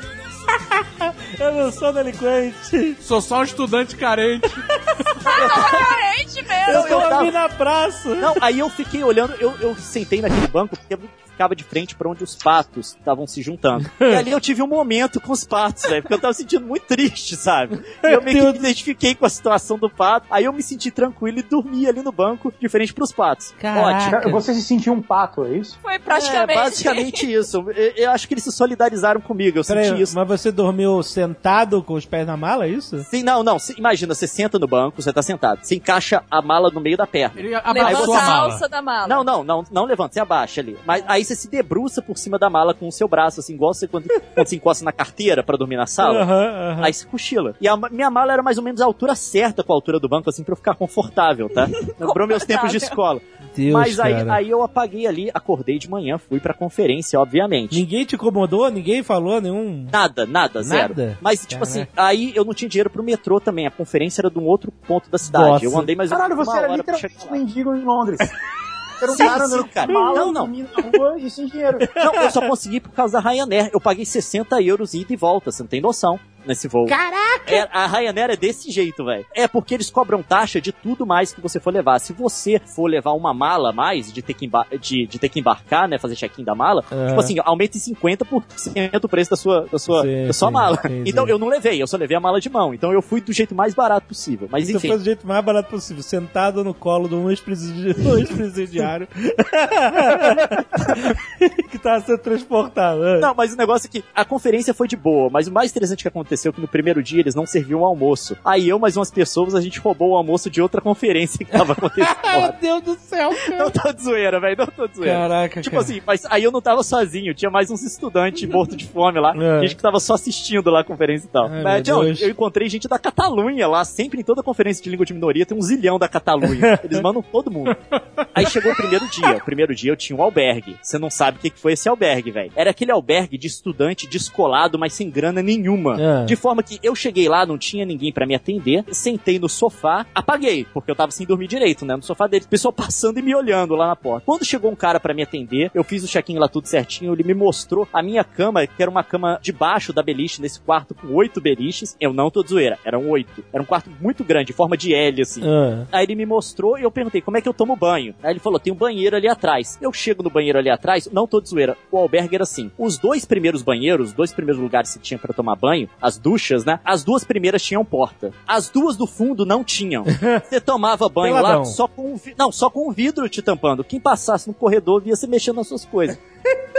Eu não sou delinquente. Sou só um estudante carente. Carente mesmo. Eu eu dormi tava- na praça. Não, aí eu fiquei olhando, eu, eu sentei naquele banco porque ficava de frente pra onde os patos estavam se juntando. E ali eu tive um momento com os patos, velho, porque eu tava sentindo muito triste, sabe? E eu meio que me identifiquei com a situação do pato, aí eu me senti tranquilo e dormi ali no banco, de frente pros patos. Caraca. Ótimo. Você se sentiu um pato, é isso? Foi praticamente. É, basicamente isso. Eu, eu acho que eles se solidarizaram comigo, eu Peraí, senti isso. mas você dormiu sentado com os pés na mala, é isso? Sim, não, não. Cê- imagina, você senta no banco, você tá sentado. Você encaixa a mala no meio da perna. Ele Levanta abraçou a a mala. alça da mala. Não, não, não, não levanta, você abaixa ali. Mas aí você se debruça por cima da mala com o seu braço, assim, igual você quando, quando você encosta na carteira pra dormir na sala. Aham, aham. Aí você cochila. E a minha mala era mais ou menos a altura certa com a altura do banco, assim, pra eu ficar confortável, tá? Lembrou meus tempos de escola. Deus, Mas aí, cara. aí eu apaguei ali, acordei de manhã, fui pra conferência, obviamente. Ninguém te incomodou? Ninguém falou nenhum... Nada, nada, zero. Nada? Mas, tipo Caraca. assim, aí eu não tinha dinheiro pro metrô também. A conferência era de um outro ponto da cidade. Nossa. Eu andei mais ou Caralho, menos você uma era literalmente mendigo em Londres. Era um cara andando cara. com mala, Não, não. na rua e sem dinheiro. Não, eu só consegui por causa da Ryanair. Eu paguei 60 euros ida e volta, você não tem noção. Nesse voo. Caraca! É, a Ryanair é desse jeito, velho. É porque eles cobram taxa de tudo mais que você for levar. Se você for levar uma mala a mais, de ter que, de, de ter que embarcar, né, fazer check-in da mala, É. tipo assim, aumenta em 50% o preço da sua, da sua, Sim, da sua sim, mala. sim, então sim. eu não levei, eu só levei a mala de mão. Então eu fui do jeito mais barato possível. Mas Você enfim. faz do jeito mais barato possível, sentado no colo de um um ex-presidiário que tava sendo transportado. É. Não, mas o negócio é que a conferência foi de boa, mas o mais interessante que aconteceu é que no primeiro dia eles não serviam o almoço. Aí eu mais umas pessoas, a gente roubou o almoço de outra conferência que tava acontecendo. Meu Deus do céu, cara. não tô de zoeira, velho, não tô de zoeira. Caraca, Tipo cara. assim, mas aí eu não tava sozinho, tinha mais uns estudantes mortos de fome lá, É. gente que tava só assistindo lá a conferência e tal. Ai, mas, eu encontrei gente da Catalunha lá, sempre em toda conferência de língua de minoria tem um zilhão da Catalunha. Eles mandam todo mundo. Aí chegou o primeiro dia. O primeiro dia eu tinha um albergue. Você não sabe o que que foi esse albergue, velho. Era aquele albergue de estudante descolado, mas sem grana nenhuma. É. De forma que eu cheguei lá, não tinha ninguém pra me atender, sentei no sofá, apaguei, porque eu tava sem dormir direito, né? No sofá dele, pessoal passando e me olhando lá na porta. Quando chegou um cara pra me atender, eu fiz o check-in lá tudo certinho, ele me mostrou a minha cama, que era uma cama debaixo da beliche, nesse quarto com oito beliches. Eu não tô de zoeira, eram oito. Era um quarto muito grande, em forma de L, assim. Ah. Aí ele me mostrou e eu perguntei como é que eu tomo banho. Aí ele falou: tem um banheiro ali atrás. Eu chego no banheiro ali atrás, não tô de zoeira. O albergue era assim: os dois primeiros banheiros, os dois primeiros lugares que tinha pra tomar banho, as duchas, né? As duas primeiras tinham porta. As duas do fundo não tinham. Você tomava banho Peladão. lá só com um não, só com um vidro te tampando. Quem passasse no corredor via você mexendo nas suas coisas.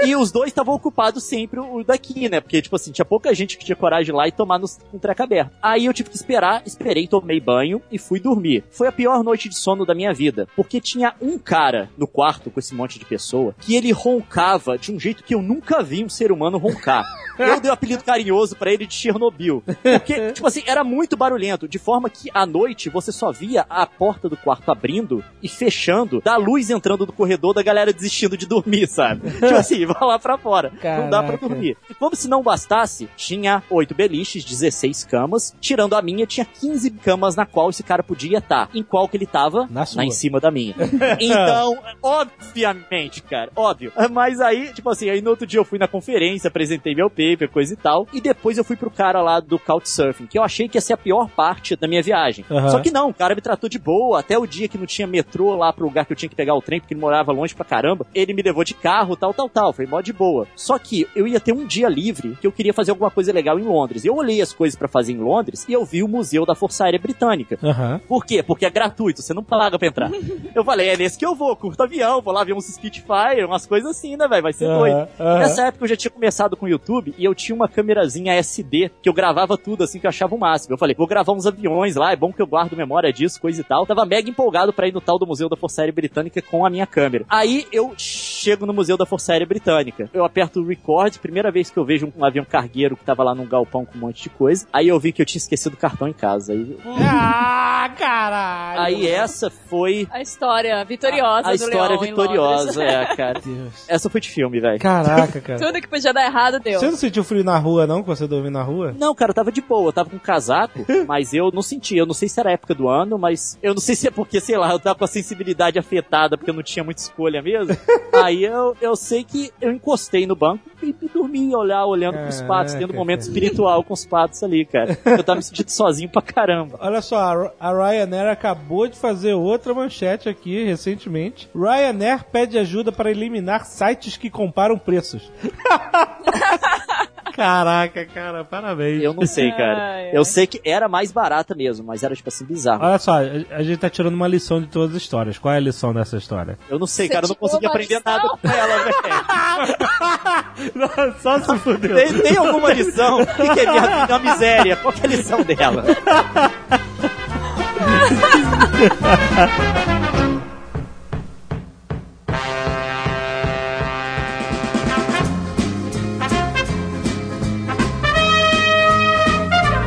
E os dois estavam ocupados sempre o daqui, né? Porque, tipo assim, tinha pouca gente que tinha coragem de ir lá e tomar no, com o treco aberto. Aí eu tive que esperar, esperei, tomei banho e fui dormir. Foi a pior noite de sono da minha vida. Porque tinha um cara no quarto com esse monte de pessoa que ele roncava de um jeito que eu nunca vi um ser humano roncar. Eu dei o apelido carinhoso pra ele de Chernobyl. Porque, tipo assim, era muito barulhento. De forma que à noite você só via a porta do quarto abrindo e fechando, da luz entrando do corredor, da galera desistindo de dormir, sabe? Tipo assim, vai lá pra fora. Não dá pra Caraca. dormir. E como se não bastasse, tinha oito beliches, 16 camas. Tirando a minha, tinha 15 camas na qual esse cara podia estar. Em qual que ele tava? Na sua. em cima da minha. Então, obviamente, cara, óbvio. Mas aí, tipo assim, aí no outro dia eu fui na conferência, apresentei meu paper, coisa e tal. E depois eu fui pro cara lá do Couchsurfing, que eu achei que ia ser a pior parte da minha viagem. Aham. Só que não, o cara me tratou de boa. Até o dia que não tinha metrô lá pro lugar que eu tinha que pegar o trem, porque ele morava longe pra caramba. Ele me levou de carro, tal, tal, tal. Foi mó de boa. Só que eu ia ter um dia livre que eu queria fazer alguma coisa legal em Londres. Eu olhei as coisas pra fazer em Londres e eu vi o Museu da Força Aérea Britânica. Aham. Por quê? Porque é gratuito, você não paga pra entrar. eu falei, é nesse que eu vou, curto avião, vou lá ver uns Spitfire, umas coisas assim, né, velho? Vai ser Aham, doido. aham. Nessa época eu já tinha começado com o YouTube e eu tinha uma câmerazinha SD que eu gravava tudo assim que eu achava o máximo. Eu falei, vou gravar uns aviões lá, é bom que eu guardo memória disso, coisa e tal. Tava mega empolgado pra ir no tal do Museu da Força Aérea Britânica com a minha câmera. Aí eu chego no Museu da Força Aérea Britânica. Eu aperto o record, primeira vez que eu vejo um avião cargueiro que tava lá num galpão com um monte de coisa. Aí eu vi que eu tinha esquecido o cartão em casa. Aí, Ah, caralho! aí essa foi A história vitoriosa a do história Leão em vitoriosa, é, cara. Deus. Essa foi de filme, velho. Caraca, cara. Tudo que podia dar errado deu. Você não sentiu frio na rua, não, quando você dormiu na rua? Não, cara, eu tava de boa, eu tava com casaco, mas eu não senti. Eu não sei se era a época do ano, mas eu não sei se é porque, sei lá, eu tava com a sensibilidade afetada porque eu não tinha muita escolha mesmo. Aí eu, eu sei que eu encostei no banco e, e dormi olhar, olhando pros Caraca, patos, tendo um momento cara. espiritual com os patos ali, cara. Eu tava me sentindo sozinho pra caramba. Olha só, a- a Ryanair acabou de fazer outra manchete aqui recentemente. Ryanair pede ajuda para eliminar sites que comparam preços. Caraca, cara, parabéns. Eu não sei, cara. Ai, ai. Eu sei que era mais barata mesmo, mas era tipo assim bizarro. Olha só, a, gente tá tirando uma lição de todas as histórias. Qual é a lição dessa história? Eu não sei, Você cara, eu não consegui aprender lição? nada com ela, velho. Só se fudeu. Tem, tem alguma lição? O que, que é minha, minha miséria? Qual que é a lição dela?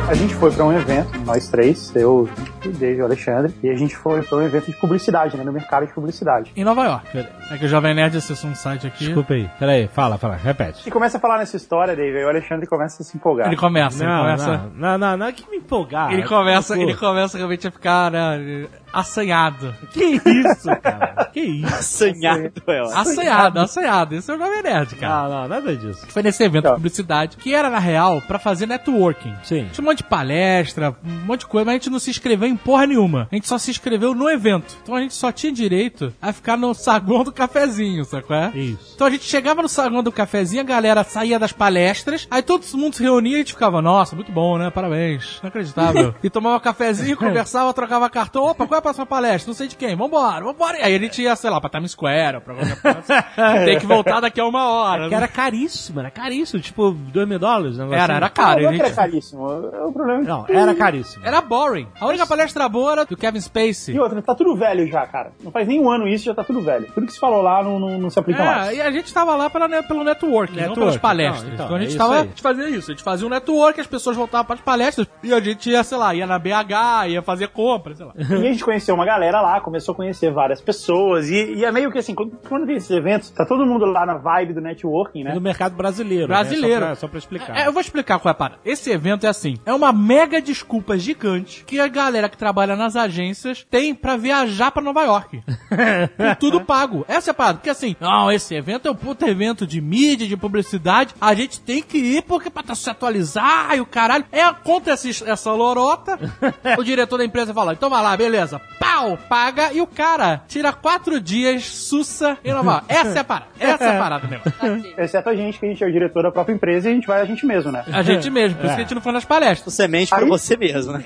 A gente foi pra um evento, nós três, eu, evento, Dave e o Alexandre, e a gente foi para um evento de publicidade, né? No mercado de publicidade. Em Nova York. É que o Jovem Nerd acessou um site aqui. Desculpa aí. Peraí, fala, fala, repete. E começa a falar nessa história, Dave, aí o Alexandre começa a se empolgar. Ele começa, ele Não, começa. não, não, não, não, é que me empolgar. Ele começa, Pô, ele começa realmente a ficar né, assanhado. Que isso, cara? Que isso? Assanhado, é, ó. Assanhado, assanhado. Esse é o Jovem Nerd, cara. Não, não, nada disso. Foi nesse evento Tá. de publicidade que era, na real, pra fazer networking. Sim. Tinha um monte de palestra, um monte de coisa, mas a gente não se inscreveu em porra nenhuma. A gente só se inscreveu no evento. Então a gente só tinha direito a ficar no saguão do cafezinho, sacou? É? Isso. Então a gente chegava no saguão do cafezinho, a galera saía das palestras, aí todo mundo se reunia e a gente ficava, nossa, muito bom, né? Parabéns. Inacreditável. e tomava cafezinho, conversava, trocava cartão. Opa, qual é a próxima palestra? Não sei de quem. Vambora, vambora. E aí a gente ia, sei lá, pra Times Square, ou pra qualquer coisa. Tem que voltar daqui a uma hora. Que era caríssimo, era caríssimo. Tipo, dois mil dólares. Era, assim. era caro. não é que era gente- caríssimo. O problema é que Não, era caríssimo. Era boring. A única palestra boa do Kevin Spacey. E outra, tá tudo velho já, cara. Não faz nem um ano isso, já tá tudo velho. Tudo que se falou lá não, não, não se aplica É, mais. e a gente tava lá pela, pelo network, não pelas palestras. então, Então, então, a é gente isso tava. aí. A gente fazia isso. A gente fazia um network, as pessoas voltavam para as palestras e a gente ia, sei lá, ia na BH, ia fazer compra, sei lá. E a gente conheceu uma galera lá, começou a conhecer várias pessoas. E, e é meio que assim, quando, quando tem esses eventos, tá todo mundo lá na vibe do networking, né? Do mercado brasileiro. né? Brasileiro. Só, pra, só pra explicar. É, eu vou explicar qual é a parada. Esse evento é assim: é uma mega desculpa gigante que a galera que trabalha nas agências tem pra viajar pra Nova York. Com tudo pago. Essa é a parada. Porque assim, não, esse evento é um puta evento de mídia, de publicidade. A gente tem que ir porque pra se atualizar e o caralho. É contra esse- essa lorota. o diretor da empresa fala: então vai lá, beleza. Pau, paga e o cara tira quatro dias sussa em Nova York. Essa é a parada. Essa é a parada mesmo. Exceto a gente, que a gente é o diretor da própria empresa e a gente vai a gente mesmo, né? A gente mesmo, por isso que a gente não foi nas palestras. Semente pra Aí- você mesmo, né?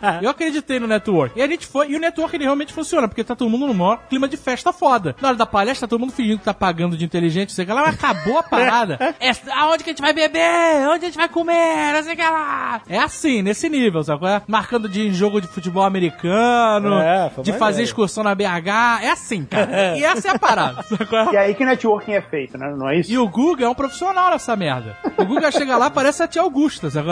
Eu acreditei no network. E a gente foi, e o network ele realmente funciona, porque tá todo mundo no maior clima de festa foda. Na hora da palestra, tá todo mundo fingindo que tá pagando de inteligente, sei que lá, mas acabou a parada. É, aonde que a gente vai beber? Onde a gente vai comer? Não sei que lá. É assim, nesse nível, sabe? é? Marcando de em jogo de futebol americano, É, de fazer excursão na BH. É assim, cara. E essa é a parada, sabe? é? E aí que networking é feito, né? Não é isso? E o Guga é um profissional nessa merda. O Guga chega lá, parece a tia Augusta, sabe?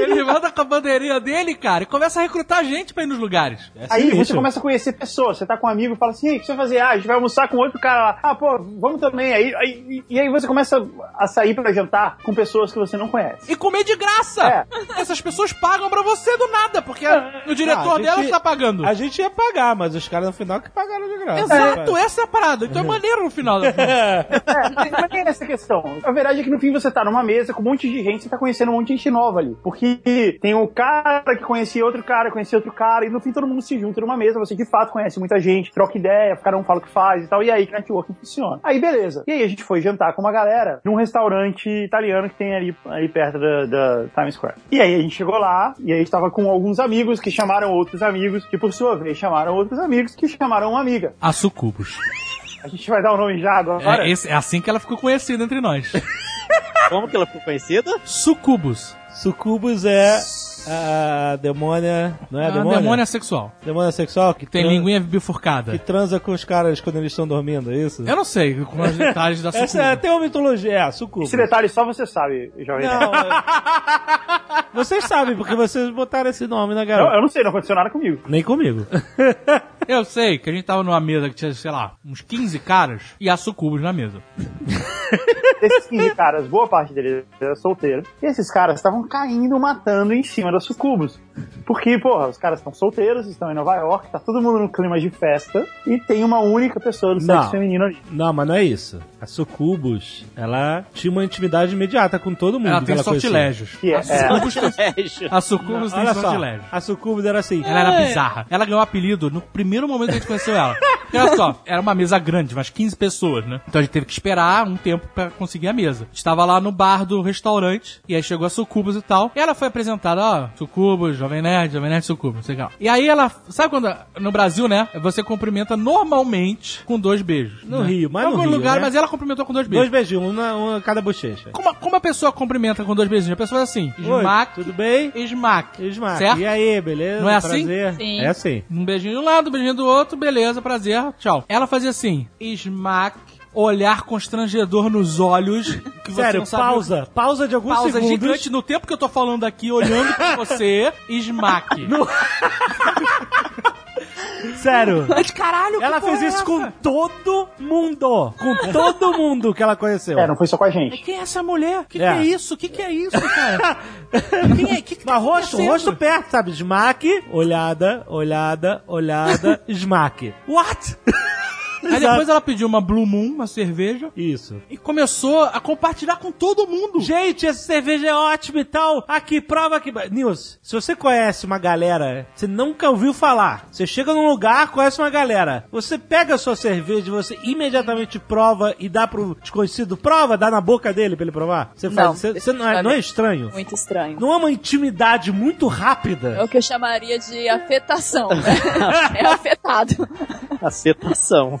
É? Ele manda com a bandeirinha dele, cara, e começa a recrutar gente pra ir nos lugares. É Aí você começa a conhecer pessoas, você tá com um amigo e fala assim, "Ei, o que você vai fazer? Ah, a gente vai almoçar com outro cara lá. Ah, pô, vamos também. Aí, aí- e aí você começa a sair pra jantar com pessoas que você não conhece. E comer de graça! É. Essas pessoas pagam pra você do nada, porque o diretor Ah, a gente- dela está pagando. A gente ia pagar, mas os caras no final que pagaram de graça. Exato, essa é a parada. Então é maneiro no final. Da... É, mas tem essa questão. A verdade é que no fim você tá numa mesa com um monte de gente, você tá conhecendo um monte de gente nova ali. Porque tem o cara que conhecia outro cara, conhecia outro cara, e no fim todo mundo se junta numa mesa, você de fato conhece muita gente, troca ideia, cada um fala o que faz e tal, e aí que networking funciona. Aí beleza. E aí a gente foi jantar com uma galera num restaurante italiano que tem ali, ali perto da, da Times Square. E aí a gente chegou lá, e aí a gente tava com alguns amigos que chamaram outros amigos, que por sua vez chamaram outros amigos que chamaram uma amiga. A Sucubus. A gente vai dar o nome já agora. É, esse- é assim que ela ficou conhecida entre nós. Como que ela ficou conhecida? Sucubus. Sucubus é a demônia. Não é a a demônia? demônia sexual. Demônia sexual que Tem linguinha bifurcada. Que transa com os caras quando eles estão dormindo, é isso? Eu não sei com os detalhes da Sucubus. Essa é, tem uma mitologia, é, Sucubus. Esse detalhe só você sabe, Jovem. Não, é- vocês sabem, porque vocês botaram esse nome na Eu, garota. eu não sei, não aconteceu nada comigo. Nem comigo. Eu sei que a gente tava numa mesa que tinha, sei lá, uns 15 caras e a Sucubus na mesa. Desses 15 caras, boa parte deles era solteiro. E esses caras estavam caindo, matando em cima da sucubus. Porque, porra, os caras estão solteiros, estão em Nova York, tá todo mundo no clima de festa e tem uma única pessoa do sexo Não. feminino ali. Não, mas não é isso. A Sucubus, ela tinha uma intimidade imediata com todo mundo. Ela tem sortilégios. Que é, A é, Sucubus tem, Sortilégio. a Sucubus tem sortilégios. a Sucubus era assim. Ela era bizarra. Ela ganhou o apelido no primeiro momento que a gente conheceu ela. E olha só, era uma mesa grande, umas 15 pessoas, né? Então a gente teve que esperar um tempo pra conseguir a mesa. Estava lá no bar do restaurante, e aí chegou a Sucubus e tal. E ela foi apresentada, ó, Sucubus, Jovem Nerd, Jovem Nerd, Sucubus, sei lá. E aí ela, sabe quando, no Brasil, né, você cumprimenta normalmente com dois beijos. No né? Rio, mas Em no algum Rio, lugar, né? mas ela cumprimentou com dois Dois beijos. beijinhos, um, na, um a cada bochecha. Como, como a pessoa cumprimenta com dois beijinhos? A pessoa faz assim, Oi, smack, tudo bem? smack. Esmaca. Certo? E aí, beleza? Não é assim? Prazer? Sim. É assim. Um beijinho de um lado, um beijinho do outro, beleza, prazer, tchau. Ela fazia assim, smack, olhar constrangedor nos olhos. Que você Sério, não sabe- pausa. Pausa de alguns Pausa segundos. gigante no tempo que eu tô falando aqui, olhando pra você, smack. Sério. Mas caralho, que Ela fez é isso com essa? todo mundo. Com todo mundo que ela conheceu. É, não foi só com a gente. Quem é essa mulher? Que que É. é isso? Que que é isso, cara? Quem é? Que que tá Mas rosto, acontecendo? rosto perto, sabe? Smack, olhada, olhada, olhada, smack. What? Aí depois ela pediu uma Blue Moon, uma cerveja, Isso. e começou a compartilhar com todo mundo. Gente, essa cerveja é ótima e tal. Aqui, prova aqui. Nils, se você conhece uma galera, você nunca ouviu falar. Você chega num lugar, conhece uma galera. Você pega a sua cerveja, você imediatamente prova e dá pro desconhecido. Prova, dá na boca dele pra ele provar. Você faz. Não. Você, você não, é, não é estranho? Muito estranho. Não é uma intimidade muito rápida? É o que eu chamaria de afetação. né? é afetado. Acetação.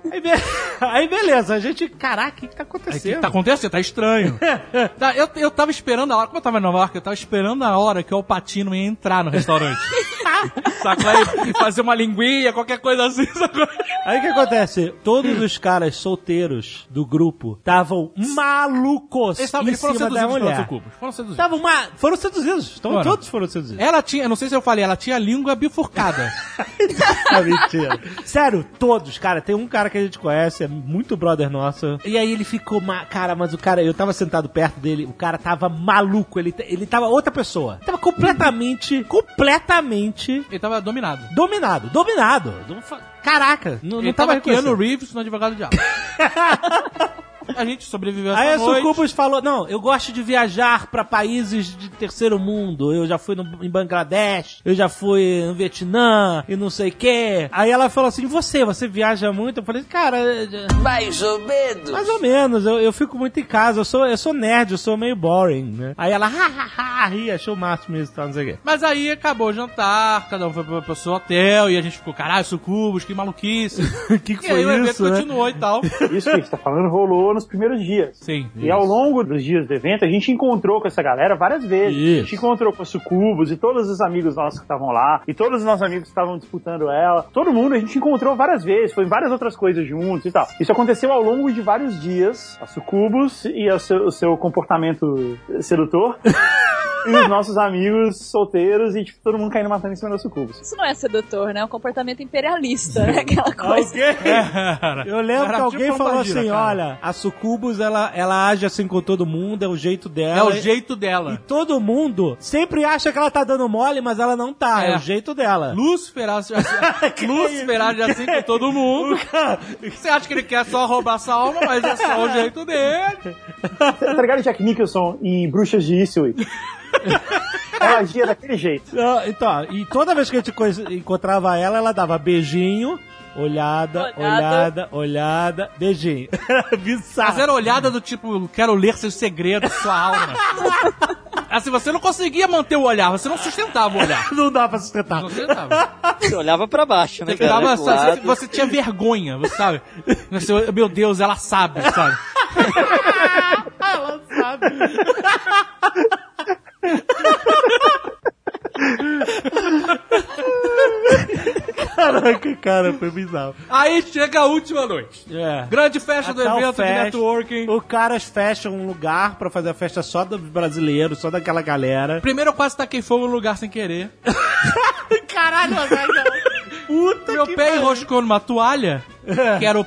Aí, be- aí beleza, a gente. Caraca, o que, que tá Aí, o que acontecendo? tá acontecendo? Tá estranho. Tá, eu, eu tava esperando a hora, como eu tava em Nova York, eu tava esperando a hora que o Patino ia entrar no restaurante. sacou? Aí, fazer uma linguinha, qualquer coisa assim, sacou? Aí o que acontece? Todos os caras solteiros do grupo estavam malucos Eles, tavam, em eles foram cima da seduzidos mulher. sucubos. Foram seduzidos. Estavam ma... Foram seduzidos. Então, Foram. todos foram seduzidos. Ela tinha, não sei se eu falei, ela tinha língua bifurcada. Ah, mentira. Sério, todos, cara. Tem um cara que a gente conhece, é muito brother nosso. E aí ele ficou, ma... cara, mas o cara, eu tava sentado perto dele, o cara tava maluco, ele, ele tava outra pessoa. Tava completamente, completamente Ele tava dominado. dominado, dominado. Caraca, não, Ele não tava tava reconhecendo. Reeves no Advogado do Diabo. a gente sobreviveu essa Aí a noite. Sucubus falou: Não, eu gosto de viajar pra países de terceiro mundo. Eu já fui no- em Bangladesh, eu já fui no Vietnã e não sei o quê. Aí ela falou assim: Você, você viaja muito? Eu falei: Cara, Mais ou menos. mais ou menos. Eu, eu fico muito em casa. Eu sou, eu sou nerd, eu sou meio boring, né? Aí ela, ha, ha, ha, ri, achou o máximo isso, tal, não sei o quê. Mas aí acabou o jantar, cada um foi pro, pro seu hotel e a gente ficou, caralho, sucubus, que maluquice. O que, que e aí o foi evento isso? Né? continuou e tal. Isso que a gente tá falando rolou nos primeiros dias. Sim. E ao longo dos dias do evento, a gente encontrou com essa galera várias vezes. Isso. A gente encontrou com a Sucubus e todos os amigos nossos que estavam lá, e todos os nossos amigos que estavam disputando ela. Todo mundo a gente encontrou várias vezes, foi em várias outras coisas juntos e tal. Isso aconteceu ao longo de vários dias. A Sucubus e o seu, o seu comportamento sedutor. e os nossos amigos solteiros e, tipo, todo mundo caindo matando em cima da Sucubus. Isso não é sedutor, né? É um comportamento imperialista, né? Aquela coisa. Alguém? Eu lembro Era que alguém tipo falou assim: cara. olha, a Sucubus ela, ela age assim com todo mundo, é o jeito É dela. o jeito dela. E todo mundo sempre acha que ela tá dando mole, mas ela não tá. É, É. o jeito dela. Lúcifer age assim, Lúcifer age assim com todo mundo. Você acha que ele quer só roubar essa alma, mas é só o jeito dele. Tá ligado Jack Nicholson em Bruxas de Eastwick? Ela agia daquele jeito. Então, e toda vez que a gente encontrava ela, ela dava beijinho, olhada, Olhada. olhada, olhada, beijinho. Bizarro. Mas era olhada do tipo, quero ler seus segredos, sua alma. Assim, você não conseguia manter o olhar, você não sustentava o olhar. Não dá pra sustentar. Não sustentava. Você olhava pra baixo, né, Você, cara? sabe, lado. você, você tinha vergonha, você sabe? Você, meu Deus, ela sabe, sabe? Ela sabe. Caraca, cara, foi bizarro. Aí chega a última noite. É. Grande festa do A tal evento de networking. O caras fecham um lugar pra fazer a festa só dos brasileiros, só daquela galera. Primeiro eu quase taquei fogo no lugar sem querer. Caralho, Puta Meu que pé pariu. enroscou numa toalha, que era um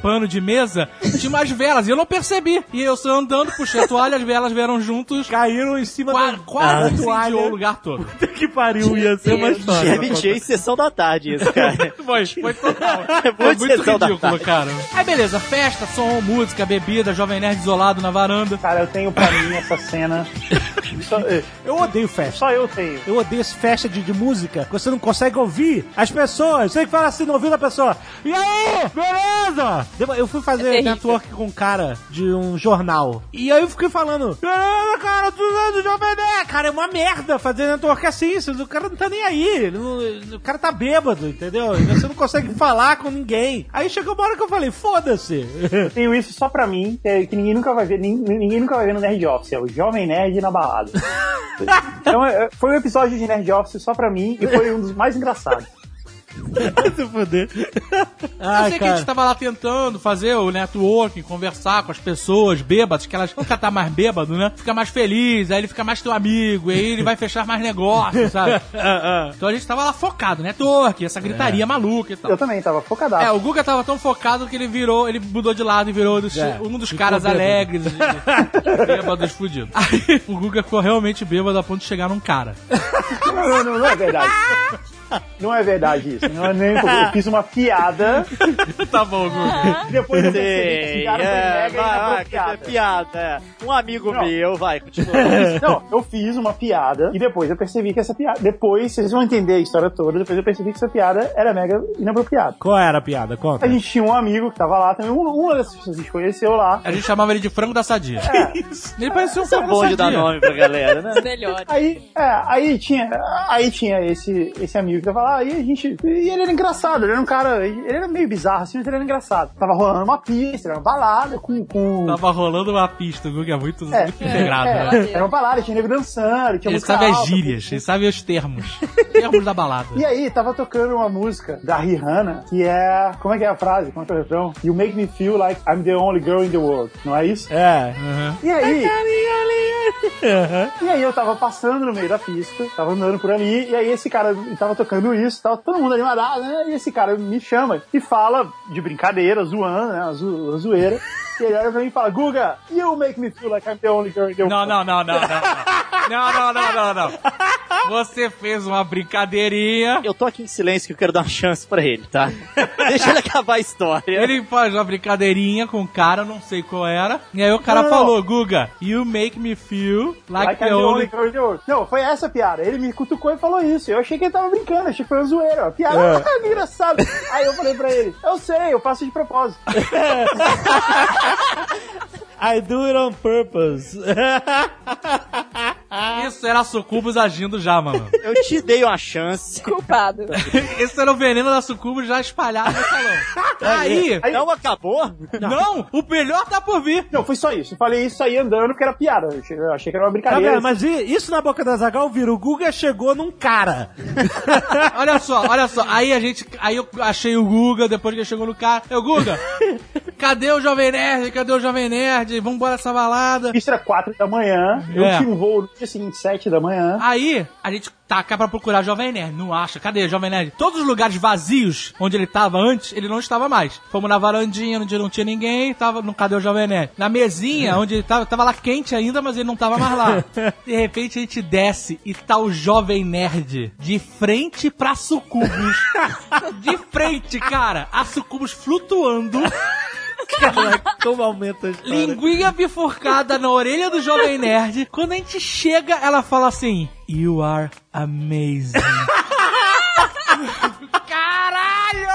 pano de mesa, tinha umas velas, e eu não percebi. E eu só andando, puxei a toalha, as velas vieram juntos, Caíram em cima da, quase toalha. o lugar todo. Puta que pariu, ia ser uma história. GMG em sessão da tarde, isso, cara. Foi, foi total. É Foi muito muito sessão da ridículo, tarde. cara. Aí beleza, festa, som, música, bebida, jovem nerd isolado na varanda. Cara, eu tenho pra mim essa cena. Só, é, Eu odeio festa. só eu tenho. Eu odeio essa festa de, de música, você não consegue ouvir as pessoas. Você tem que falar assim no ouvido da pessoa. E aí, beleza? Eu fui fazer terrível. network com um cara de um jornal. E aí eu fiquei falando, beleza, cara, tu é do Jovem Nerd. Cara, é uma merda fazer network assim. O cara não tá nem aí. não- o cara tá bêbado, entendeu? Você não consegue falar com ninguém. Aí chegou uma hora que eu falei, foda-se. Eu tenho isso só pra mim, que, é- ninguém nunca vai ver, nin- ninguém nunca vai ver no Nerd Office, é o Jovem Nerd na balada. Então, é- foi um episódio de Nerd Office só pra mim e foi um dos mais engraçados. Se fuder. Eu Ai, sei que a gente cara. tava lá tentando fazer o networking, conversar com as pessoas bêbadas, que elas nunca tá mais bêbado, né? Fica mais feliz, aí ele fica mais teu amigo, aí ele vai fechar mais negócios, sabe? Então a gente tava lá focado, networking, essa gritaria maluca e tal. Eu também tava focadaço. É, o Guga tava tão focado que ele virou, ele mudou de lado e virou dos- É, um dos ficou caras bêbado. alegres, bêbados fudidos. Aí o Guga ficou realmente bêbado a ponto de chegar num cara. Não, não, não é verdade. Não é verdade isso. Não é nem eu fiz uma piada tá bom, Guga. e depois eu percebi que esse foi é, mega vai, vai, piada, é. Um amigo Não. meu, vai, continua. Não, eu fiz uma piada e depois eu percebi que essa piada. Depois, vocês vão entender a história toda, depois eu percebi que essa piada era mega inapropriada. Qual era a piada? Conta. A gente tinha um amigo que tava lá também, um- uma dessas pessoas que a gente conheceu lá. A gente chamava ele de frango da sadia. É. Ele parecia um Isso é frango bom da de dar sadia. nome pra galera, né? Melhor. Aí, é, aí tinha, aí tinha esse, esse amigo que tava lá, e a gente, e ele era engraçado, ele era um cara, ele era meio bizarro assim, mas ele era engraçado. Tava rolando uma pista, era uma balada com, com... Tava rolando uma pista, o Guga é muito, É, muito integrado, é, né? era uma balada, tinha nego dançando, tinha Ele música sabe as alta, gírias, ele sabe os termos. termos da balada. E aí, tava tocando uma música da Rihanna, que é. Como é que é a frase? Como é que é o refrão? You make me feel like I'm the only girl in the world. Não é isso? É. Uhum. E aí, Aham. e aí eu tava passando no meio da pista, tava andando por ali, e aí esse cara tava tocando isso, tava todo mundo animado, né? E esse cara me chama e fala de brincadeira, zoando, né? Uma, zo- uma zoeira. E ele olha pra mim e fala, Guga, you make me feel like I'm the only girl in the world. Não, não, não, não, não. Não, não, não, não, não. Você fez uma brincadeirinha. Eu tô aqui em silêncio que eu quero dar uma chance pra ele, tá? Deixa ele acabar a história. Ele faz uma brincadeirinha com o cara, não sei qual era. E aí o cara Não, não, falou, Guga, you make me feel like, Like the the only only... Não, foi essa a piada. Ele me cutucou e falou isso. Eu achei que ele tava brincando, achei que foi uma zoeira. A piada, É. que engraçado. Aí eu falei pra ele, eu sei, eu faço de propósito. I do it on purpose. Isso era sucubus agindo já, mano. Eu te dei uma chance. Culpado. Esse era o veneno da sucubus já espalhado no salão. Aí... Aí- Não acabou? Não, o melhor tá por vir. Não, foi só isso. Eu falei isso aí andando que era piada. Eu achei, eu achei que era uma Tá brincadeira. vendo? Mas isso na boca da Zagal vira. O Guga chegou num cara. Olha só, olha só. Aí a gente. Aí eu achei o Guga depois que ele chegou no cara. Eu, Guga, cadê o Jovem Nerd? Cadê o Jovem Nerd? Vamos embora essa balada. Isso era 4 da manhã. Eu É. tinha um voo dia seguinte, 7 da manhã. Aí a gente taca pra procurar Jovem Nerd. Não acha. Cadê Jovem Nerd? Todos os lugares vazios onde ele tava antes, ele não estava mais. Fomos na varandinha, onde não tinha ninguém, tava. Não, cadê o Jovem Nerd? Na mesinha, onde ele tava, tava lá quente ainda, mas ele não tava mais lá. De repente a gente desce e tá o Jovem Nerd de frente pra sucubus. de frente, cara. A sucubus flutuando. Caraca, como aumenta a história. Linguinha bifurcada na orelha do Jovem Nerd. Quando a gente chega, ela fala assim: You are amazing. Caralho!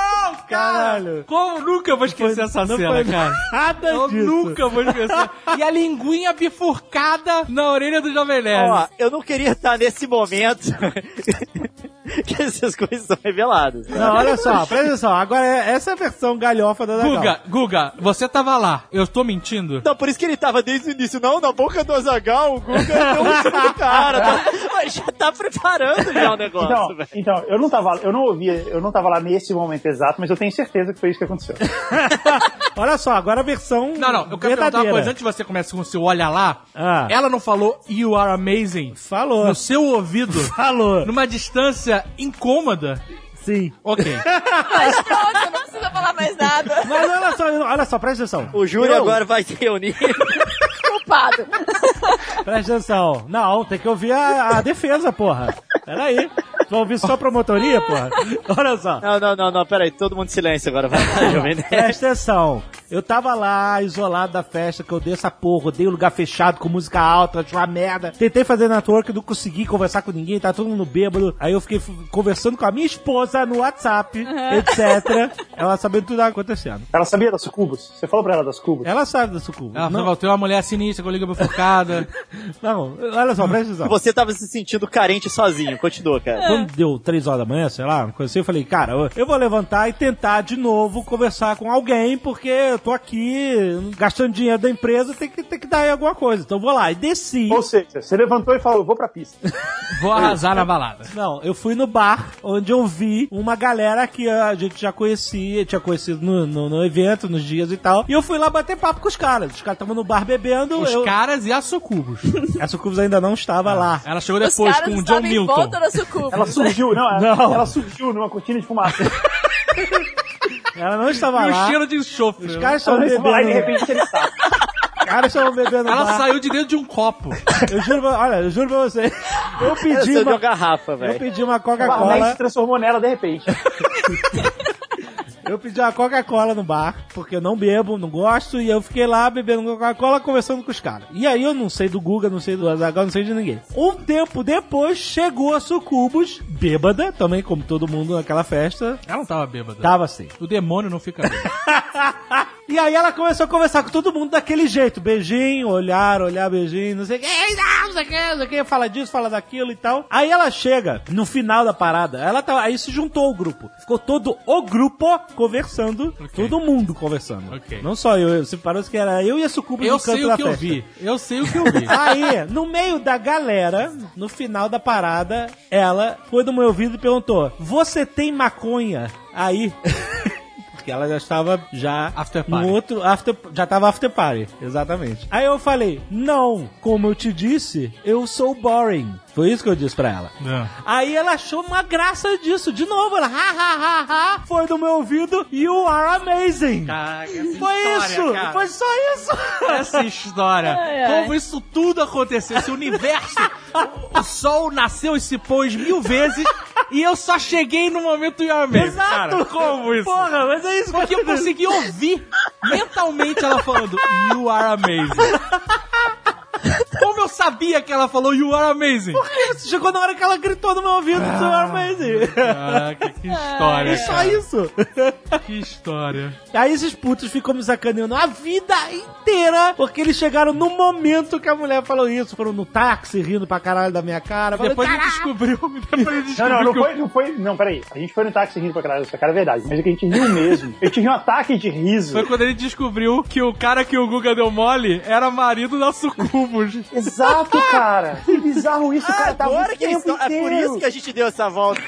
Cara! Caralho. Como nunca vou esquecer essa não cena, foi cara? nada Eu disso. nunca vou esquecer. E a linguinha bifurcada na orelha do Jovem Nerd. Ó, eu não queria estar nesse momento que essas coisas são reveladas. Não, olha só, presta atenção. Agora, é- essa é a versão galhofa da Zagal. Guga, Guga, você tava lá. Eu tô mentindo? Não, por isso que ele tava desde o início. Não, na boca do Azagal, o Guga deu um cara. Tá, mas já tá preparando já o negócio, Então, então, eu não tava, eu não ouvia, eu não tava lá nesse momento exato, mas eu tenho certeza que foi isso que aconteceu. Olha só, agora a versão Não, não, eu quero perguntar uma verdadeira. coisa. Antes de você começar com o seu olha lá, Ah. ela não falou You are amazing Falou. no seu ouvido, Falou. numa distância incômoda? Sim. Ok. Mas pronto, não precisa falar mais nada. Mas olha só, olha só, presta atenção. O Júlio Eu- agora vai se reunir. Culpado. Presta atenção. Não, tem que ouvir a, a defesa, porra. Peraí. Vai ouvir só a promotoria, porra? Olha só. Não, não, não, não, peraí, todo mundo em silêncio agora, vai lá, Jovem Nerd. Presta atenção. Eu tava lá, isolado da festa, que eu dei essa porra, dei um lugar fechado com música alta, tinha uma merda. Tentei fazer network, não consegui conversar com ninguém, tá todo mundo bêbado. Aí eu fiquei conversando com a minha esposa no WhatsApp, etc. Ela sabendo tudo que tava acontecendo. Ela sabia das sucubus? Você falou pra ela das sucubus? Ela sabe da sucuba. Ela Não, falou, tem uma mulher sinistra com liga bifurcada. não, olha só, presta atenção. Você tava se sentindo carente sozinho. Continua, cara. Quando deu três horas da manhã, sei lá, uma coisa assim, eu falei, cara, eu- vou levantar e tentar de novo conversar com alguém, porque eu tô aqui gastando dinheiro da empresa, tem que, tem que dar aí alguma coisa. Então eu vou lá. E desci. Ou seja, você levantou e falou, vou pra pista. Vou arrasar na balada. Não, eu fui no bar onde eu vi uma galera que a gente já conhecia, tinha conhecido no, no, no evento, nos dias e tal. E eu fui lá bater papo com os caras. Os caras estavam no bar bebendo. Os eu... caras e a Sucubus. A Sucubus ainda não estava lá. Ela chegou depois com o John Milton. Volta da sucuba. Ela surgiu, não, ela, Não. ela surgiu numa cortina de fumaça. Ela não estava E o lá. cheiro de enxofre. Os né? caras Ela estavam estava lá e de bebendo. repente ele está. Os caras estavam bebendo Ela bar. saiu de dentro de um copo. Eu juro, pra- olha, eu juro pra você. Eu pedi uma uma, garrafa, eu velho. pedi uma O Coca-Cola. se transformou nela de repente. Eu pedi uma Coca-Cola no bar, porque eu não bebo, não gosto, e eu fiquei lá bebendo Coca-Cola, conversando com os caras. E aí eu não sei do Guga, não sei do Azaghal, não sei de ninguém. Um tempo depois, chegou a Sucubus, bêbada, também como todo mundo naquela festa. Ela não tava bêbada. Tava assim. O demônio não fica bêbado. E aí ela começou a conversar com todo mundo daquele jeito. Beijinho, olhar, olhar, beijinho, não sei o que. Não, sei o que, não sei o que. Fala disso, fala daquilo e tal. Aí ela chega no final da parada. Ela tá, aí se juntou o grupo. Ficou todo o grupo conversando. Todo mundo conversando. Ok. Não só eu. Você parece que era eu e a Sucuba Eu no canto sei o da que eu festa. vi. Eu sei o que eu vi. Aí, no meio da galera, no final da parada, ela foi do meu ouvido e perguntou: Você tem maconha aí? Porque ela já estava já After no party. outro after, já estava after party, exatamente. Aí eu falei: "Não, como eu te disse, eu sou boring". Foi isso que eu disse pra ela. Não. Aí ela achou uma graça disso. De novo, ela, ha, ha, ha, ha, foi do meu ouvido, you are amazing. Foi isso, foi só isso. Essa história. Ai, ai. Como isso tudo aconteceu. Esse universo, o sol nasceu e se pôs mil vezes e eu só cheguei no momento e amei. Exato. Cara, como isso? Porra, mas é isso Porque eu consegui ouvir mentalmente ela falando You are amazing. Como eu sabia que ela falou You are amazing? Chegou na hora que ela gritou no meu ouvido, you are amazing. Caraca, que história. É só cara. isso. Que história. Aí esses putos ficam me sacaneando a vida inteira, porque eles chegaram no momento que a mulher falou isso. Foram no táxi rindo pra caralho da minha cara. Falei, Depois ele descobriu. Depois ele Não, descobriu não, não que eu- foi, não foi. Não, peraí. A gente foi no táxi rindo pra caralho, essa cara é verdade. Mas é que a gente riu mesmo. Eu tive um ataque de riso. Foi quando ele descobriu que o cara que o Guga deu mole era marido da Exato, cara. Que bizarro isso, cara. Tá Agora que eles tempo estão- É por isso que a gente deu essa volta.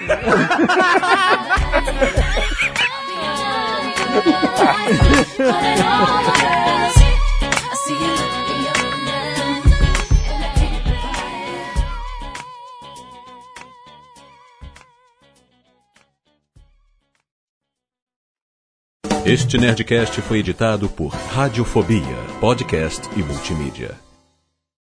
Este Nerdcast foi editado por Radiofobia, podcast e multimídia.